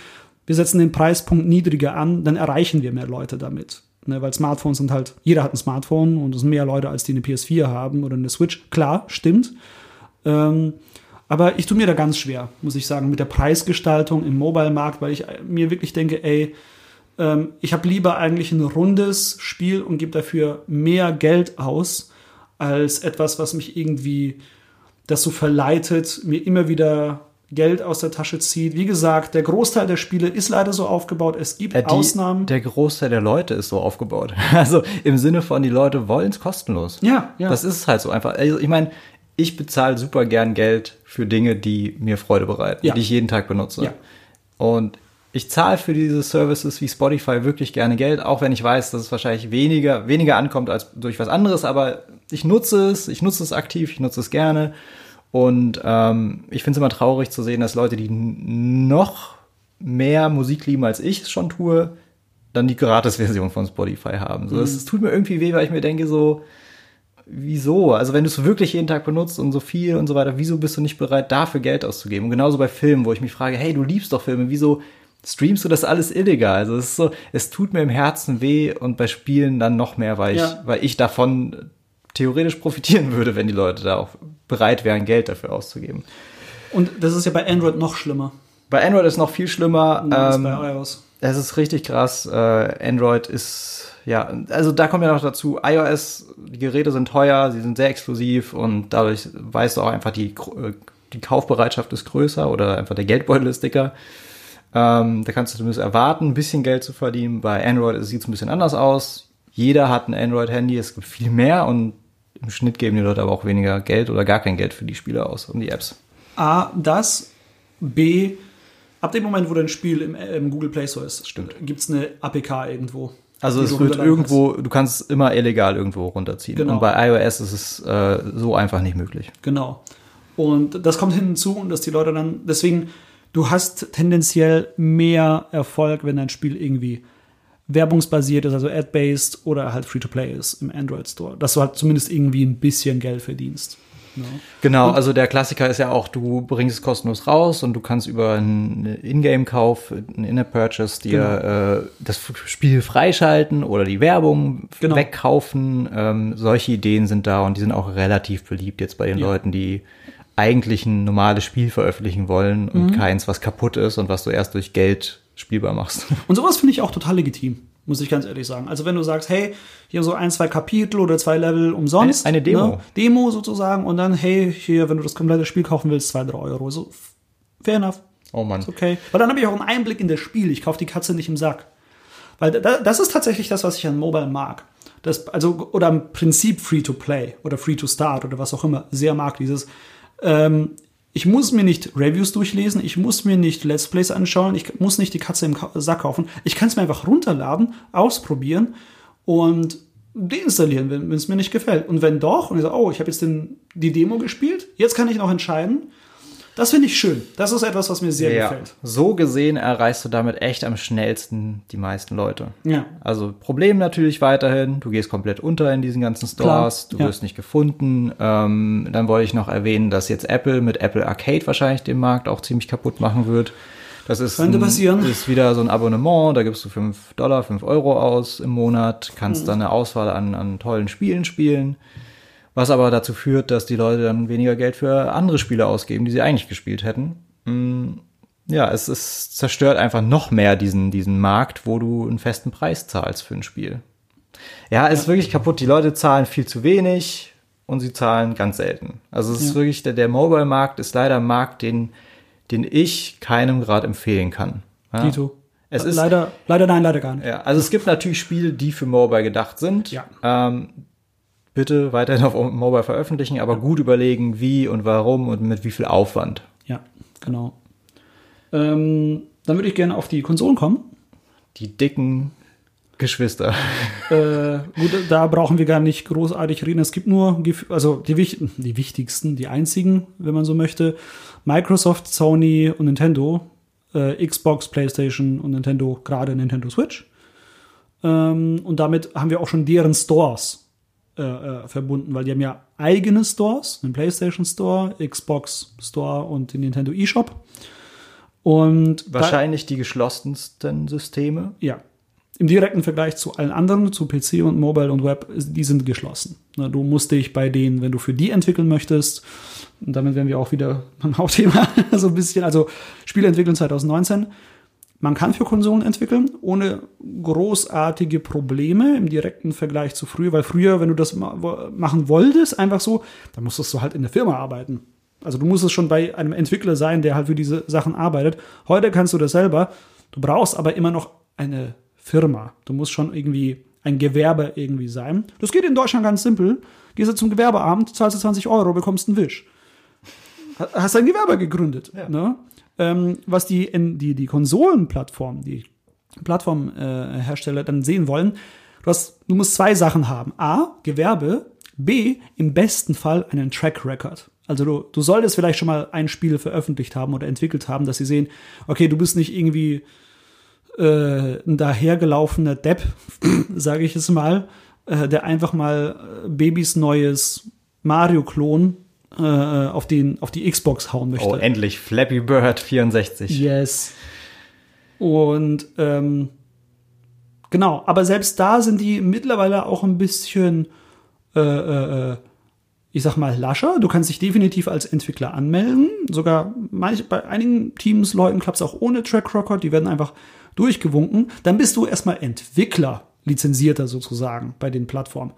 wir setzen den Preispunkt niedriger an, dann erreichen wir mehr Leute damit. Ne, weil Smartphones sind halt, jeder hat ein Smartphone und es sind mehr Leute, als die eine PS4 haben oder eine Switch. Klar, stimmt. Ähm, aber ich tue mir da ganz schwer, muss ich sagen, mit der Preisgestaltung im Mobile-Markt, weil ich mir wirklich denke, ey, ähm, ich habe lieber eigentlich ein rundes Spiel und gebe dafür mehr Geld aus, als etwas, was mich irgendwie dazu verleitet, mir immer wieder Geld aus der Tasche zieht. Wie gesagt, der Großteil der Spiele ist leider so aufgebaut. Es gibt Äh, die, Ausnahmen. Der Großteil der Leute ist so aufgebaut. Also im Sinne von, die Leute wollen es kostenlos. Ja, ja. Das ist halt so einfach. Also ich meine, ich bezahle super gern Geld für Dinge, die mir Freude bereiten, Ja. die ich jeden Tag benutze. Ja. Und ich zahle für diese Services wie Spotify wirklich gerne Geld, auch wenn ich weiß, dass es wahrscheinlich weniger, weniger ankommt als durch was anderes, aber ich nutze es, ich nutze es aktiv, ich nutze es gerne. Und ähm, ich finde es immer traurig zu sehen, dass Leute, die noch mehr Musik lieben, als ich es schon tue, dann die Gratis-Version von Spotify haben. So, mhm. das, tut mir irgendwie weh, weil ich mir denke so, wieso? Also wenn du es wirklich jeden Tag benutzt und so viel und so weiter, wieso bist du nicht bereit, dafür Geld auszugeben? Und genauso bei Filmen, wo ich mich frage, hey, du liebst doch Filme, wieso streamst du das alles illegal? Also es ist so, es tut mir im Herzen weh und bei Spielen dann noch mehr, weil ich, ja. weil ich davon theoretisch profitieren würde, wenn die Leute da auch bereit wären, Geld dafür auszugeben. Und das ist ja bei Android noch schlimmer. Bei Android ist noch viel schlimmer. Ja, ähm, bei iOS. Es ist richtig krass. Äh, Android ist, ja, also da kommt ja noch dazu, iOS, die Geräte sind teuer, sie sind sehr exklusiv und dadurch weißt du auch einfach, die, äh, die Kaufbereitschaft ist größer oder einfach der Geldbeutel ist dicker. Ähm, da kannst du zumindest erwarten, ein bisschen Geld zu verdienen. Bei Android sieht es ein bisschen anders aus. Jeder hat ein Android-Handy, es gibt viel mehr und im Schnitt geben die Leute aber auch weniger Geld oder gar kein Geld für die Spiele aus und die Apps. A, das. B, ab dem Moment, wo dein Spiel im, im Google Play Store ist, gibt es eine APK irgendwo. Also es wird irgendwo, du kannst es immer illegal irgendwo runterziehen. Genau. Und bei iOS ist es äh, so einfach nicht möglich. Genau. Und das kommt hinzu und dass die Leute dann, deswegen, du hast tendenziell mehr Erfolg, wenn dein Spiel irgendwie werbungsbasiert ist, also ad-based oder halt Free-to-Play ist im Android Store. Dass du halt zumindest irgendwie ein bisschen Geld verdienst. Ja. Genau, und also der Klassiker ist ja auch, du bringst es kostenlos raus und du kannst über einen Ingame-Kauf, einen In-App-Purchase dir genau. äh, das Spiel freischalten oder die Werbung genau. wegkaufen. Ähm, solche Ideen sind da und die sind auch relativ beliebt jetzt bei den ja. Leuten, die eigentlich ein normales Spiel veröffentlichen wollen und mhm. keins, was kaputt ist und was du erst durch Geld spielbar machst. Und sowas finde ich auch total legitim, muss ich ganz ehrlich sagen. Also wenn du sagst, hey, hier so ein, zwei Kapitel oder zwei Level umsonst. Eine, eine Demo. Ne? Demo sozusagen und dann, hey, hier, wenn du das komplette Spiel kaufen willst, zwei, drei Euro. So, fair enough. Oh Mann. Ist okay. Weil dann habe ich auch einen Einblick in das Spiel. Ich kaufe die Katze nicht im Sack. Weil das ist tatsächlich das, was ich an Mobile mag. Das, also, oder im Prinzip Free-to-Play oder Free-to-Start oder was auch immer sehr mag. Dieses, ähm, ich muss mir nicht Reviews durchlesen, ich muss mir nicht Let's Plays anschauen, ich muss nicht die Katze im Sack kaufen. Ich kann es mir einfach runterladen, ausprobieren und deinstallieren, wenn es mir nicht gefällt. Und wenn doch, und ich sage, oh, ich habe jetzt den, die Demo gespielt, jetzt kann ich noch entscheiden, das finde ich schön. Das ist etwas, was mir sehr ja. gefällt. So gesehen erreichst du damit echt am schnellsten die meisten Leute. Ja. Also Problem natürlich weiterhin, du gehst komplett unter in diesen ganzen Stores, Klar. du ja. wirst nicht gefunden. Ähm, dann wollte ich noch erwähnen, dass jetzt Apple mit Apple Arcade wahrscheinlich den Markt auch ziemlich kaputt machen wird. Das ist, Könnte passieren. Ein, ist wieder so ein Abonnement, da gibst du 5 Dollar, 5 Euro aus im Monat, kannst mhm. dann eine Auswahl an, an tollen Spielen spielen. Was aber dazu führt, dass die Leute dann weniger Geld für andere Spiele ausgeben, die sie eigentlich gespielt hätten. Mm, ja, es, es zerstört einfach noch mehr diesen, diesen Markt, wo du einen festen Preis zahlst für ein Spiel. Ja, es ist wirklich kaputt. Die Leute zahlen viel zu wenig und sie zahlen ganz selten. Also es ist wirklich, der, der Mobile-Markt ist leider ein Markt, den, den ich keinem gerade empfehlen kann. Ja? Dito. Es ist leider, leider nein, leider gar nicht. Ja, also es gibt natürlich Spiele, die für Mobile gedacht sind. Ja. Ähm, bitte weiterhin auf Mobile veröffentlichen, aber gut überlegen, wie und warum und mit wie viel Aufwand. Ja, genau. Ähm, dann würde ich gerne auf die Konsolen kommen. Die dicken Geschwister. Äh, gut, da brauchen wir gar nicht großartig reden. Es gibt nur, also die, die wichtigsten, die einzigen, wenn man so möchte, Microsoft, Sony und Nintendo, äh, Xbox, PlayStation und Nintendo, gerade Nintendo Switch. Ähm, und damit haben wir auch schon deren Stores äh, äh, verbunden, weil die haben ja eigene Stores, den PlayStation Store, Xbox Store und den Nintendo eShop. Und wahrscheinlich da, die geschlossensten Systeme. Ja. Im direkten Vergleich zu allen anderen, zu PC und Mobile und Web, die sind geschlossen. Du musst dich bei denen, wenn du für die entwickeln möchtest, und damit wären wir auch wieder beim Hauptthema, so ein bisschen, also Spiele entwickeln 2019, man kann für Konsolen entwickeln, ohne großartige Probleme im direkten Vergleich zu früher, weil früher, wenn du das machen wolltest, einfach so, dann musstest du halt in der Firma arbeiten. Also du musstest schon bei einem Entwickler sein, der halt für diese Sachen arbeitet. Heute kannst du das selber. Du brauchst aber immer noch eine Firma. Du musst schon irgendwie ein Gewerbe irgendwie sein. Das geht in Deutschland ganz simpel. Gehst du zum Gewerbeamt, zahlst du 20 Euro, bekommst einen Wisch. Hast ein Gewerbe gegründet. Ja. Ne? Ähm, was die, die, die Konsolenplattform, die Plattformhersteller äh, dann sehen wollen. Du, hast, du musst zwei Sachen haben. A, Gewerbe. B, im besten Fall einen Track Record. Also du, du solltest vielleicht schon mal ein Spiel veröffentlicht haben oder entwickelt haben, dass sie sehen, okay, du bist nicht irgendwie äh, ein dahergelaufener Depp, sage ich es mal, äh, der einfach mal äh, Babys neues Mario-Klon äh, auf, den, auf die Xbox hauen möchte. Oh, endlich Flappy Bird 64. Yes. Und ähm, genau, aber selbst da sind die mittlerweile auch ein bisschen, äh, äh, äh, ich sag mal, lascher. Du kannst dich definitiv als Entwickler anmelden. Sogar manch, bei einigen Teams, Leuten klappt es auch ohne Track Record. Die werden einfach durchgewunken. Dann bist du erstmal Entwickler, lizenzierter sozusagen bei den Plattformen.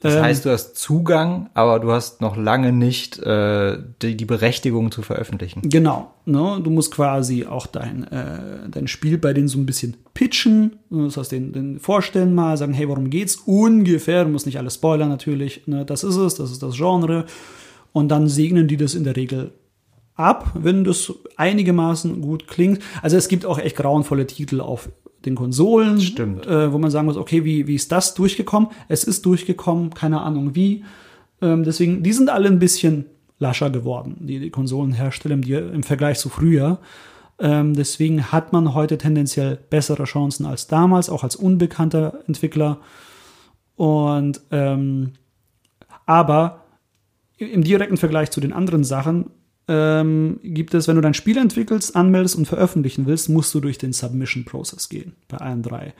Das Ähm, heißt, du hast Zugang, aber du hast noch lange nicht äh, die, die Berechtigung zu veröffentlichen. Genau. Ne? Du musst quasi auch dein, äh, dein Spiel bei denen so ein bisschen pitchen. Das heißt, den, den vorstellen mal, sagen, hey, worum geht's ungefähr? Du musst nicht alles spoilern natürlich. Ne? Das ist es, das ist das Genre. Und dann segnen die das in der Regel ab, wenn das einigermaßen gut klingt. Also es gibt auch echt grauenvolle Titel auf den Konsolen, Stimmt. Äh, wo man sagen muss, okay, wie, wie ist das durchgekommen? Es ist durchgekommen, keine Ahnung wie. Ähm, deswegen, die sind alle ein bisschen lascher geworden, die, die Konsolenhersteller im, im Vergleich zu früher. Ähm, deswegen hat man heute tendenziell bessere Chancen als damals, auch als unbekannter Entwickler. Und ähm, aber im direkten Vergleich zu den anderen Sachen ähm, gibt es, wenn du dein Spiel entwickelst, anmeldest und veröffentlichen willst, musst du durch den Submission-Prozess gehen, bei allen drei.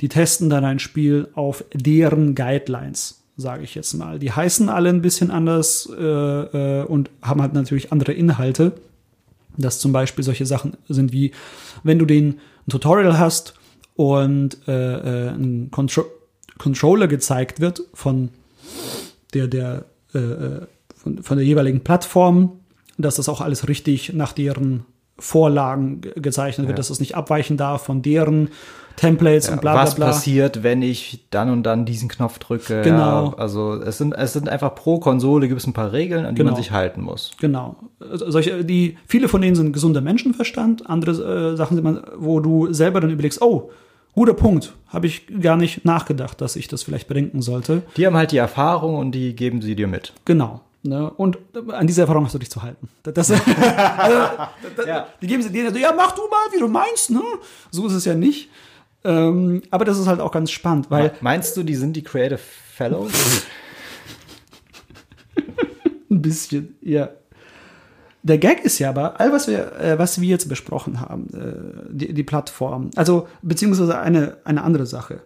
Die testen dann dein Spiel auf deren Guidelines, sage ich jetzt mal. Die heißen alle ein bisschen anders äh, äh, und haben halt natürlich andere Inhalte. Dass zum Beispiel solche Sachen sind wie, wenn du den ein Tutorial hast und äh, äh, ein Contro Controller gezeigt wird von der, der äh, äh, von, von der jeweiligen Plattform, dass das auch alles richtig nach deren Vorlagen ge- gezeichnet wird, Ja. dass es nicht abweichen darf von deren Templates und bla bla Was bla. passiert, wenn ich dann und dann diesen Knopf drücke? Genau. Ja, also es sind, es sind einfach pro Konsole gibt es ein paar Regeln, an die man Genau. sich halten muss. Genau. Also Solche, die, viele von denen sind gesunder Menschenverstand, andere äh, Sachen wo du selber dann überlegst, oh, guter Punkt, habe ich gar nicht nachgedacht, dass ich das vielleicht bedenken sollte. Die haben halt die Erfahrung und die geben sie dir mit. Genau. Ne? Und an diese Erfahrung hast du dich zu halten. Das, also, das, Ja. Die geben sie dir so, ja, mach du mal, wie du meinst, ne? So ist es ja nicht. Ähm, aber das ist halt auch ganz spannend, weil Meinst du, die sind die Creative Fellows? ein bisschen, ja. Der Gag ist ja aber, all was wir, äh, was wir jetzt besprochen haben, äh, die, die Plattform, also beziehungsweise eine, eine andere Sache.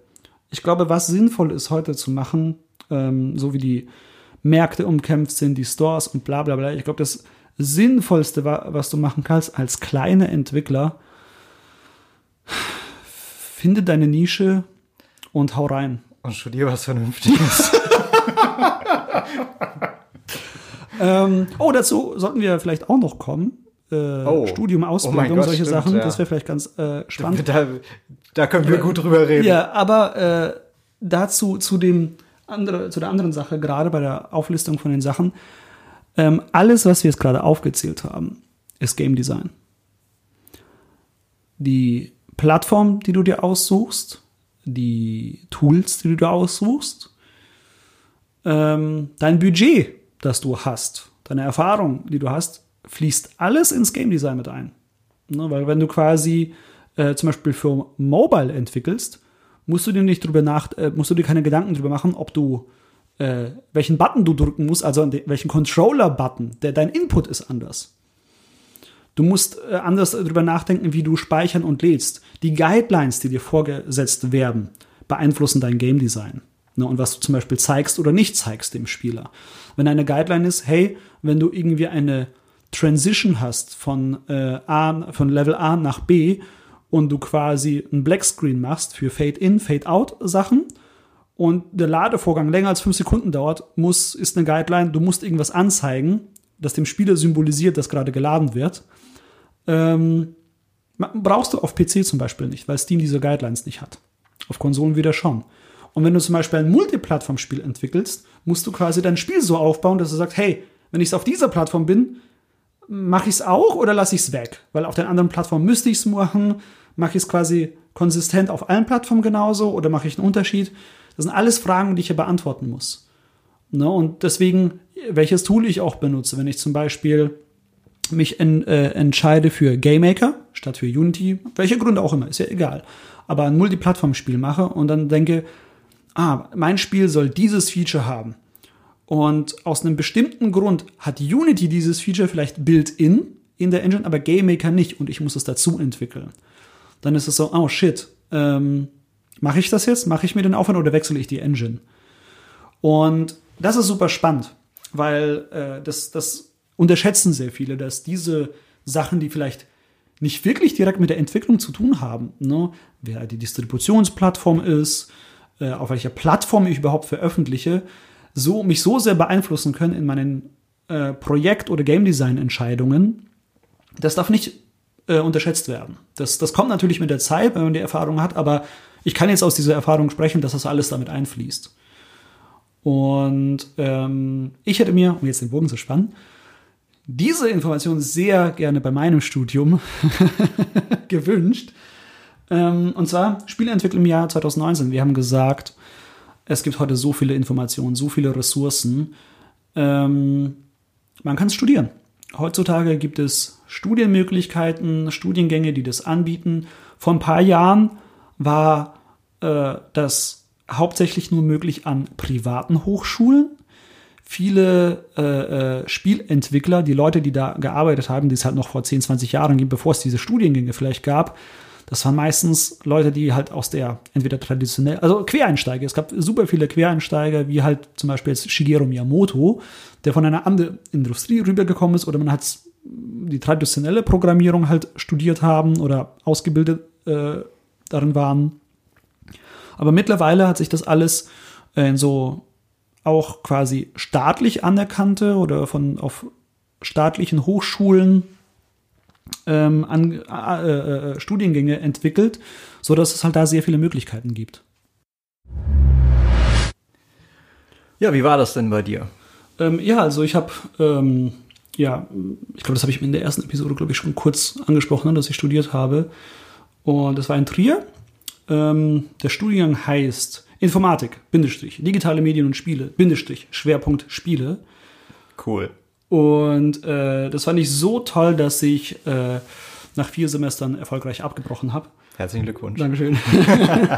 Ich glaube, was sinnvoll ist heute zu machen, ähm, so wie die Märkte umkämpft sind, die Stores und bla bla bla. Ich glaube, das Sinnvollste, wa- was du machen kannst als kleiner Entwickler, finde deine Nische und hau rein. und studiere was Vernünftiges. Ähm, oh, dazu sollten wir vielleicht auch noch kommen. Äh, Oh. Studium, Oh Ausbildung, mein Gott, solche stimmt, Sachen. ja. Das wäre vielleicht ganz äh, spannend. da, da können wir gut drüber reden. Ja, aber äh, dazu zu dem andere, zu der anderen Sache, gerade bei der Auflistung von den Sachen, ähm, alles, was wir jetzt gerade aufgezählt haben, ist Game Design. Die Plattform, die du dir aussuchst, die Tools, die du dir aussuchst, ähm, dein Budget, das du hast, deine Erfahrung, die du hast, fließt alles ins Game Design mit ein. Ne, weil wenn du quasi äh, zum Beispiel für Mobile entwickelst, musst du dir nicht drüber nach, äh, musst du dir keine Gedanken drüber machen, ob du äh, welchen Button du drücken musst, also welchen Controller-Button, der dein Input ist anders. Du musst äh, anders darüber nachdenken, wie du speichern und lädst. Die Guidelines, die dir vorgesetzt werden, beeinflussen dein Game Design. Ne, und was du zum Beispiel zeigst oder nicht zeigst dem Spieler. Wenn eine Guideline ist, hey, wenn du irgendwie eine Transition hast von, äh, A, von Level A nach B und du quasi einen Blackscreen machst für Fade-In, Fade-Out-Sachen und der Ladevorgang länger als fünf Sekunden dauert, muss, ist eine Guideline, du musst irgendwas anzeigen, das dem Spieler symbolisiert, dass gerade geladen wird. Ähm, brauchst du auf PC zum Beispiel nicht, weil Steam diese Guidelines nicht hat. Auf Konsolen wieder schon. Und wenn du zum Beispiel ein Multiplattform-Spiel entwickelst, musst du quasi dein Spiel so aufbauen, dass du sagst, hey, wenn ich auf dieser Plattform bin, mache ich es auch oder lasse ich es weg? Weil auf den anderen Plattformen müsste ich es machen. Mache ich es quasi konsistent auf allen Plattformen genauso oder mache ich einen Unterschied? Das sind alles Fragen, die ich hier beantworten muss. Ne? Und deswegen, welches Tool ich auch benutze. Wenn ich zum Beispiel mich en, äh, entscheide für GameMaker statt für Unity, welche Gründe auch immer, ist ja egal, aber ein Multiplattform-Spiel mache und dann denke, ah, mein Spiel soll dieses Feature haben. Und aus einem bestimmten Grund hat Unity dieses Feature vielleicht built-in in der Engine, aber GameMaker nicht und ich muss es dazu entwickeln. Dann ist es so, oh shit, ähm, mache ich das jetzt? Mache ich mir den Aufwand oder wechsle ich die Engine? Und das ist super spannend, weil äh, das, das unterschätzen sehr viele, dass diese Sachen, die vielleicht nicht wirklich direkt mit der Entwicklung zu tun haben, ne? wer die Distributionsplattform ist, äh, auf welcher Plattform ich überhaupt veröffentliche, so, mich so sehr beeinflussen können in meinen äh, Projekt- oder Game Design-Entscheidungen, das darf nicht äh, unterschätzt werden. Das, das kommt natürlich mit der Zeit, wenn man die Erfahrung hat, aber ich kann jetzt aus dieser Erfahrung sprechen, dass das alles damit einfließt. Und ähm, ich hätte mir, um jetzt den Bogen zu spannen, diese Information sehr gerne bei meinem Studium gewünscht. Ähm, und zwar Spieleentwicklung im Jahr 2019. Wir haben gesagt, es gibt heute so viele Informationen, so viele Ressourcen. Ähm, man kann es studieren. Heutzutage gibt es Studienmöglichkeiten, Studiengänge, die das anbieten. Vor ein paar Jahren war äh, das hauptsächlich nur möglich an privaten Hochschulen. Viele äh, äh, Spielentwickler, die Leute, die da gearbeitet haben, die es halt noch vor 10, 20 Jahren gibt, bevor es diese Studiengänge vielleicht gab, das waren meistens Leute, die halt aus der entweder traditionell, also Quereinsteiger. Es gab super viele Quereinsteiger, wie halt zum Beispiel jetzt Shigeru Miyamoto, der von einer anderen Industrie rübergekommen ist, oder man hat die traditionelle Programmierung halt studiert haben oder ausgebildet äh, darin waren. Aber mittlerweile hat sich das alles in so auch quasi staatlich anerkannte oder von auf staatlichen Hochschulen ähm, an, äh, äh, Studiengänge entwickelt, so dass es halt da sehr viele Möglichkeiten gibt. Ja, wie war das denn bei dir? Ähm, ja, also ich habe, ähm, ja, ich glaube, das habe ich in der ersten Episode, glaube ich, schon kurz angesprochen, dass ich studiert habe. Und das war in Trier. Ähm, der Studiengang heißt Informatik, Bindestrich, digitale Medien und Spiele, Bindestrich, Schwerpunkt Spiele. Cool. Und äh, das fand ich so toll, dass ich äh, nach vier Semestern erfolgreich abgebrochen habe. Herzlichen Glückwunsch. Dankeschön.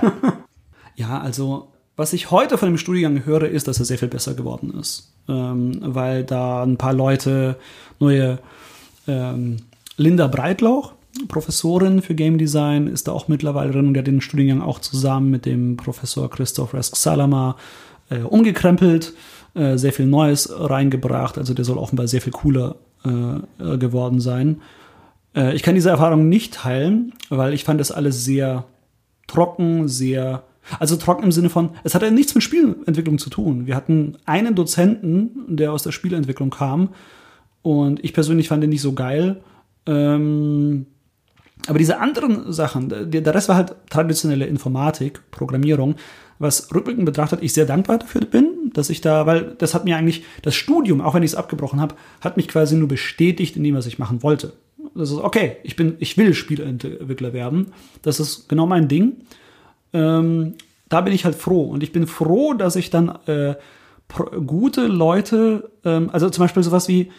ja, also was ich heute von dem Studiengang höre, ist, dass er sehr viel besser geworden ist. Ähm, weil da ein paar Leute, neue ähm, Linda Breitlauch, Professorin für Game Design, ist da auch mittlerweile drin und der hat den Studiengang auch zusammen mit dem Professor Christoph Resk-Salama äh, umgekrempelt äh, sehr viel Neues reingebracht. Also der soll offenbar sehr viel cooler äh, geworden sein. Äh, ich kann diese Erfahrung nicht teilen, weil ich fand das alles sehr trocken, sehr also trocken im Sinne von, es hatte nichts mit Spielentwicklung zu tun. Wir hatten einen Dozenten, der aus der Spielentwicklung kam und ich persönlich fand den nicht so geil. Ähm, aber diese anderen Sachen, der, der Rest war halt traditionelle Informatik, Programmierung, was rückblickend betrachtet ich sehr dankbar dafür bin, dass ich da, weil das hat mir eigentlich, das Studium, auch wenn ich es abgebrochen habe, hat mich quasi nur bestätigt in dem, was ich machen wollte. Das ist okay, ich bin, ich will Spielentwickler werden. Das ist genau mein Ding. Ähm, da bin ich halt froh. Und ich bin froh, dass ich dann äh, gute Leute, ähm, also zum Beispiel sowas wie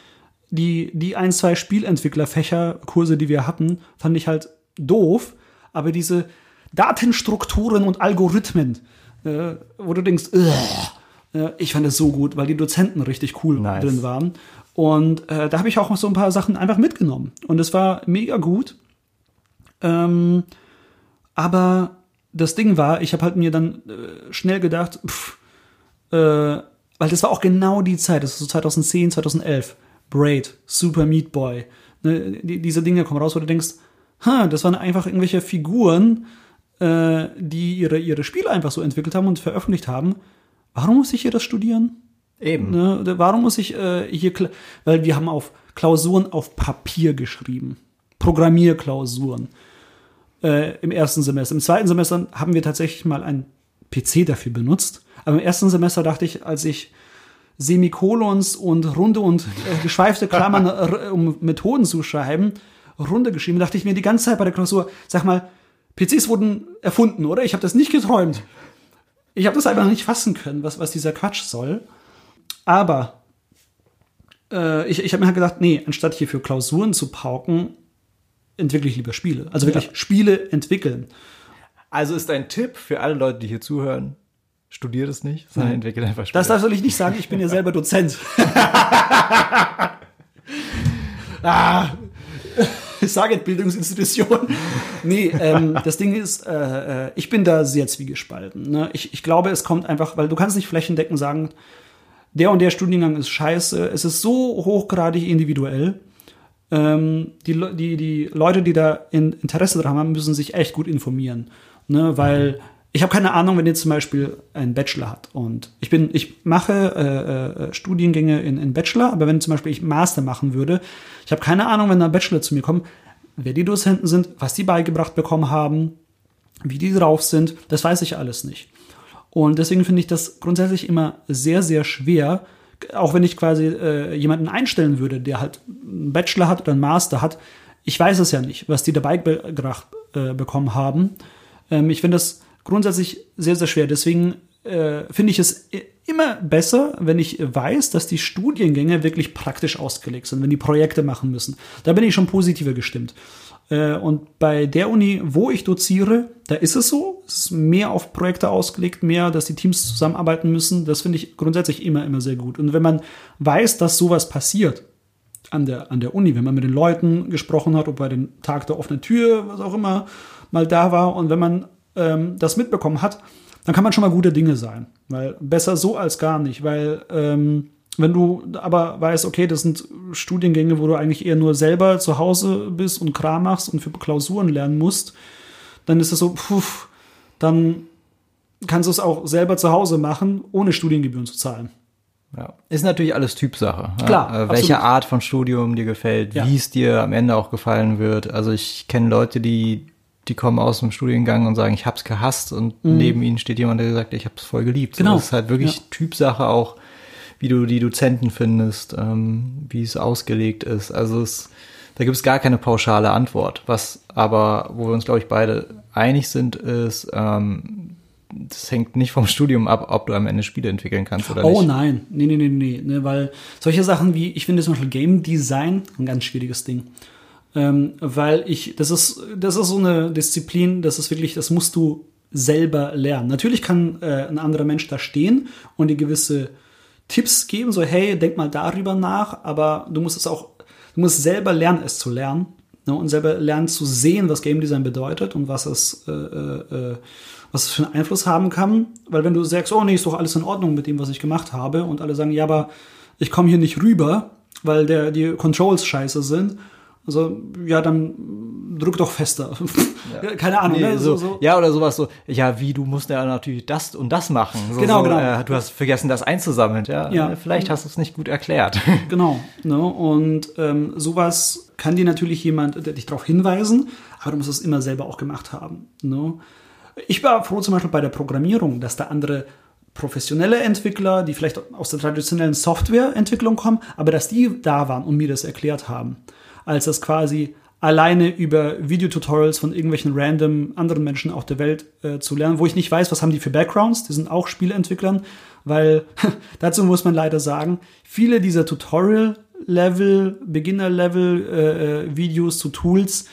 die, die ein, zwei Spielentwicklerfächer, Kurse, die wir hatten, fand ich halt doof. Aber diese Datenstrukturen und Algorithmen, äh, wo du denkst, äh, ich fand es so gut, weil die Dozenten richtig cool nice. drin waren. Und äh, da habe ich auch so ein paar Sachen einfach mitgenommen. Und es war mega gut. Ähm, aber das Ding war, ich habe halt mir dann äh, schnell gedacht, pff, äh, weil das war auch genau die Zeit, das ist so 2010, 2011. Braid, Super Meat Boy. Ne, die, diese Dinge kommen raus, wo du denkst, ha, das waren einfach irgendwelche Figuren, äh, die ihre, ihre Spiele einfach so entwickelt haben und veröffentlicht haben. Warum muss ich hier das studieren? Eben. Ne? Warum muss ich äh, hier, weil wir haben auf Klausuren auf Papier geschrieben. Programmierklausuren äh, im ersten Semester. Im zweiten Semester haben wir tatsächlich mal einen PC dafür benutzt. Aber im ersten Semester dachte ich, als ich Semikolons und runde und äh, geschweifte Klammern, äh, um Methoden zu schreiben, runde geschrieben, dachte ich mir die ganze Zeit bei der Klausur, sag mal, PCs wurden erfunden, oder? Ich habe das nicht geträumt. Ich habe das einfach nicht fassen können, was, was dieser Quatsch soll. Aber äh, ich, ich habe mir halt gedacht, nee, anstatt hier für Klausuren zu pauken, entwickle ich lieber Spiele. Also wirklich ja. Spiele entwickeln. Also ist ein Tipp für alle Leute, die hier zuhören, studiert es nicht, sondern entwickelt einfach Spiele. Das darf ich nicht sagen, ich bin ja selber Dozent. ah, ich sage Bildungsinstitution. Nee, ähm, das Ding ist, äh, äh, ich bin da sehr zwiegespalten. Ne? Ich, ich glaube, es kommt einfach, weil du kannst nicht flächendeckend sagen, der und der Studiengang ist scheiße. Es ist so hochgradig individuell. Ähm, die, die, die Leute, die da in Interesse dran haben, müssen sich echt gut informieren. Ne? Weil ich habe keine Ahnung, wenn ihr zum Beispiel einen Bachelor hat und ich bin, ich mache äh, äh, Studiengänge in, in Bachelor, aber wenn zum Beispiel ich Master machen würde, ich habe keine Ahnung, wenn da Bachelor zu mir kommt, wer die Dozenten sind, was die beigebracht bekommen haben, wie die drauf sind, das weiß ich alles nicht. Und deswegen finde ich das grundsätzlich immer sehr, sehr schwer, auch wenn ich quasi äh, jemanden einstellen würde, der halt einen Bachelor hat oder einen Master hat. Ich weiß es ja nicht, was die dabei beigebracht äh, bekommen haben. Ähm, ich finde das grundsätzlich sehr, sehr schwer. Deswegen äh, finde ich es immer besser, wenn ich weiß, dass die Studiengänge wirklich praktisch ausgelegt sind, wenn die Projekte machen müssen. Da bin ich schon positiver gestimmt. Äh, und bei der Uni, wo ich doziere, da ist es so. Es ist mehr auf Projekte ausgelegt, mehr, dass die Teams zusammenarbeiten müssen. Das finde ich grundsätzlich immer, immer sehr gut. Und wenn man weiß, dass sowas passiert, an der, an der Uni, wenn man mit den Leuten gesprochen hat, ob bei dem Tag der offenen Tür, was auch immer, mal da war und wenn man ähm, das mitbekommen hat, dann kann man schon mal gute Dinge sein. Weil besser so als gar nicht. Weil ähm, wenn du aber weißt, okay, das sind Studiengänge, wo du eigentlich eher nur selber zu Hause bist und Kram machst und für Klausuren lernen musst, dann ist es so, puff, dann kannst du es auch selber zu Hause machen, ohne Studiengebühren zu zahlen. Ja. Ist natürlich alles Typsache. Klar. Ja? Äh, welche Art von Studium dir gefällt, ja. wie es dir am Ende auch gefallen wird. Also ich kenne Leute, die die kommen aus dem Studiengang und sagen, ich hab's gehasst und mhm. neben ihnen steht jemand, der sagt, ich hab's voll geliebt. Genau. So, das ist halt wirklich. Typsache auch, wie du die Dozenten findest, ähm, wie es ausgelegt ist. Also es, da gibt es gar keine pauschale Antwort. Was aber, wo wir uns, glaube ich, beide einig sind, ist, ähm, das hängt nicht vom Studium ab, ob du am Ende Spiele entwickeln kannst oder oh, nicht. Oh nein, nee, nee, nee, nee, ne, weil solche Sachen wie, ich finde zum Beispiel Game Design ein ganz schwieriges Ding. Ähm, weil ich, das ist, das ist so eine Disziplin, das ist wirklich, das musst du selber lernen. Natürlich kann äh, ein anderer Mensch da stehen und dir gewisse Tipps geben, so hey, denk mal darüber nach, aber du musst es auch, du musst selber lernen, es zu lernen ne, und selber lernen zu sehen, was Game Design bedeutet und was es, äh, äh, was es für einen Einfluss haben kann. Weil wenn du sagst, oh nee, ist doch alles in Ordnung mit dem, was ich gemacht habe und alle sagen, ja, aber ich komme hier nicht rüber, weil der, die Controls scheiße sind also, ja, dann drück doch fester. Ja. Keine Ahnung. Nee, ne? so, so. Ja, oder sowas so, ja, wie, du musst ja natürlich das und das machen. So, genau, genau. Äh, du hast vergessen, das einzusammeln. Ja, ja. vielleicht hast du es nicht gut erklärt. Genau. Ne? Und ähm, sowas kann dir natürlich jemand dich darauf hinweisen, aber du musst es immer selber auch gemacht haben. Ne? Ich war froh zum Beispiel bei der Programmierung, dass da andere professionelle Entwickler, die vielleicht aus der traditionellen Softwareentwicklung kommen, aber dass die da waren und mir das erklärt haben als das quasi alleine über Videotutorials von irgendwelchen random anderen Menschen auf der Welt äh, zu lernen, wo ich nicht weiß, was haben die für Backgrounds, die sind auch Spieleentwicklern, weil dazu muss man leider sagen, viele dieser Tutorial-Level, Beginner-Level äh, äh, Videos zu Tools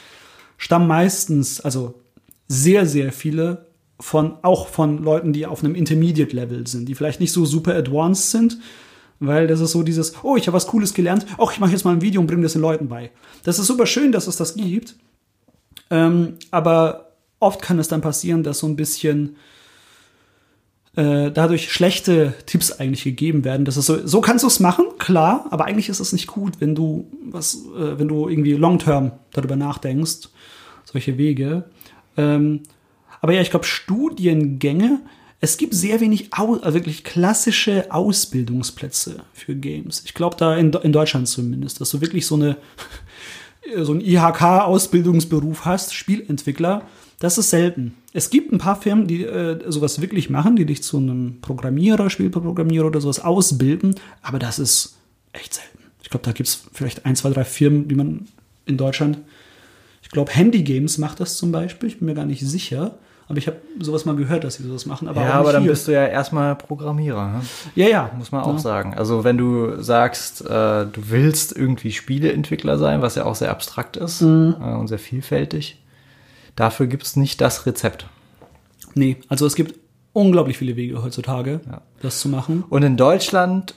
stammen meistens, also sehr, sehr viele von, auch von Leuten, die auf einem Intermediate-Level sind, die vielleicht nicht so super advanced sind, weil das ist so dieses, oh, ich habe was Cooles gelernt, auch ich mache jetzt mal ein Video und bringe das den Leuten bei. Das ist super schön, dass es das gibt. Ähm, aber oft kann es dann passieren, dass so ein bisschen äh, dadurch schlechte Tipps eigentlich gegeben werden. Das ist so, so kannst du es machen, klar, aber eigentlich ist es nicht gut, wenn du was, äh, wenn du irgendwie long-term darüber nachdenkst, solche Wege. Ähm, aber ja, ich glaube, Studiengänge es gibt sehr wenig also wirklich klassische Ausbildungsplätze für Games. Ich glaube da in, in Deutschland zumindest, dass du wirklich so eine so einen IHK-Ausbildungsberuf hast, Spielentwickler, das ist selten. Es gibt ein paar Firmen, die äh, sowas wirklich machen, die dich zu einem Programmierer, Spielprogrammierer oder sowas ausbilden, aber das ist echt selten. Ich glaube, da gibt es vielleicht ein, zwei, drei Firmen, die man in Deutschland, ich glaube, Handy Games macht das zum Beispiel, ich bin mir gar nicht sicher, Aber ich habe sowas mal gehört, dass sie sowas machen. Aber ja, aber dann hier. bist du ja erstmal Programmierer, ne? ja, ja. muss man auch Ja. sagen. Also wenn du sagst, äh, du willst irgendwie Spieleentwickler sein, was ja auch sehr abstrakt ist Mhm. äh, und sehr vielfältig, dafür gibt es nicht das Rezept. Nee, also es gibt unglaublich viele Wege heutzutage, Ja. das zu machen. Und in Deutschland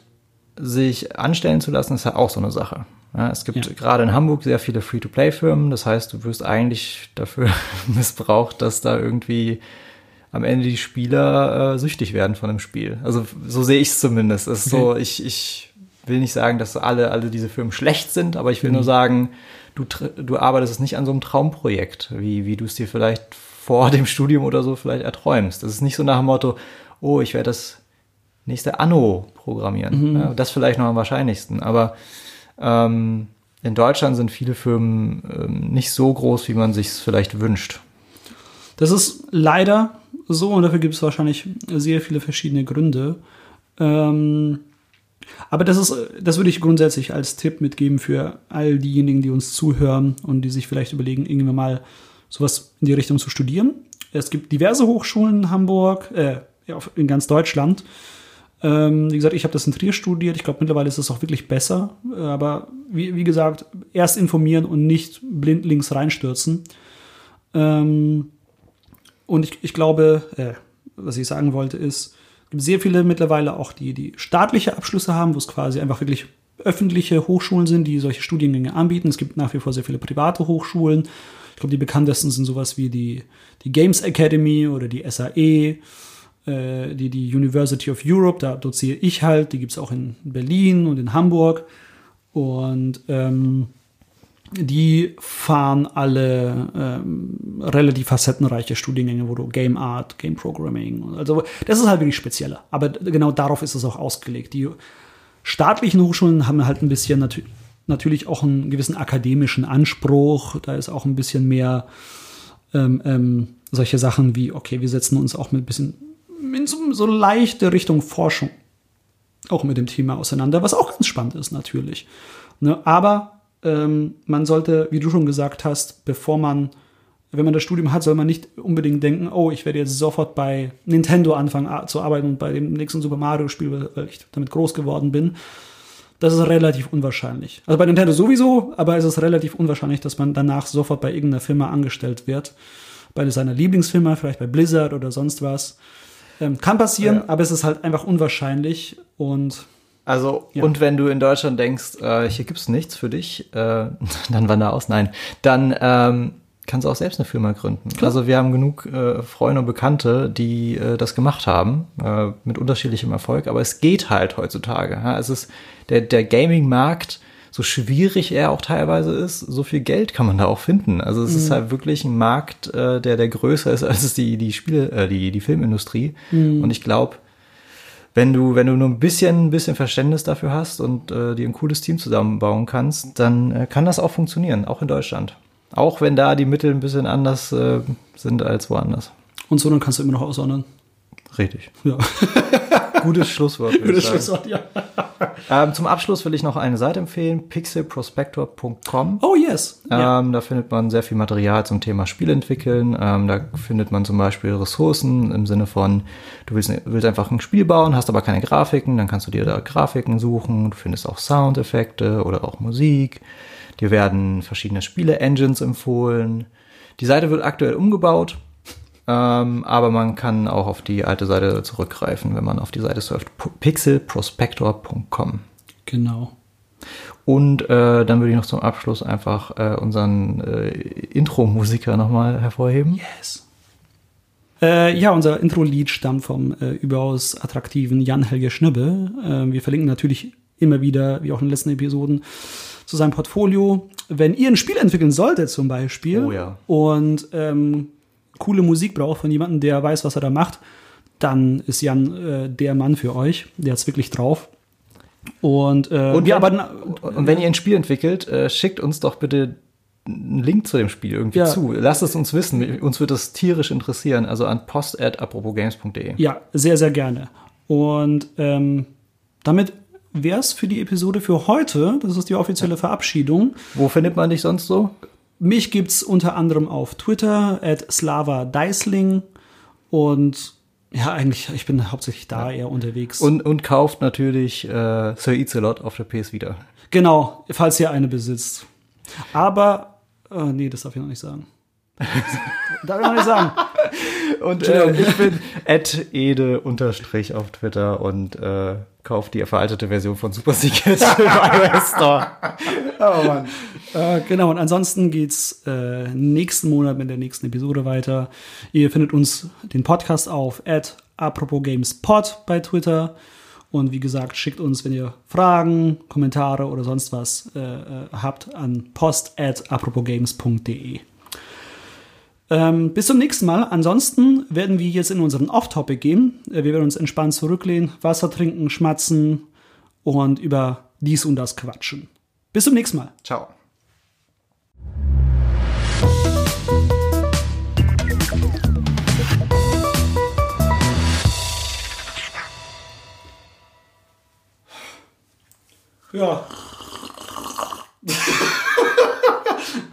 sich anstellen zu lassen, ist ja auch so eine Sache. Ja, es gibt Ja. gerade in Hamburg sehr viele Free-to-Play-Firmen. Das heißt, du wirst eigentlich dafür missbraucht, dass da irgendwie am Ende die Spieler äh, süchtig werden von dem Spiel. Also so sehe ich es zumindest. Es ist so, ich, ich will nicht sagen, dass alle, alle diese Firmen schlecht sind, aber ich will nur sagen, du, du arbeitest nicht an so einem Traumprojekt, wie, wie du es dir vielleicht vor dem Studium oder so vielleicht erträumst. Das ist nicht so nach dem Motto, oh, ich werde das nächste Anno programmieren. Ja, das vielleicht noch am wahrscheinlichsten. Aber ähm, in Deutschland sind viele Firmen ähm, nicht so groß, wie man sich es vielleicht wünscht. Das ist leider so und dafür gibt es wahrscheinlich sehr viele verschiedene Gründe. Ähm, aber das ist, das würde ich grundsätzlich als Tipp mitgeben für all diejenigen, die uns zuhören und die sich vielleicht überlegen, irgendwann mal sowas in die Richtung zu studieren. Es gibt diverse Hochschulen in Hamburg, äh, in ganz Deutschland. Ähm, wie gesagt, ich habe das in Trier studiert. Ich glaube, mittlerweile ist es auch wirklich besser. Äh, Aber wie, wie gesagt, erst informieren und nicht blindlings reinstürzen. Ähm, und ich, ich glaube, äh, was ich sagen wollte, ist, es gibt sehr viele mittlerweile auch, die, die staatliche Abschlüsse haben, wo es quasi einfach wirklich öffentliche Hochschulen sind, die solche Studiengänge anbieten. Es gibt nach wie vor sehr viele private Hochschulen. Ich glaube, die bekanntesten sind sowas wie die, die Games Academy oder die SAE, äh, die, die University of Europe, da doziere ich halt, die gibt es auch in Berlin und in Hamburg. Und ähm, die fahren alle ähm, relativ facettenreiche Studiengänge, wo du Game Art, Game Programming, also das ist halt wirklich spezieller. Aber genau darauf ist es auch ausgelegt. Die staatlichen Hochschulen haben halt ein bisschen natü natürlich auch einen gewissen akademischen Anspruch. Da ist auch ein bisschen mehr ähm, ähm, solche Sachen wie, okay, wir setzen uns auch mit ein bisschen in so, so leichte Richtung Forschung auch mit dem Thema auseinander, was auch ganz spannend ist natürlich. Ne? Aber ähm, man sollte, wie du schon gesagt hast, bevor man, wenn man das Studium hat, soll man nicht unbedingt denken, oh, ich werde jetzt sofort bei Nintendo anfangen zu arbeiten und bei dem nächsten Super Mario Spiel, weil- weil ich damit groß geworden bin. Das ist relativ unwahrscheinlich. Also bei Nintendo sowieso, aber es ist relativ unwahrscheinlich, dass man danach sofort bei irgendeiner Firma angestellt wird. Bei seiner Lieblingsfirma, vielleicht bei Blizzard oder sonst was. Ähm, kann passieren, Ja. aber es ist halt einfach unwahrscheinlich und Also, Ja. und wenn du in Deutschland denkst, äh, hier gibt's nichts für dich, äh, dann wander aus. Nein, dann ähm, kannst du auch selbst eine Firma gründen. Also wir haben genug äh, Freunde und Bekannte, die äh, das gemacht haben, äh, mit unterschiedlichem Erfolg. Aber es geht halt heutzutage. Ja? Es ist der, der Gaming-Markt, so schwierig er auch teilweise ist, so viel Geld kann man da auch finden. Also es ist halt wirklich ein Markt, äh, der, der größer ist als die, die Spiele, äh, die, die Filmindustrie. Und ich glaube, wenn du, wenn du nur ein bisschen, ein bisschen Verständnis dafür hast und äh, dir ein cooles Team zusammenbauen kannst, dann äh, kann das auch funktionieren, auch in Deutschland. Auch wenn da die Mittel ein bisschen anders äh, sind als woanders. Und so, dann kannst du immer noch aussondern. Richtig. Ja. Gutes Schlusswort. sagen. Schlusswort, ja. Ähm, zum Abschluss will ich noch eine Seite empfehlen, pixelprospector.com. Oh, yes. Ähm, da findet man sehr viel Material zum Thema Spiel entwickeln. Ähm, da findet man zum Beispiel Ressourcen im Sinne von, du willst, willst einfach ein Spiel bauen, hast aber keine Grafiken, dann kannst du dir da Grafiken suchen. Du findest auch Soundeffekte oder auch Musik. Dir werden verschiedene Spiele-Engines empfohlen. Die Seite wird aktuell umgebaut, ähm, aber man kann auch auf die alte Seite zurückgreifen, wenn man auf die Seite surft. Pixelprospector.com. Genau. Und äh, dann würde ich noch zum Abschluss einfach äh, unseren äh, Intro-Musiker nochmal hervorheben. Yes. Äh, ja, unser Intro-Lied stammt vom äh, überaus attraktiven Jan-Helge Schnibbe. Äh, wir verlinken natürlich immer wieder, wie auch in den letzten Episoden, zu seinem Portfolio. Wenn ihr ein Spiel entwickeln solltet zum Beispiel Oh ja. und ähm, coole Musik braucht von jemandem, der weiß, was er da macht, dann ist Jan äh, der Mann für euch. Der hat's wirklich drauf. Und, äh, Und, wenn, arbeiten und wenn ihr ein Spiel entwickelt, äh, schickt uns doch bitte einen Link zu dem Spiel irgendwie Ja. zu. Lasst es uns wissen. Uns wird das tierisch interessieren. Also an post.apropogames.de. Ja, sehr, sehr gerne. Und ähm, damit wäre es für die Episode für heute. Das ist die offizielle Verabschiedung. Wo findet man dich sonst so? Mich gibt's unter anderem auf Twitter at Slava Deisling. Und ja, eigentlich, ich bin hauptsächlich da eher unterwegs. Und, und kauft natürlich äh, Sir Eats-A-Lot auf der PS Vita. genau, falls ihr eine besitzt. Aber, äh, nee, das darf ich noch nicht sagen. darf ich noch nicht sagen. Und äh, ich bin at ede unterstrich auf Twitter und äh, kauft die veraltete Version von Super Secret im iOS Store. Oh Mann. Äh, genau, und ansonsten geht's äh, nächsten Monat mit der nächsten Episode weiter. Ihr findet uns den Podcast auf at apropos Games Pod bei Twitter. Und wie gesagt, schickt uns, wenn ihr Fragen, Kommentare oder sonst was äh, äh, habt, an post at aproposgames.de. Ähm, bis zum nächsten Mal. Ansonsten werden wir jetzt in unseren Off-Topic gehen. Äh, wir werden uns entspannt zurücklehnen, Wasser trinken, schmatzen und über dies und das quatschen. Bis zum nächsten Mal. Ciao. Ja.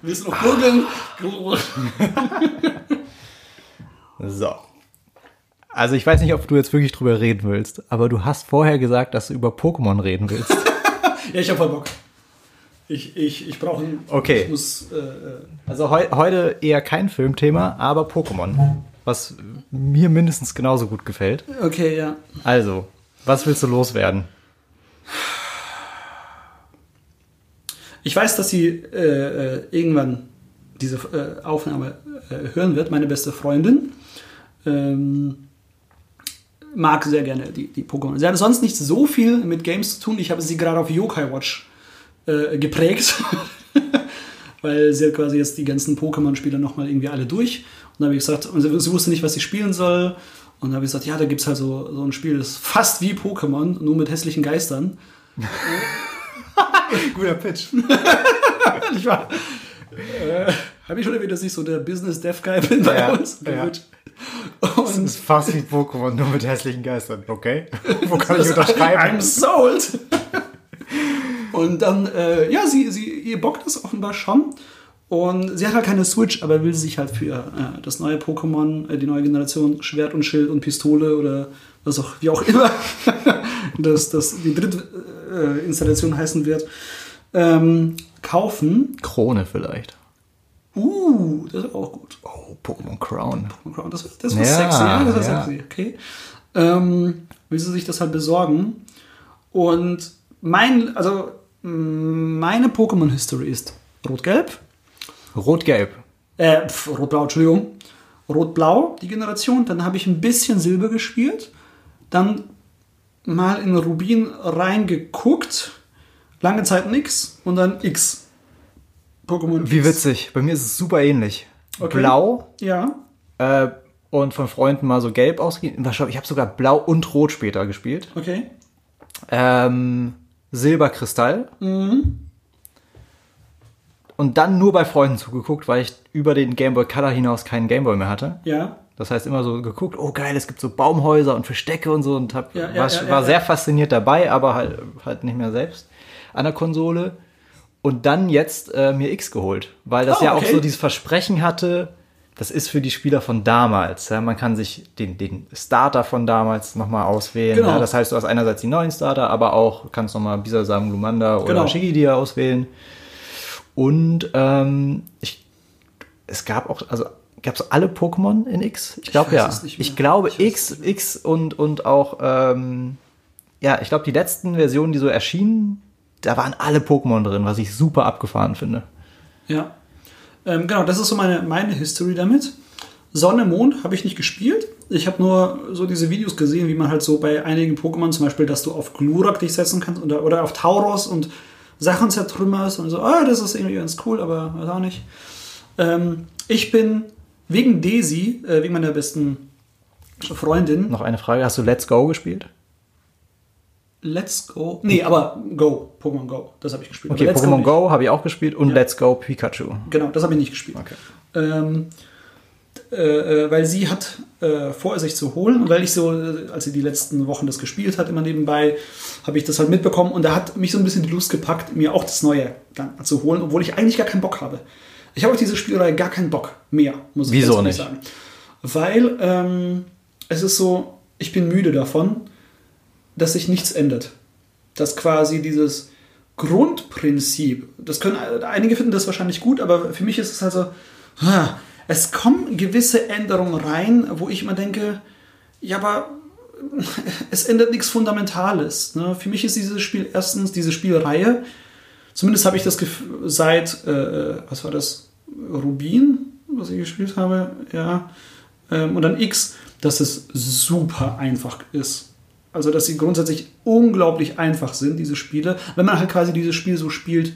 Willst du noch gurgeln? So. Also ich weiß nicht, ob du jetzt wirklich drüber reden willst, aber du hast vorher gesagt, dass du über Pokémon reden willst. Ja, ich hab voll Bock. Ich, ich, ich brauche ein. Okay. Ich muss. Äh, äh, Also heu heute eher kein Filmthema, aber Pokémon. Was mir mindestens genauso gut gefällt. okay, ja. Also, was willst du loswerden? Ich weiß, dass sie äh, äh, irgendwann diese äh, Aufnahme äh, hören wird. Meine beste Freundin ähm, mag sehr gerne die, die Pokémon. Sie hat sonst nicht so viel mit Games zu tun. Ich habe sie gerade auf Yokai Watch äh, geprägt, weil sie quasi jetzt die ganzen Pokémon-Spiele nochmal irgendwie alle durch. Und da habe ich gesagt, und sie, wusste nicht, was sie spielen soll. Und da habe ich gesagt, ja, da gibt es halt so, so ein Spiel, das ist fast wie Pokémon, nur mit hässlichen Geistern. Guter Pitch. ich war. Äh, habe ich schon erwähnt, dass ich so der Business Dev Guy bin bei Ja, uns? ja. Gut. Und ist fast wie Pokémon, nur mit hässlichen Geistern. Okay. Wo kann ich unterschreiben? I'm sold. Und dann, äh, ja, sie, sie, ihr bockt das offenbar schon. Und sie hat halt keine Switch, aber will sich halt für äh, das neue Pokémon, äh, die neue Generation, Schwert und Schild und Pistole oder was auch, wie auch immer, das, das die dritte äh, Installation heißen wird, ähm, kaufen. Krone vielleicht. Uh, das ist auch gut. Oh, Pokémon Crown. Crown. Das, das war Ja, sexy, ja, das war ja. sexy, okay. Ähm, will sie sich das halt besorgen. Und mein, also mm, meine Pokémon-History ist Rot-Gelb, Rot-Gelb. äh, Rot-Blau, Entschuldigung. Rot-Blau, die Generation. Dann habe ich ein bisschen Silber gespielt. Dann mal in Rubin reingeguckt. Lange Zeit nix. Und dann X. Pokémon Wie X. witzig. Bei mir ist es super ähnlich. Okay. Blau Ja. äh, und von Freunden mal so gelb ausgegeben. Ich habe sogar blau und rot später gespielt. Okay. Ähm, Silberkristall. Und dann nur bei Freunden zugeguckt, weil ich über den Game Boy Color hinaus keinen Game Boy mehr hatte. Ja. Das heißt immer so geguckt, oh geil, es gibt so Baumhäuser und Verstecke und so und hab, Ja, ja, war, ja, war sehr fasziniert dabei, aber halt, halt nicht mehr selbst an der Konsole. Und dann jetzt äh, mir X geholt, weil das Ah, ja auch so dieses Versprechen hatte, das ist für die Spieler von damals. Ja? Man kann sich den, den Starter von damals nochmal auswählen. Genau. Ja? Das heißt, du hast einerseits die neuen Starter, aber auch kannst nochmal Bisasam, Glumanda oder Genau. Shigidia auswählen. Und ähm, ich, es gab auch, also gab es alle Pokémon in X? Ich glaube ja. Ich glaube Ich X, X und, und auch, ähm, ja, ich glaube die letzten Versionen, die so erschienen, da waren alle Pokémon drin, was ich super abgefahren finde. Ja. Ähm, genau, das ist so meine, meine History damit. Sonne, Mond habe ich nicht gespielt. Ich habe nur so diese Videos gesehen, wie man halt so bei einigen Pokémon, zum Beispiel, dass du auf Glurak dich setzen kannst oder, oder auf Tauros und Sachen zertrümmerst und so, ah, das ist irgendwie ganz cool, aber weiß auch nicht. Ähm, ich bin wegen Daisy, äh, wegen meiner besten Freundin, Noch eine Frage, hast du Let's Go gespielt? Let's Go. Nee, aber Go, Pokémon Go, das habe ich gespielt. Okay, Pokémon nicht. Go habe ich auch gespielt und Ja. Let's Go Pikachu. Genau, das habe ich nicht gespielt. Okay. Ähm, äh, äh, weil sie hat äh, vor, sich zu holen. Und weil ich so, äh, als sie die letzten Wochen das gespielt hat, immer nebenbei, habe ich das halt mitbekommen. Und da hat mich so ein bisschen die Lust gepackt, mir auch das Neue dann zu holen, obwohl ich eigentlich gar keinen Bock habe. Ich habe auf diese Spielerei gar keinen Bock mehr, muss ich Wieso nicht? sagen. weil ähm, es ist so, ich bin müde davon, dass sich nichts ändert. Dass quasi dieses Grundprinzip, das können einige finden das wahrscheinlich gut, aber für mich ist es halt so, es kommen gewisse Änderungen rein, wo ich immer denke, ja, aber es ändert nichts Fundamentales. Ne? Für mich ist dieses Spiel erstens diese Spielreihe, zumindest habe ich das Gefühl, seit, äh, was war das, Rubin, was ich gespielt habe, ja, ähm, und dann X, dass es super einfach ist. Also, dass sie grundsätzlich unglaublich einfach sind, diese Spiele, wenn man halt quasi dieses Spiel so spielt,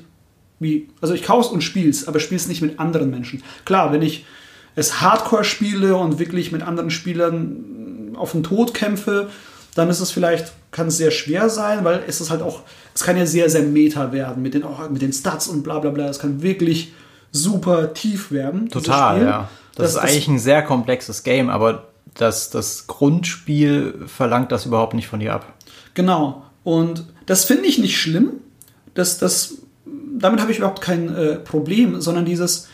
wie, also ich kauf's und spiel's, aber spiel's nicht mit anderen Menschen. Klar, wenn ich es Hardcore spiele und wirklich mit anderen Spielern auf den Tod kämpfe, dann ist es vielleicht, kann es sehr schwer sein, weil es ist halt auch, es kann ja sehr, sehr meta werden mit den, oh, mit den Stats und bla bla bla. Es kann wirklich super tief werden. Total, ja. Das, das, ist eigentlich ein sehr komplexes Game, aber das, das Grundspiel verlangt das überhaupt nicht von dir ab. Genau. Und das finde ich nicht schlimm. Das, das, damit habe ich überhaupt kein äh, Problem, sondern dieses,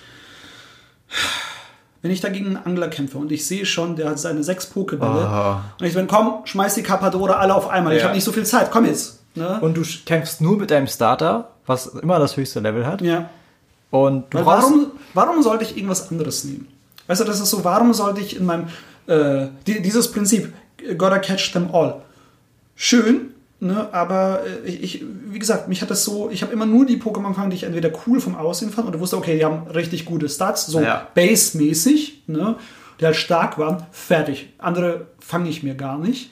wenn ich dagegen einen Angler kämpfe und ich sehe schon, der hat seine sechs Pokebälle oh. und ich bin, komm, schmeiß die Carpadore alle auf einmal. Ja. Ich habe nicht so viel Zeit, komm jetzt. Ne? Und du kämpfst nur mit deinem Starter, was immer das höchste Level hat. Ja. Und du warum, warum sollte ich irgendwas anderes nehmen? Weißt du, das ist so, warum sollte ich in meinem äh, die, dieses Prinzip, gotta catch them all. Schön, ne, aber äh, ich, wie gesagt, mich hat das so, ich habe immer nur die Pokémon gefangen, die ich entweder cool vom Aussehen fand oder wusste, okay, die haben richtig gute Stats, so ja. Base-mäßig, ne, die halt stark waren, fertig. Andere fange ich mir gar nicht.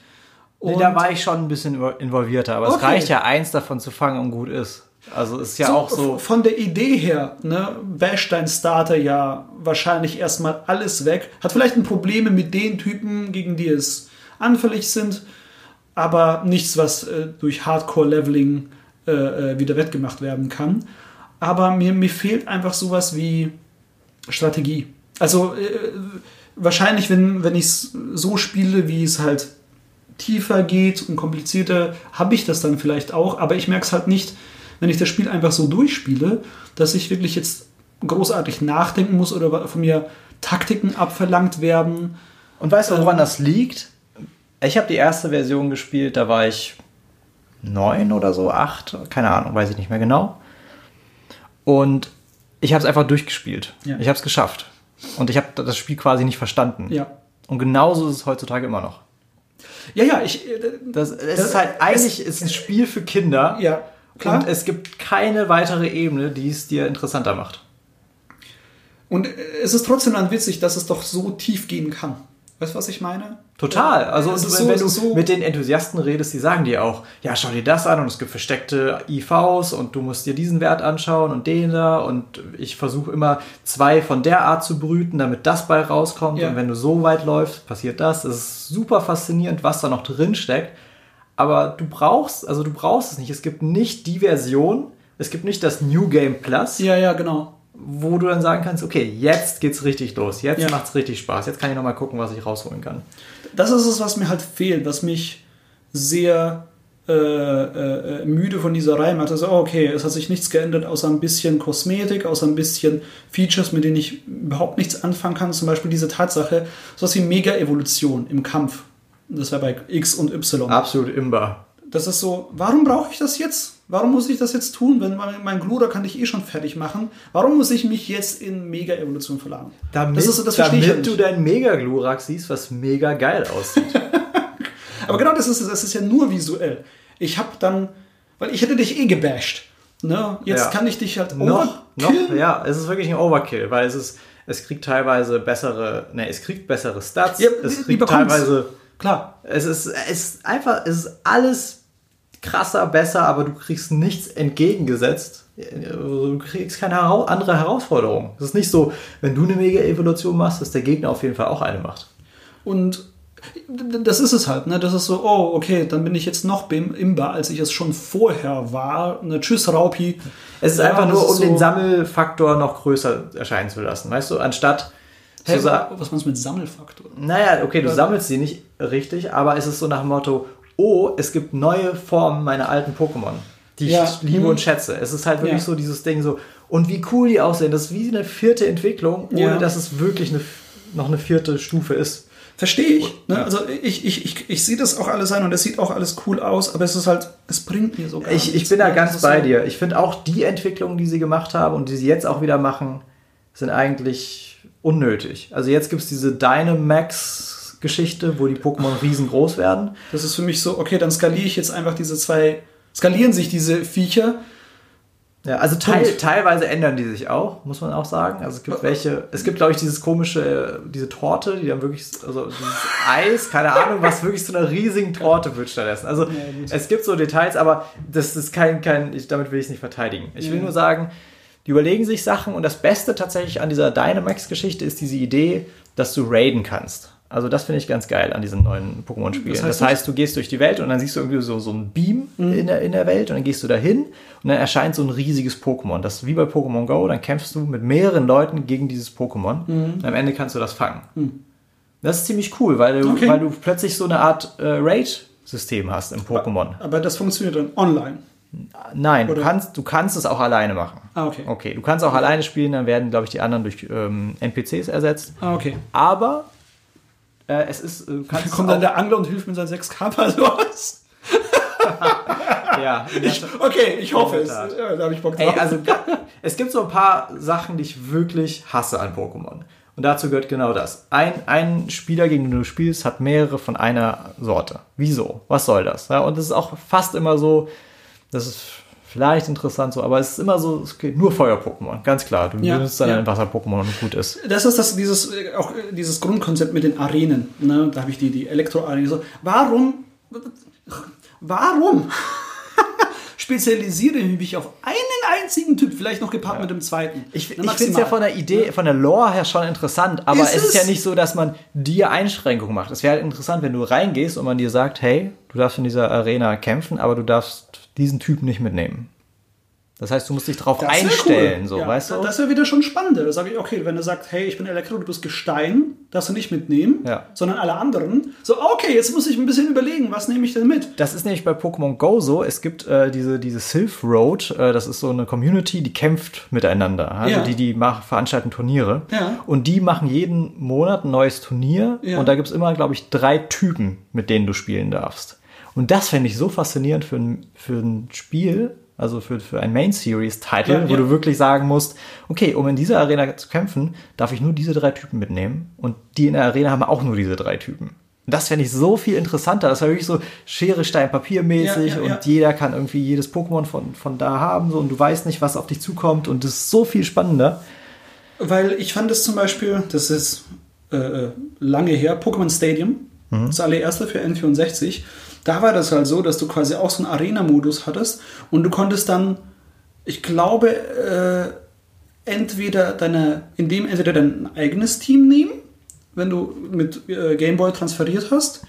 Nee, da war ich schon ein bisschen involvierter, aber okay. es reicht ja eins davon zu fangen und gut ist. Also ist ja so, auch so. Von der Idee her, ne, basht dein Starter ja wahrscheinlich erstmal alles weg. Hat vielleicht ein Probleme mit den Typen, gegen die es anfällig sind, aber nichts, was äh, durch Hardcore-Leveling äh, äh wieder wettgemacht werden kann. Aber mir, mir fehlt einfach sowas wie Strategie. Also äh, wahrscheinlich, wenn, wenn ich es so spiele, wie es halt tiefer geht und komplizierter, habe ich das dann vielleicht auch, aber ich merke es halt nicht wenn ich das Spiel einfach so durchspiele, dass ich wirklich jetzt großartig nachdenken muss oder von mir Taktiken abverlangt werden. Und weißt du, woran ähm, das liegt? Ich habe die erste Version gespielt, da war ich neun oder so, acht, keine Ahnung, weiß ich nicht mehr genau. Und ich habe es einfach durchgespielt. Ja. Ich habe es geschafft. Und ich habe das Spiel quasi nicht verstanden. Ja. Und genauso ist es heutzutage immer noch. Ja, ja, ich. Äh, das, es das, ist halt eigentlich es, ist ein Spiel für Kinder. Ja. Klar. Und es gibt keine weitere Ebene, die es dir interessanter macht. Und es ist trotzdem dann witzig, dass es doch so tief gehen kann. Weißt du, was ich meine? Total. Also wenn, so, wenn du so mit den Enthusiasten redest, die sagen dir auch, ja, schau dir das an und es gibt versteckte IVs und du musst dir diesen Wert anschauen und den da und ich versuche immer zwei von der Art zu brüten, damit das bei rauskommt ja. und wenn du so weit läufst, passiert das. Es ist super faszinierend, was da noch drin steckt aber du brauchst, also du brauchst es nicht. Es gibt nicht die Version, es gibt nicht das New Game Plus. Ja, ja, genau. Wo du dann sagen kannst, okay, jetzt geht's richtig los, jetzt ja. macht's richtig Spaß, jetzt kann ich nochmal gucken, was ich rausholen kann. Das ist es, was mir halt fehlt, was mich sehr äh, äh, müde von dieser Reihe macht. Also, okay, es hat sich nichts geändert, außer ein bisschen Kosmetik, außer ein bisschen Features, mit denen ich überhaupt nichts anfangen kann. Zum Beispiel diese Tatsache, sowas wie Mega-Evolution im Kampf. Das wäre bei X und Y. Absolut imbar. Das ist so, warum brauche ich das jetzt? Warum muss ich das jetzt tun, wenn mein, mein Gluder kann ich eh schon fertig machen? Warum muss ich mich jetzt in Mega-Evolution verlagen? Damit, das ist, das damit du dein Mega-Glurak siehst, was mega geil aussieht. Aber genau das ist Das ist ja nur visuell. Ich habe dann, weil ich hätte dich eh gebasht. Ne? Jetzt ja. kann ich dich halt noch, noch, ja, es ist wirklich ein Overkill, weil es ist, es kriegt teilweise bessere, ne, es kriegt bessere Stats, ja, es kriegt teilweise Klar. Es ist, es ist einfach, es ist alles krasser, besser, aber du kriegst nichts entgegengesetzt. Du kriegst keine andere Herausforderung. Es ist nicht so, wenn du eine Mega-Evolution machst, dass der Gegner auf jeden Fall auch eine macht. Und das ist es halt, ne? Das ist so, oh, okay, dann bin ich jetzt noch imbar, als ich es schon vorher war. Ne, tschüss, Raupi. Es ist ja, einfach nur, um so den Sammelfaktor noch größer erscheinen zu lassen. Weißt du, anstatt Hey, was meinst du mit Sammelfaktor? Naja, okay, du sammelst sie nicht richtig, aber es ist so nach dem Motto, oh, es gibt neue Formen meiner alten Pokémon, die ja. ich liebe hm. und schätze. Es ist halt wirklich ja. so dieses Ding so, und wie cool die aussehen. Das ist wie eine vierte Entwicklung, ohne ja. dass es wirklich eine, noch eine vierte Stufe ist. Verstehe ich. Ne? Also ich, ich, ich, ich sehe das auch alles ein und es sieht auch alles cool aus, aber es ist halt, es bringt mir so gar Ich, ich bin da ganz bei so dir. Ich finde auch die Entwicklungen, die sie gemacht haben und die sie jetzt auch wieder machen, sind eigentlich unnötig. Also jetzt gibt es diese Dynamax-Geschichte, wo die Pokémon riesengroß werden. Das ist für mich so, okay, dann skaliere ich jetzt einfach diese zwei, skalieren sich diese Viecher ja, also teil, teilweise ändern die sich auch, muss man auch sagen. Also es gibt welche, es gibt glaube ich dieses komische, diese Torte, die dann wirklich, also dieses Eis, keine Ahnung, was wirklich zu einer riesigen Torte wird stattdessen. Also ja, es gibt so Details, aber das ist kein, kein, ich, damit will ich es nicht verteidigen. Ich will ja. nur sagen, die überlegen sich Sachen und das Beste tatsächlich an dieser Dynamax-Geschichte ist diese Idee, dass du raiden kannst. Also das finde ich ganz geil an diesen neuen Pokémon-Spielen. Das, heißt, das heißt, du gehst durch die Welt und dann siehst du irgendwie so, so ein Beam mhm. in, der, in der Welt und dann gehst du dahin und dann erscheint so ein riesiges Pokémon. Das ist wie bei Pokémon Go, dann kämpfst du mit mehreren Leuten gegen dieses Pokémon mhm. und am Ende kannst du das fangen. Mhm. Das ist ziemlich cool, weil du, okay. weil du plötzlich so eine Art äh, Raid-System hast im Pokémon. Aber, aber das funktioniert dann online. Nein, du kannst, du kannst es auch alleine machen. Ah, okay. Okay, du kannst auch okay. alleine spielen, dann werden, glaube ich, die anderen durch ähm, NPCs ersetzt. Ah, okay. Aber äh, es ist. Äh, da kommt dann der Angler und hilft mit seinen 6K los. ja. Ich, okay, ich hoffe es. Ja, da habe ich Bock drauf. Ey, also, es gibt so ein paar Sachen, die ich wirklich hasse an Pokémon. Und dazu gehört genau das. Ein, ein Spieler, gegen den du spielst, hat mehrere von einer Sorte. Wieso? Was soll das? Ja, und es ist auch fast immer so, das ist vielleicht interessant so, aber es ist immer so, es geht nur Feuer-Pokémon, ganz klar. Du ja, benutzt dann ja. ein Wasser-Pokémon und gut ist. Das ist das, dieses, auch dieses Grundkonzept mit den Arenen. Ne? Da habe ich die, die Elektro-Arenen. So, warum, warum spezialisiere ich mich auf einen einzigen Typ, vielleicht noch gepaart ja. mit dem zweiten. Ich, ich finde es ja von der Idee, von der Lore her schon interessant, aber ist es ist ja nicht so, dass man dir Einschränkungen macht. Es wäre halt interessant, wenn du reingehst und man dir sagt, hey, du darfst in dieser Arena kämpfen, aber du darfst diesen Typ nicht mitnehmen. Das heißt, du musst dich darauf einstellen, cool. so, ja, weißt du? Das wäre wieder schon spannender. Da sage ich, okay, wenn er sagt, hey, ich bin Elektro, du bist Gestein, darfst du nicht mitnehmen, ja. sondern alle anderen. So, okay, jetzt muss ich ein bisschen überlegen, was nehme ich denn mit? Das ist nämlich bei Pokémon Go so. Es gibt äh, diese, diese Sylph Road, äh, das ist so eine Community, die kämpft miteinander. Also ja. die, die machen, veranstalten Turniere. Ja. Und die machen jeden Monat ein neues Turnier. Und da gibt es immer, glaube ich, drei Typen, mit denen du spielen darfst. Und das fände ich so faszinierend für ein, für ein Spiel, also für, für ein Main Series Title, ja, wo ja. du wirklich sagen musst, okay, um in dieser Arena zu kämpfen, darf ich nur diese drei Typen mitnehmen und die in der Arena haben auch nur diese drei Typen. Und das fände ich so viel interessanter. Das war wirklich so Schere, Stein, Papier mäßig ja, und jeder kann irgendwie jedes Pokémon von, von da haben so, und du weißt nicht, was auf dich zukommt und das ist so viel spannender. Weil ich fand es zum Beispiel, das ist äh, äh lange her, Pokémon Stadium, mhm. das allererste für N64 da war das halt so, dass du quasi auch so einen Arena-Modus hattest und du konntest dann, ich glaube, äh, entweder deine, in dem entweder dein eigenes Team nehmen, wenn du mit äh, Gameboy transferiert hast,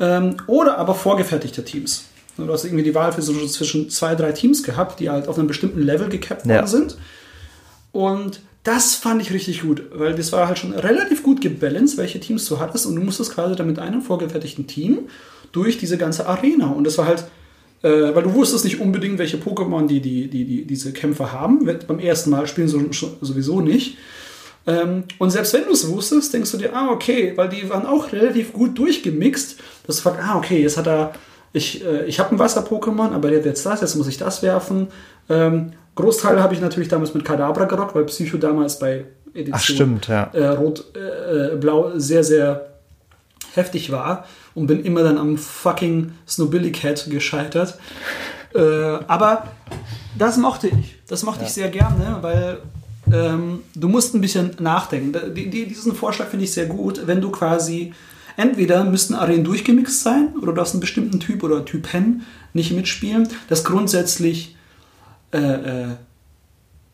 ähm, oder aber vorgefertigte Teams. Du hast irgendwie die Wahl für so zwischen zwei, drei Teams gehabt, die halt auf einem bestimmten Level gecapped worden sind. Und das fand ich richtig gut, weil das war halt schon relativ gut gebalanced, welche Teams du hattest und du musstest quasi dann mit einem vorgefertigten Team durch diese ganze Arena. Und das war halt, äh, weil du wusstest nicht unbedingt, welche Pokémon die, die, die, die diese Kämpfer haben. Beim ersten Mal spielen sie sowieso nicht. Ähm, und selbst wenn du es wusstest, denkst du dir, ah, okay, weil die waren auch relativ gut durchgemixt, dass du fragst, ah, okay, jetzt hat er, ich, äh, ich habe ein Wasser-Pokémon, aber der hat jetzt das, jetzt muss ich das werfen. Ähm, Großteil habe ich natürlich damals mit Kadabra gerockt, weil Psycho damals bei Edition Ach, stimmt, ja. äh, Rot-Blau äh, sehr, sehr heftig war und bin immer dann am fucking Snowbilly Cat gescheitert. Äh, aber das mochte ich. Das mochte ja. ich sehr gerne, weil ähm, du musst ein bisschen nachdenken. Die, die, diesen Vorschlag finde ich sehr gut, wenn du quasi entweder müssten Arenen durchgemixt sein oder du hast einen bestimmten Typ oder Typen nicht mitspielen, das grundsätzlich äh, äh,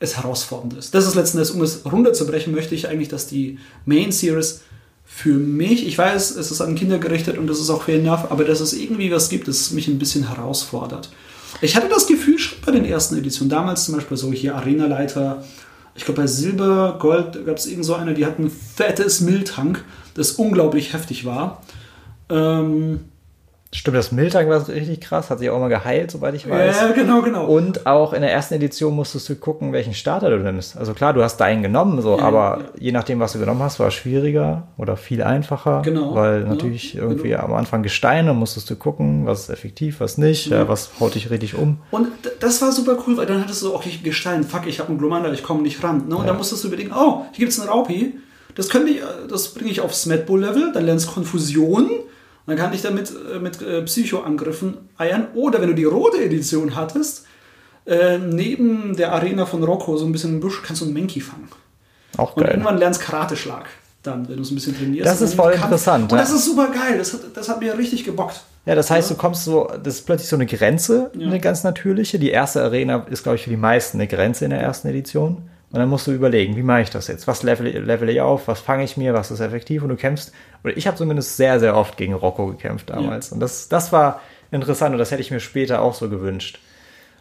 es herausfordernd ist. Das ist letzten Endes, um es runterzubrechen, möchte ich eigentlich, dass die Main Series für mich, ich weiß, es ist an Kinder gerichtet und das ist auch fair enough, aber dass es irgendwie was gibt, das mich ein bisschen herausfordert. Ich hatte das Gefühl schon bei den ersten Editionen, damals zum Beispiel so hier Arenaleiter, ich glaube bei Silber, Gold gab es irgend so eine, die hat ein fettes Miltank, das unglaublich heftig war. Ähm, Stimmt, das Miltang war richtig krass, hat sich auch mal geheilt, soweit ich weiß. Ja, genau, genau. Und auch in der ersten Edition musstest du gucken, welchen Starter du nimmst. Also klar, du hast deinen genommen, so, Ja, aber ja. je nachdem, was du genommen hast, war es schwieriger oder viel einfacher. Genau, Weil ja, natürlich irgendwie genau. am Anfang Gesteine musstest du gucken, was ist effektiv, was nicht, ja. was haut dich richtig um. Und das war super cool, weil dann hattest du, okay, Gestein, fuck, ich habe einen Glomanda, ich komme nicht ran. Ne? Und dann musstest du überlegen, oh, hier gibt's einen Raupi, das könnte ich, äh, das bringe ich aufs Medbull-Level, dann lernst Konfusion, dann kann ich damit äh, mit äh, Psycho-Angriffen eiern. Oder wenn du die rote Edition hattest, äh, neben der Arena von Rocco, so ein bisschen im Busch, kannst du einen Menki fangen. Auch Und geil. irgendwann lernst Karateschlag. Dann, wenn du es ein bisschen trainierst. Das ist Und voll Kampf- interessant, Und ja. das ist super geil. Das hat, das hat mir richtig gebockt. Ja, das heißt, du kommst so, das ist plötzlich so eine Grenze, Ja. eine ganz natürliche. Die erste Arena ist, glaube ich, für die meisten eine Grenze in der ersten Edition. Und dann musst du überlegen, wie mache ich das jetzt? Was level, level ich auf? Was fange ich mir? Was ist effektiv? Und du kämpfst, oder ich habe zumindest sehr, sehr oft gegen Rocco gekämpft damals. Und das, das war interessant und das hätte ich mir später auch so gewünscht.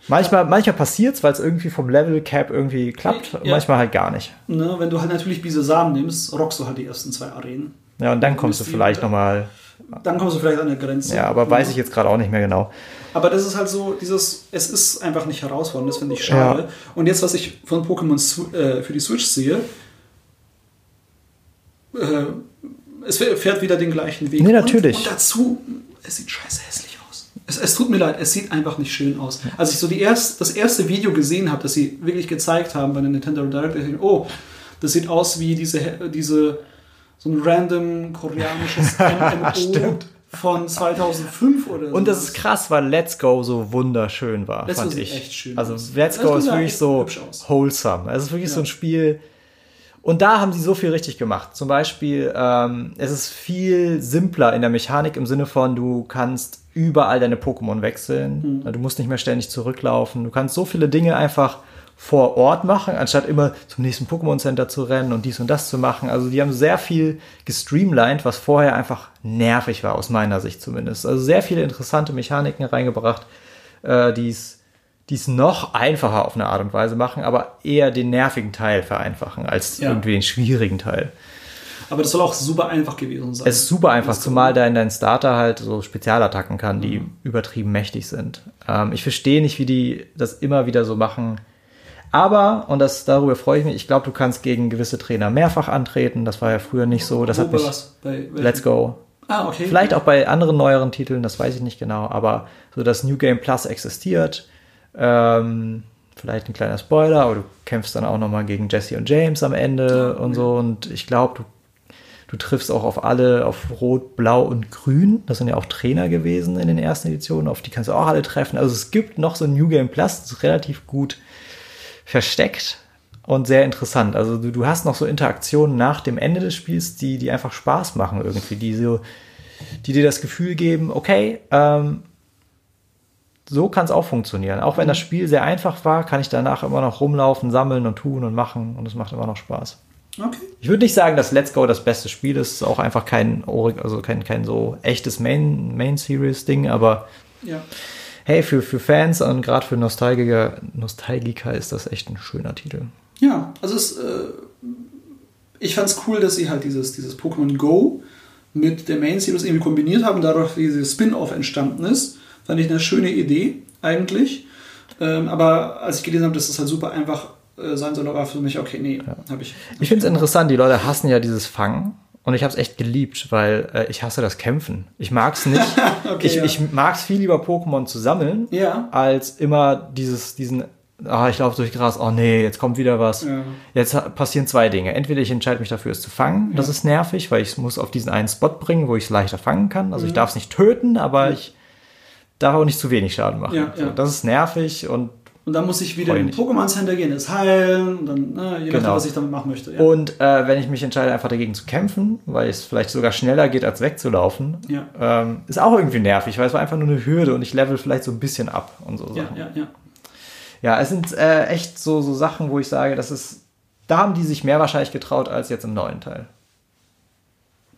Manchmal, manchmal passiert's, weil es irgendwie vom Level Cap irgendwie klappt, Ja. manchmal halt gar nicht. Ne, wenn du halt natürlich Bisesam nimmst, rockst du halt die ersten zwei Arenen. Ja, und dann kommst du vielleicht nochmal, Dann kommst du vielleicht an der Grenze. ja, aber weiß ich jetzt gerade auch nicht mehr genau. Aber das ist halt so, dieses, es ist einfach nicht herausfordernd, das finde ich schade. Ja. Und jetzt, was ich von Pokémon äh, für die Switch sehe, äh, es fährt wieder den gleichen Weg. Nee, natürlich. Und, und dazu, es sieht scheiße hässlich aus. Es, es tut mir leid, es sieht einfach nicht schön aus. Als ich so die erst, das erste Video gesehen habe, das sie wirklich gezeigt haben bei der Nintendo Direct, ich, oh, das sieht aus wie diese, diese so ein random koreanisches MMO Stimmt. von 2005 oder so. Und das ist krass, weil Let's Go so wunderschön war, Let's fand ich. echt schön also. Let's Go ist wirklich so wholesome. Es ist wirklich Ja. so ein Spiel. Und da haben sie so viel richtig gemacht. Zum Beispiel, ähm, es ist viel simpler in der Mechanik im Sinne von, du kannst überall deine Pokémon wechseln. Hm. Du musst nicht mehr ständig zurücklaufen. Du kannst so viele Dinge einfach vor Ort machen, anstatt immer zum nächsten Pokémon Center zu rennen und dies und das zu machen. Also die haben sehr viel gestreamlined, was vorher einfach nervig war, aus meiner Sicht zumindest. Also sehr viele interessante Mechaniken reingebracht, äh, die es noch einfacher auf eine Art und Weise machen, aber eher den nervigen Teil vereinfachen, als Ja. irgendwie den schwierigen Teil. Aber das soll auch super einfach gewesen sein. Es ist super einfach, zumal dein, dein Starter halt so Spezialattacken kann, die Mhm. übertrieben mächtig sind. Ähm, ich verstehe nicht, wie die das immer wieder so machen. Aber, und das, darüber freue ich mich, ich glaube, du kannst gegen gewisse Trainer mehrfach antreten. Das war ja früher nicht so. Das Wo, hat mich, was? Bei? Let's Go. Ah, okay. Vielleicht auch bei anderen neueren Titeln, das weiß ich nicht genau, aber so das New Game Plus existiert. Ähm, vielleicht ein kleiner Spoiler, aber du kämpfst dann auch nochmal gegen Jesse und James am Ende und so. Und ich glaube, du, du triffst auch auf alle, auf Rot, Blau und Grün. Das sind ja auch Trainer gewesen in den ersten Editionen, auf die kannst du auch alle treffen. Also es gibt noch so ein New Game Plus, das ist relativ gut versteckt und sehr interessant. Also du, du hast noch so Interaktionen nach dem Ende des Spiels, die, die einfach Spaß machen irgendwie, die so, die dir das Gefühl geben, okay, ähm, so kann es auch funktionieren. Auch wenn das Spiel sehr einfach war, kann ich danach immer noch rumlaufen, sammeln und tun und machen und es macht immer noch Spaß. Okay. Ich würde nicht sagen, dass Let's Go das beste Spiel ist, ist auch einfach kein, also kein, kein so echtes Main, Main Series Ding, aber Ja. Hey, für, für Fans und gerade für Nostalgiker, Nostalgiker ist das echt ein schöner Titel. Ja, also es, äh, ich fand es cool, dass sie halt dieses, dieses Pokémon Go mit der Main Series irgendwie kombiniert haben, dadurch wie dieses Spin-off entstanden ist. Fand ich eine schöne Idee eigentlich. Ähm, aber als ich gelesen habe, dass das halt super einfach äh, sein soll, war für mich, okay, nee, habe ich. Ich finde es interessant, die Leute hassen ja dieses Fangen. Und ich habe es echt geliebt, weil äh, ich hasse das Kämpfen. Ich mag es nicht. Okay, ich ja. ich mag es viel lieber, Pokémon zu sammeln, Ja. als immer dieses, diesen, ah, ich laufe durch Gras, oh nee, jetzt kommt wieder was. Ja. Jetzt passieren zwei Dinge. Entweder ich entscheide mich dafür, es zu fangen. Das ist nervig, weil ich es muss auf diesen einen Spot bringen, wo ich es leichter fangen kann. Also ich darf es nicht töten, aber ich darf auch nicht zu wenig Schaden machen. Ja, so. Das ist nervig und Und dann muss ich wieder in den Pokémon Center gehen, es heilen und dann, ne, je nachdem, Genau. was ich damit machen möchte. Ja. Und äh, wenn ich mich entscheide, einfach dagegen zu kämpfen, weil es vielleicht sogar schneller geht, als wegzulaufen, Ja. ähm, ist auch irgendwie nervig, weil es war einfach nur eine Hürde und ich level vielleicht so ein bisschen ab und so ja, Sachen. ja, ja. Ja, es sind äh, echt so, so Sachen, wo ich sage, das ist, da haben die sich mehr wahrscheinlich getraut als jetzt im neuen Teil.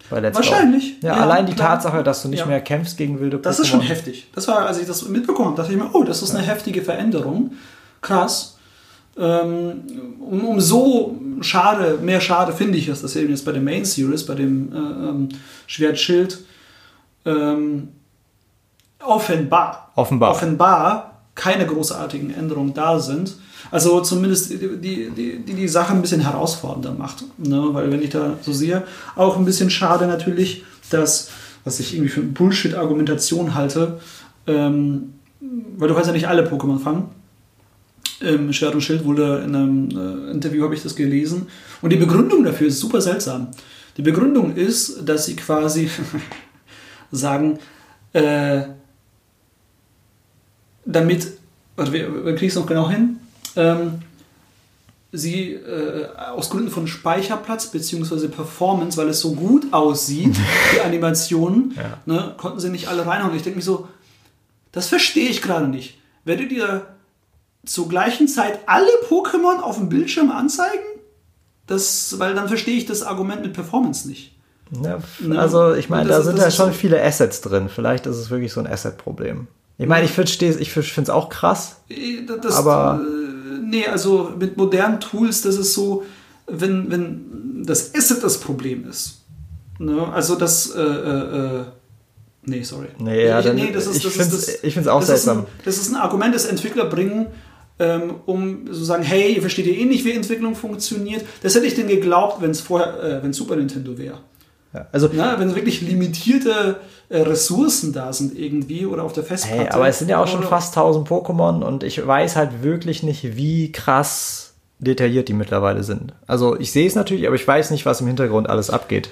Bei Let's Wahrscheinlich. Ja, Ja, allein die klar. Tatsache, dass du nicht Ja. mehr kämpfst gegen wilde Pokémon. Das ist schon heftig. Das war, als ich das mitbekommen habe, dachte ich mir, oh, das ist eine heftige Veränderung. Krass. Ähm, um, umso schade, mehr schade finde ich es, dass eben jetzt bei der Main Series, bei dem äh, ähm, Schwertschild, ähm, offenbar, Offenbar. offenbar keine großartigen Änderungen da sind. Also zumindest die, die, die, die, Sache ein bisschen herausfordernder macht. Ne? Weil wenn ich da so sehe, auch ein bisschen schade natürlich, dass, was ich irgendwie für Bullshit-Argumentation halte, ähm, weil du kannst ja nicht alle Pokémon fangen. Im Schwert und Schild wurde in einem äh, Interview habe ich das gelesen. Und die Begründung dafür ist super seltsam. Die Begründung ist, dass sie quasi sagen, äh, damit, warte, wir, wir kriegen es noch genau hin, ähm, sie äh, aus Gründen von Speicherplatz bzw. Performance, weil es so gut aussieht, die Animationen, Ja. ne, konnten sie nicht alle reinhauen. Ich denke mir so, das verstehe ich gerade nicht. Werdet ihr zur gleichen Zeit alle Pokémon auf dem Bildschirm anzeigen? Das, weil dann verstehe ich das Argument mit Performance nicht. Ja, Ne? also ich meine, da sind ja schon so- viele Assets drin. Vielleicht ist es wirklich so ein Asset-Problem. Ich meine, ich finde ich es auch krass. Äh, Das, Aber- äh, nee, also mit modernen Tools, das ist so, wenn, wenn das Asset das Problem ist. Ne? Also das, äh, äh, äh, nee, sorry. Nee, ja, dann- nee, das ist, ich ist, das, ich find's auch das ist seltsam. Ein, das ist ein Argument, das Entwickler bringen, ähm, um zu sagen, hey, ihr versteht ja eh nicht, wie Entwicklung funktioniert. Das hätte ich denen geglaubt, wenn es vorher, äh, wenn Super Nintendo wäre. Ja, also, Ne? Wenn wirklich limitierte äh, Ressourcen da sind irgendwie oder auf der Festplatte. hey, aber es sind ja auch schon fast 1000 Pokémon und ich weiß halt wirklich nicht, wie krass detailliert die mittlerweile sind. Also ich sehe es natürlich, aber ich weiß nicht, was im Hintergrund alles abgeht.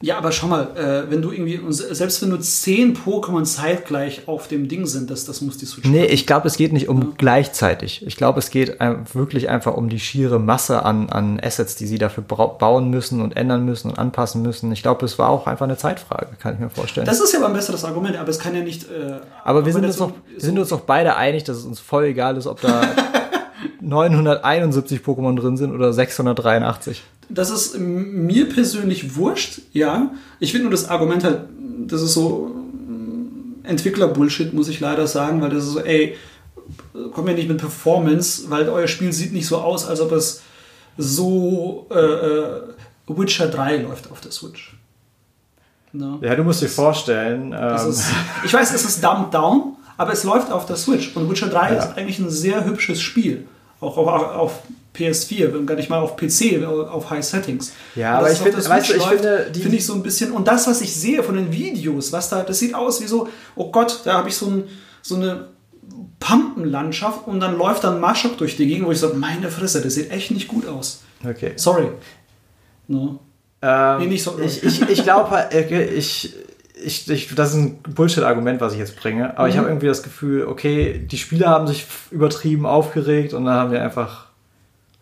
Ja, aber schau mal, äh, wenn du irgendwie, selbst wenn nur zehn Pokémon zeitgleich auf dem Ding sind, das, das muss die Switch. Nee, ich glaube, es geht nicht um gleichzeitig. Ich glaube, es geht ein- wirklich einfach um die schiere Masse an, an Assets, die sie dafür bauen müssen und ändern müssen und anpassen müssen. Ich glaube, es war auch einfach eine Zeitfrage, kann ich mir vorstellen. Das ist ja aber ein besseres Argument, aber es kann ja nicht. Äh, Aber wir sind, uns doch, wir sind uns doch beide einig, dass es uns voll egal ist, ob da 971 Pokémon drin sind oder 683. Das ist mir persönlich wurscht, ja. Ich finde nur das Argument halt, das ist so mm, Entwickler-Bullshit, muss ich leider sagen, weil das ist so, ey, kommt mir nicht mit Performance, weil euer Spiel sieht nicht so aus, als ob es so äh, äh, Witcher 3 läuft auf der Switch. Ne? Ja, du musst dir vorstellen, ähm, ist, ich weiß, es ist dumbed down, aber es läuft auf der Switch. Und Witcher 3 Ja. ist eigentlich ein sehr hübsches Spiel. Auch auf, auf PS4, wenn gar nicht mal auf PC, auf High Settings. Ja, aber ich der weißt du, ich läuft, finde, die- finde ich so ein bisschen. Und das, was ich sehe von den Videos, was da, das sieht aus wie so, oh Gott, da habe ich so, ein, so eine Pampenlandschaft und dann läuft dann Maschok durch die Gegend, wo ich so, meine Fresse, das sieht echt nicht gut aus. okay. Sorry. No. Ähm, Nee, nicht so- ich ich, ich glaube, ich, ich, ich, das ist ein Bullshit-Argument, was ich jetzt bringe. Aber ich Mhm. habe irgendwie das Gefühl, okay, die Spieler haben sich übertrieben aufgeregt und dann haben wir einfach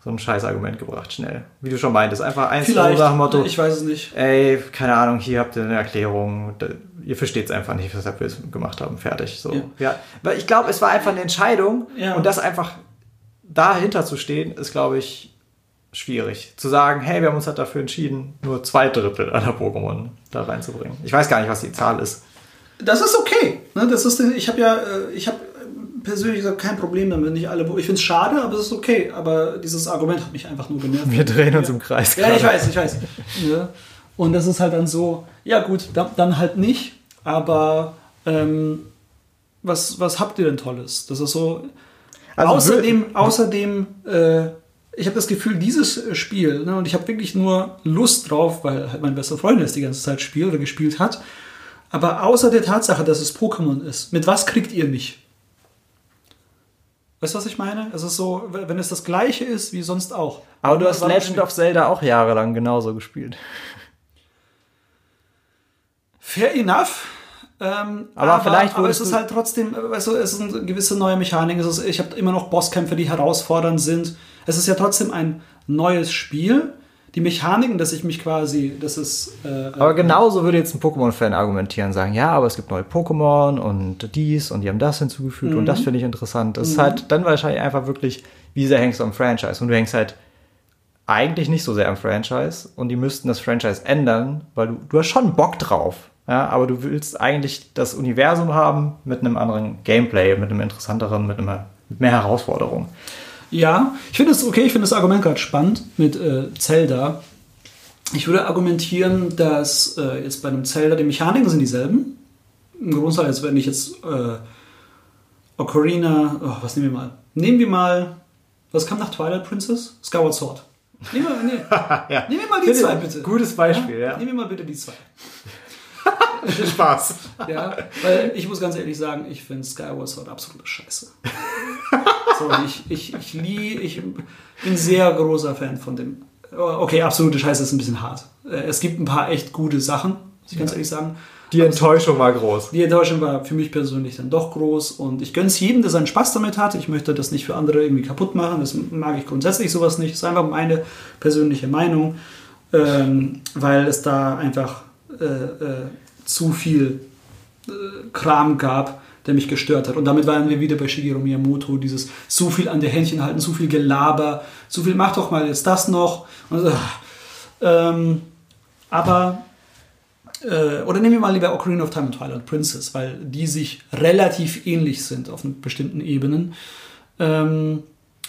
so ein Scheiß-Argument gebracht, schnell. Wie du schon meintest, einfach eins nach Motto, Ich weiß es nicht. ey, keine Ahnung, hier habt ihr eine Erklärung, ihr versteht es einfach nicht, weshalb wir es gemacht haben, fertig. So. Ja. Ja. Weil ich glaube, es war einfach eine Entscheidung Ja. und das einfach dahinter zu stehen, ist, glaube ich, schwierig. Zu sagen, hey, wir haben uns halt dafür entschieden, nur zwei Drittel aller Pokémon da reinzubringen. Ich weiß gar nicht, was die Zahl ist. Das ist okay. Ne, das ist, ich habe ja, äh, ich habe persönlich gesagt, kein Problem damit, nicht alle. Ich finde es schade, aber es ist okay. Aber dieses Argument hat mich einfach nur genervt. Wir drehen uns im Kreis. Ja, ich gerade. weiß, ich weiß. Ja. Und das ist halt dann so, ja gut, dann, dann halt nicht. Aber ähm, was, was habt ihr denn Tolles? Das ist so. Also außerdem, außerdem, äh, ich habe das Gefühl, dieses Spiel, ne, und ich habe wirklich nur Lust drauf, weil halt mein bester Freund das die ganze Zeit spielt oder gespielt hat. Aber außer der Tatsache, dass es Pokémon ist, mit was kriegt ihr mich? Weißt du, was ich meine? Es ist so, wenn es das gleiche ist wie sonst auch. Aber du hast Legend of Zelda auch jahrelang genauso gespielt. Fair enough. Ähm, Aber vielleicht aber es ist halt trotzdem, weißt du, es sind gewisse neue Mechaniken. Es ist, ich habe immer noch Bosskämpfe, die herausfordernd sind. Es ist ja trotzdem ein neues Spiel. Die Mechaniken, dass ich mich quasi, das ist. Äh, Aber genauso würde jetzt ein Pokémon-Fan argumentieren, sagen, ja, aber es gibt neue Pokémon und dies und die haben das hinzugefügt und das finde ich interessant. Das ist halt dann wahrscheinlich einfach wirklich, wie sehr hängst du am Franchise? Und du hängst halt eigentlich nicht so sehr am Franchise und die müssten das Franchise ändern, weil du, du hast schon Bock drauf. Ja, aber du willst eigentlich das Universum haben mit einem anderen Gameplay, mit einem interessanteren, mit, einem, mit mehr Herausforderung. Ja, ich finde es okay, ich finde das Argument gerade spannend mit äh, Zelda. Ich würde argumentieren, dass äh, jetzt bei einem Zelda die Mechaniken sind dieselben. im Grundsatz, als wenn ich jetzt äh, Ocarina, oh, was nehmen wir mal? Nehmen wir mal, was kam nach Twilight Princess? Skyward Sword. Nehmen wir, nee, ja. nehmen wir mal die zwei, bitte. Gutes Beispiel, ja. Nehmen wir mal bitte die zwei. Viel Spaß. Ja, weil ich muss ganz ehrlich sagen, ich finde Skyward Sword absolute Scheiße. so, ich, ich, ich, lie, ich bin sehr großer Fan von dem. Okay, absolute Scheiße ist ein bisschen hart. Äh, Es gibt ein paar echt gute Sachen, muss ich ganz ehrlich sagen. Die Enttäuschung war groß. Die Enttäuschung war für mich persönlich dann doch groß und ich gönne es jedem, der seinen Spaß damit hat. Ich möchte das nicht für andere irgendwie kaputt machen. Das mag ich grundsätzlich sowas nicht. Das ist einfach meine persönliche Meinung, ähm, weil es da einfach äh, äh, zu viel äh, Kram gab, der mich gestört hat. Und damit waren wir wieder bei Shigeru Miyamoto, dieses zu viel an der Händchen halten, zu viel Gelaber, zu viel, mach doch mal jetzt das noch. Und, äh, ähm, aber äh, oder nehmen wir mal lieber Ocarina of Time und Twilight Princess, weil die sich relativ ähnlich sind auf bestimmten Ebenen. Ähm,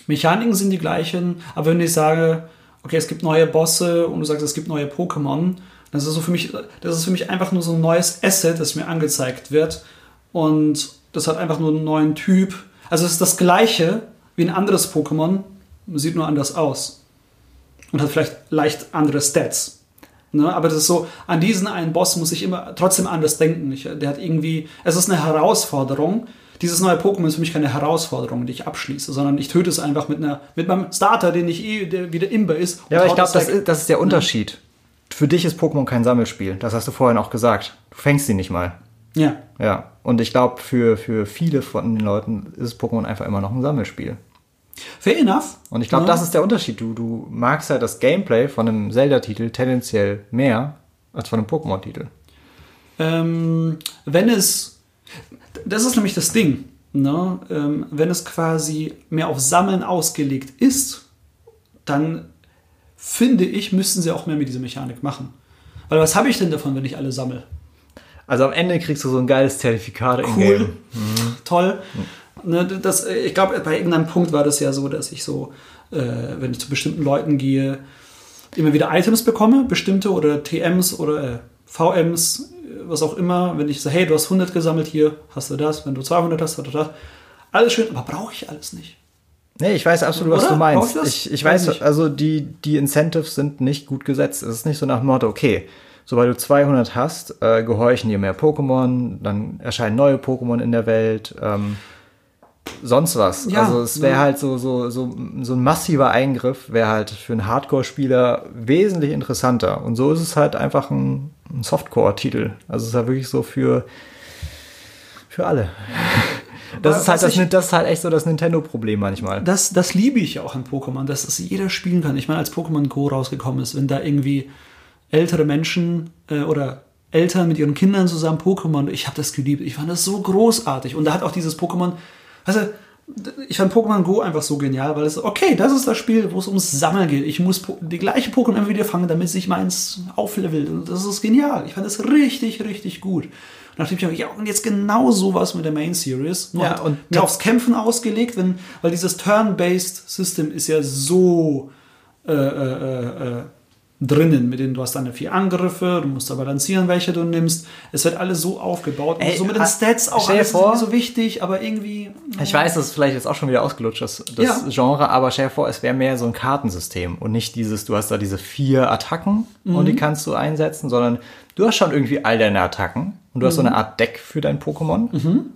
Mechaniken sind die gleichen, aber wenn ich sage, okay, es gibt neue Bosse und du sagst, es gibt neue Pokémon, das ist so für mich, das ist für mich einfach nur so ein neues Asset, das mir angezeigt wird und das hat einfach nur einen neuen Typ. Also es ist das gleiche wie ein anderes Pokémon, sieht nur anders aus und hat vielleicht leicht andere Stats. Ne? Aber das ist so, an diesen einen Boss muss ich immer trotzdem anders denken. Ich, der hat irgendwie, es ist eine Herausforderung. Dieses neue Pokémon ist für mich keine Herausforderung, die ich abschließe, sondern ich töte es einfach mit, einer, mit meinem Starter, den ich eh, der wieder Imber ist. Ja, aber ich glaube, das, das ist der Unterschied. Für dich ist Pokémon kein Sammelspiel. Das hast du vorhin auch gesagt. Du fängst sie nicht mal. Ja. Ja. Und ich glaube, für, für viele von den Leuten ist Pokémon einfach immer noch ein Sammelspiel. Fair enough. Und ich glaube, Ja. das ist der Unterschied. Du, du magst halt das Gameplay von einem Zelda-Titel tendenziell mehr als von einem Pokémon-Titel. Ähm, wenn es, das ist nämlich das Ding, ne? ähm, wenn es quasi mehr auf Sammeln ausgelegt ist, dann finde ich, müssten sie auch mehr mit dieser Mechanik machen. Weil was habe ich denn davon, wenn ich alle sammle? Also am Ende kriegst du so ein geiles Zertifikat Cool, Game. toll. Ne, das, ich glaube, bei irgendeinem Punkt war das ja so, dass ich so, äh, wenn ich zu bestimmten Leuten gehe, immer wieder Items bekomme, bestimmte oder TMs oder äh, VMs, was auch immer. Wenn ich so, hey, du hast 100 gesammelt, hier hast du das. Wenn du 200 hast, hast du das. Alles schön, aber brauche ich alles nicht. Nee, ich weiß absolut, was Oder? du meinst. Ich, ich Weiß weiß, nicht. also die, die Incentives sind nicht gut gesetzt. Es ist nicht so nach dem Motto, okay, sobald du 200 hast, äh, gehorchen dir mehr Pokémon, dann erscheinen neue Pokémon in der Welt, ähm, sonst was. Ja, also es wäre ja. halt so, so, so, so ein massiver Eingriff, wäre halt für einen Hardcore-Spieler wesentlich interessanter. Und so ist es halt einfach ein, ein Softcore-Titel. Also es ist halt wirklich so für, für alle. Das ist halt das, ich- das ist halt echt so das Nintendo-Problem manchmal. Das, das liebe ich auch an Pokémon, dass es jeder spielen kann. Ich meine, als Pokémon Go rausgekommen ist, wenn da irgendwie ältere Menschen äh, oder Eltern mit ihren Kindern zusammen Pokémon, ich habe das geliebt. Ich fand das so großartig. Und da hat auch dieses Pokémon, weißt du, ich fand Pokémon Go einfach so genial, weil es, okay, das ist das Spiel, wo es ums Sammeln geht. Ich muss die gleiche Pokémon wieder fangen, damit sich meins auflevelt. Und das ist genial. Ich fand das richtig, richtig gut. Und nachdem ich mir, ja, und jetzt genau sowas mit der Main Series. Nur Ja, halt und mehr aufs Kämpfen ausgelegt, wenn, weil dieses Turn-Based System ist ja so äh, äh, äh, drinnen, mit denen du hast deine vier Angriffe, du musst da balancieren, welche du nimmst. Es wird alles so aufgebaut. Ey, und so mit den ha- Stats auch alles vor- so wichtig, aber irgendwie. Ich weiß, das ist vielleicht jetzt auch schon wieder ausgelutscht, das, das Ja. Genre, aber stell dir vor, es wäre mehr so ein Kartensystem und nicht dieses, du hast da diese vier Attacken und die kannst du einsetzen, sondern du hast schon irgendwie all deine Attacken und du hast so eine Art Deck für dein Pokémon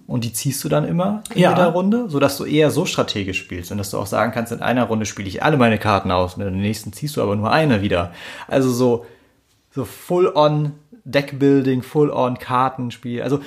und die ziehst du dann immer in Ja. jeder Runde, sodass du eher so strategisch spielst und dass du auch sagen kannst, in einer Runde spiele ich alle meine Karten aus und in der nächsten ziehst du aber nur eine wieder. Also so, so full-on Deckbuilding, full-on Kartenspiel. Also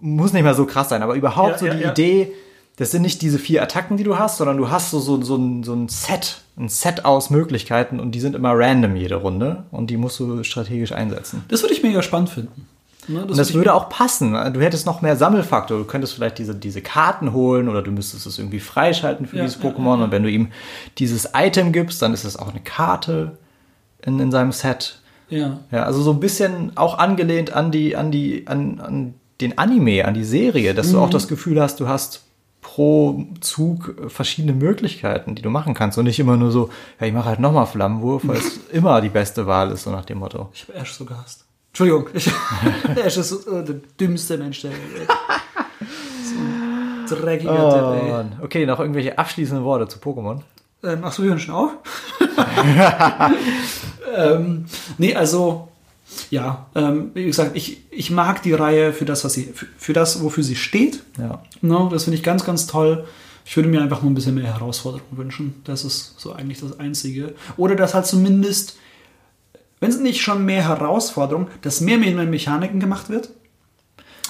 muss nicht mal so krass sein, aber überhaupt Ja, so ja, die. Idee, das sind nicht diese vier Attacken, die du hast, sondern du hast so, so, so, ein, so ein Set, ein Set aus Möglichkeiten und die sind immer random jede Runde und die musst du strategisch einsetzen. Das würde ich mega spannend finden. Ne, Und das würde auch passen. Du hättest noch mehr Sammelfaktor. Du könntest vielleicht diese, diese Karten holen oder du müsstest es irgendwie freischalten für Ja, dieses ja, Pokémon. Und wenn du ihm dieses Item gibst, dann ist es auch eine Karte in, in seinem Set. Ja. Ja, also so ein bisschen auch angelehnt an die, an die, an, an den Anime, an die Serie, dass du auch das Gefühl hast, du hast pro Zug verschiedene Möglichkeiten, die du machen kannst und nicht immer nur so, ja, ich mache halt nochmal Flammenwurf, weil es immer die beste Wahl ist, so nach dem Motto. Ich habe Ash so gehasst. Entschuldigung, Ash ist so, äh, der dümmste Mensch der Welt. So ein dreckiger Oh. Mann. okay, noch irgendwelche abschließenden Worte zu Pokémon? Ähm, ach so, wir hören schon auf? ähm, nee, also, ja, ähm, wie gesagt, ich, ich mag die Reihe für das, was sie, für, für das, wofür sie steht. Ja. No, das finde ich ganz, ganz toll. Ich würde mir einfach nur ein bisschen mehr Herausforderung wünschen. Das ist so eigentlich das Einzige. Oder dass halt zumindest, wenn es nicht schon mehr Herausforderung, dass mehr mit den Mechaniken gemacht wird.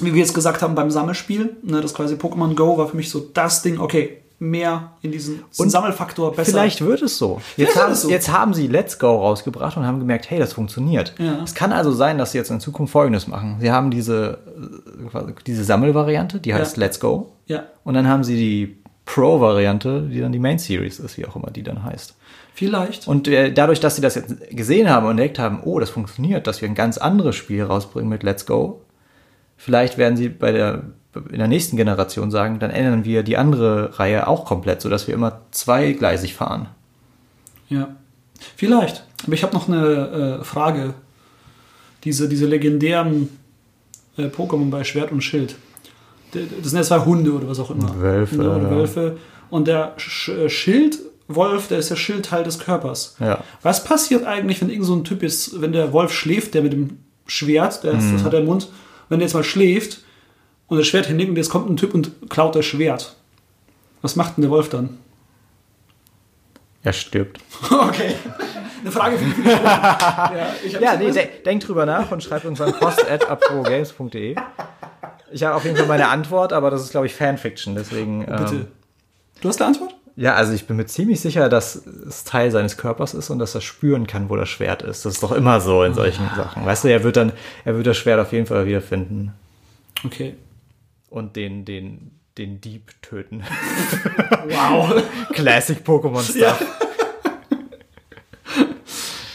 Wie wir jetzt gesagt haben beim Sammelspiel, ne, das quasi Pokémon Go war für mich so das Ding, okay, mehr in diesen Und Sammelfaktor besser. Vielleicht wird es so. Jetzt, haben, es so. jetzt haben sie Let's Go rausgebracht und haben gemerkt, hey, das funktioniert. Ja. Es kann also sein, dass sie jetzt in Zukunft Folgendes machen. Sie haben diese, äh, diese Sammelvariante, die heißt Ja. Let's Go. Ja, Und dann haben sie die Pro-Variante, die dann die Main Series ist, wie auch immer die dann heißt. Vielleicht. Und äh, dadurch, dass sie das jetzt gesehen haben und entdeckt haben, oh, das funktioniert, dass wir ein ganz anderes Spiel rausbringen mit Let's Go, vielleicht werden sie bei der in der nächsten Generation sagen, dann ändern wir die andere Reihe auch komplett, sodass wir immer zweigleisig fahren. Ja, vielleicht. Aber ich habe noch eine äh, Frage. Diese, diese legendären äh, Pokémon bei Schwert und Schild. Das sind ja zwei Hunde oder was auch immer. Wölfe, Ne, oder. Wölfe. Und der Sch äh, Schildwolf, der ist ja Schildteil des Körpers. Ja. Was passiert eigentlich, wenn irgend so ein Typ ist, wenn der Wolf schläft, der mit dem Schwert, der ist, Mhm. das hat er im Mund, wenn der jetzt mal schläft und das Schwert hinlegt und jetzt kommt ein Typ und klaut das Schwert. Was macht denn der Wolf dann? Er stirbt. Okay. Eine Frage für die Ja, ich Ja, nee, de denkt drüber nach und schreibt uns an post.aprogames.de. Ich habe auf jeden Fall meine Antwort, aber das ist, glaube ich, Fanfiction, deswegen. Bitte. Ähm, Du hast eine Antwort? Ja, also ich bin mir ziemlich sicher, dass es Teil seines Körpers ist und dass er spüren kann, wo das Schwert ist. Das ist doch immer so in solchen Sachen. Weißt du, er wird dann, er wird das Schwert auf jeden Fall wiederfinden Okay. und den, den, den Dieb töten. Wow. Classic Pokémon Stuff. ja.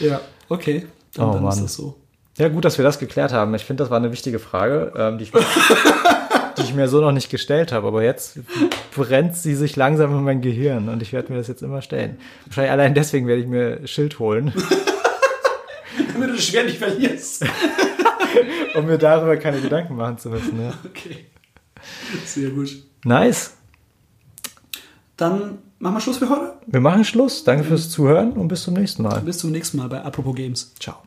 ja, okay. Dann, Oh dann ist Mann. das so. Ja, gut, dass wir das geklärt haben. Ich finde, das war eine wichtige Frage, ähm, die, ich, die ich mir so noch nicht gestellt habe. Aber jetzt brennt sie sich langsam in mein Gehirn und ich werde mir das jetzt immer stellen. Wahrscheinlich allein deswegen werde ich mir Schild holen, Damit du das Schwert nicht verlierst. um mir darüber keine Gedanken machen zu müssen. Ja. Okay. Sehr gut. Nice. Dann machen wir Schluss für heute. Wir machen Schluss. Danke fürs Zuhören und bis zum nächsten Mal. Bis zum nächsten Mal bei Apropos Games. Ciao.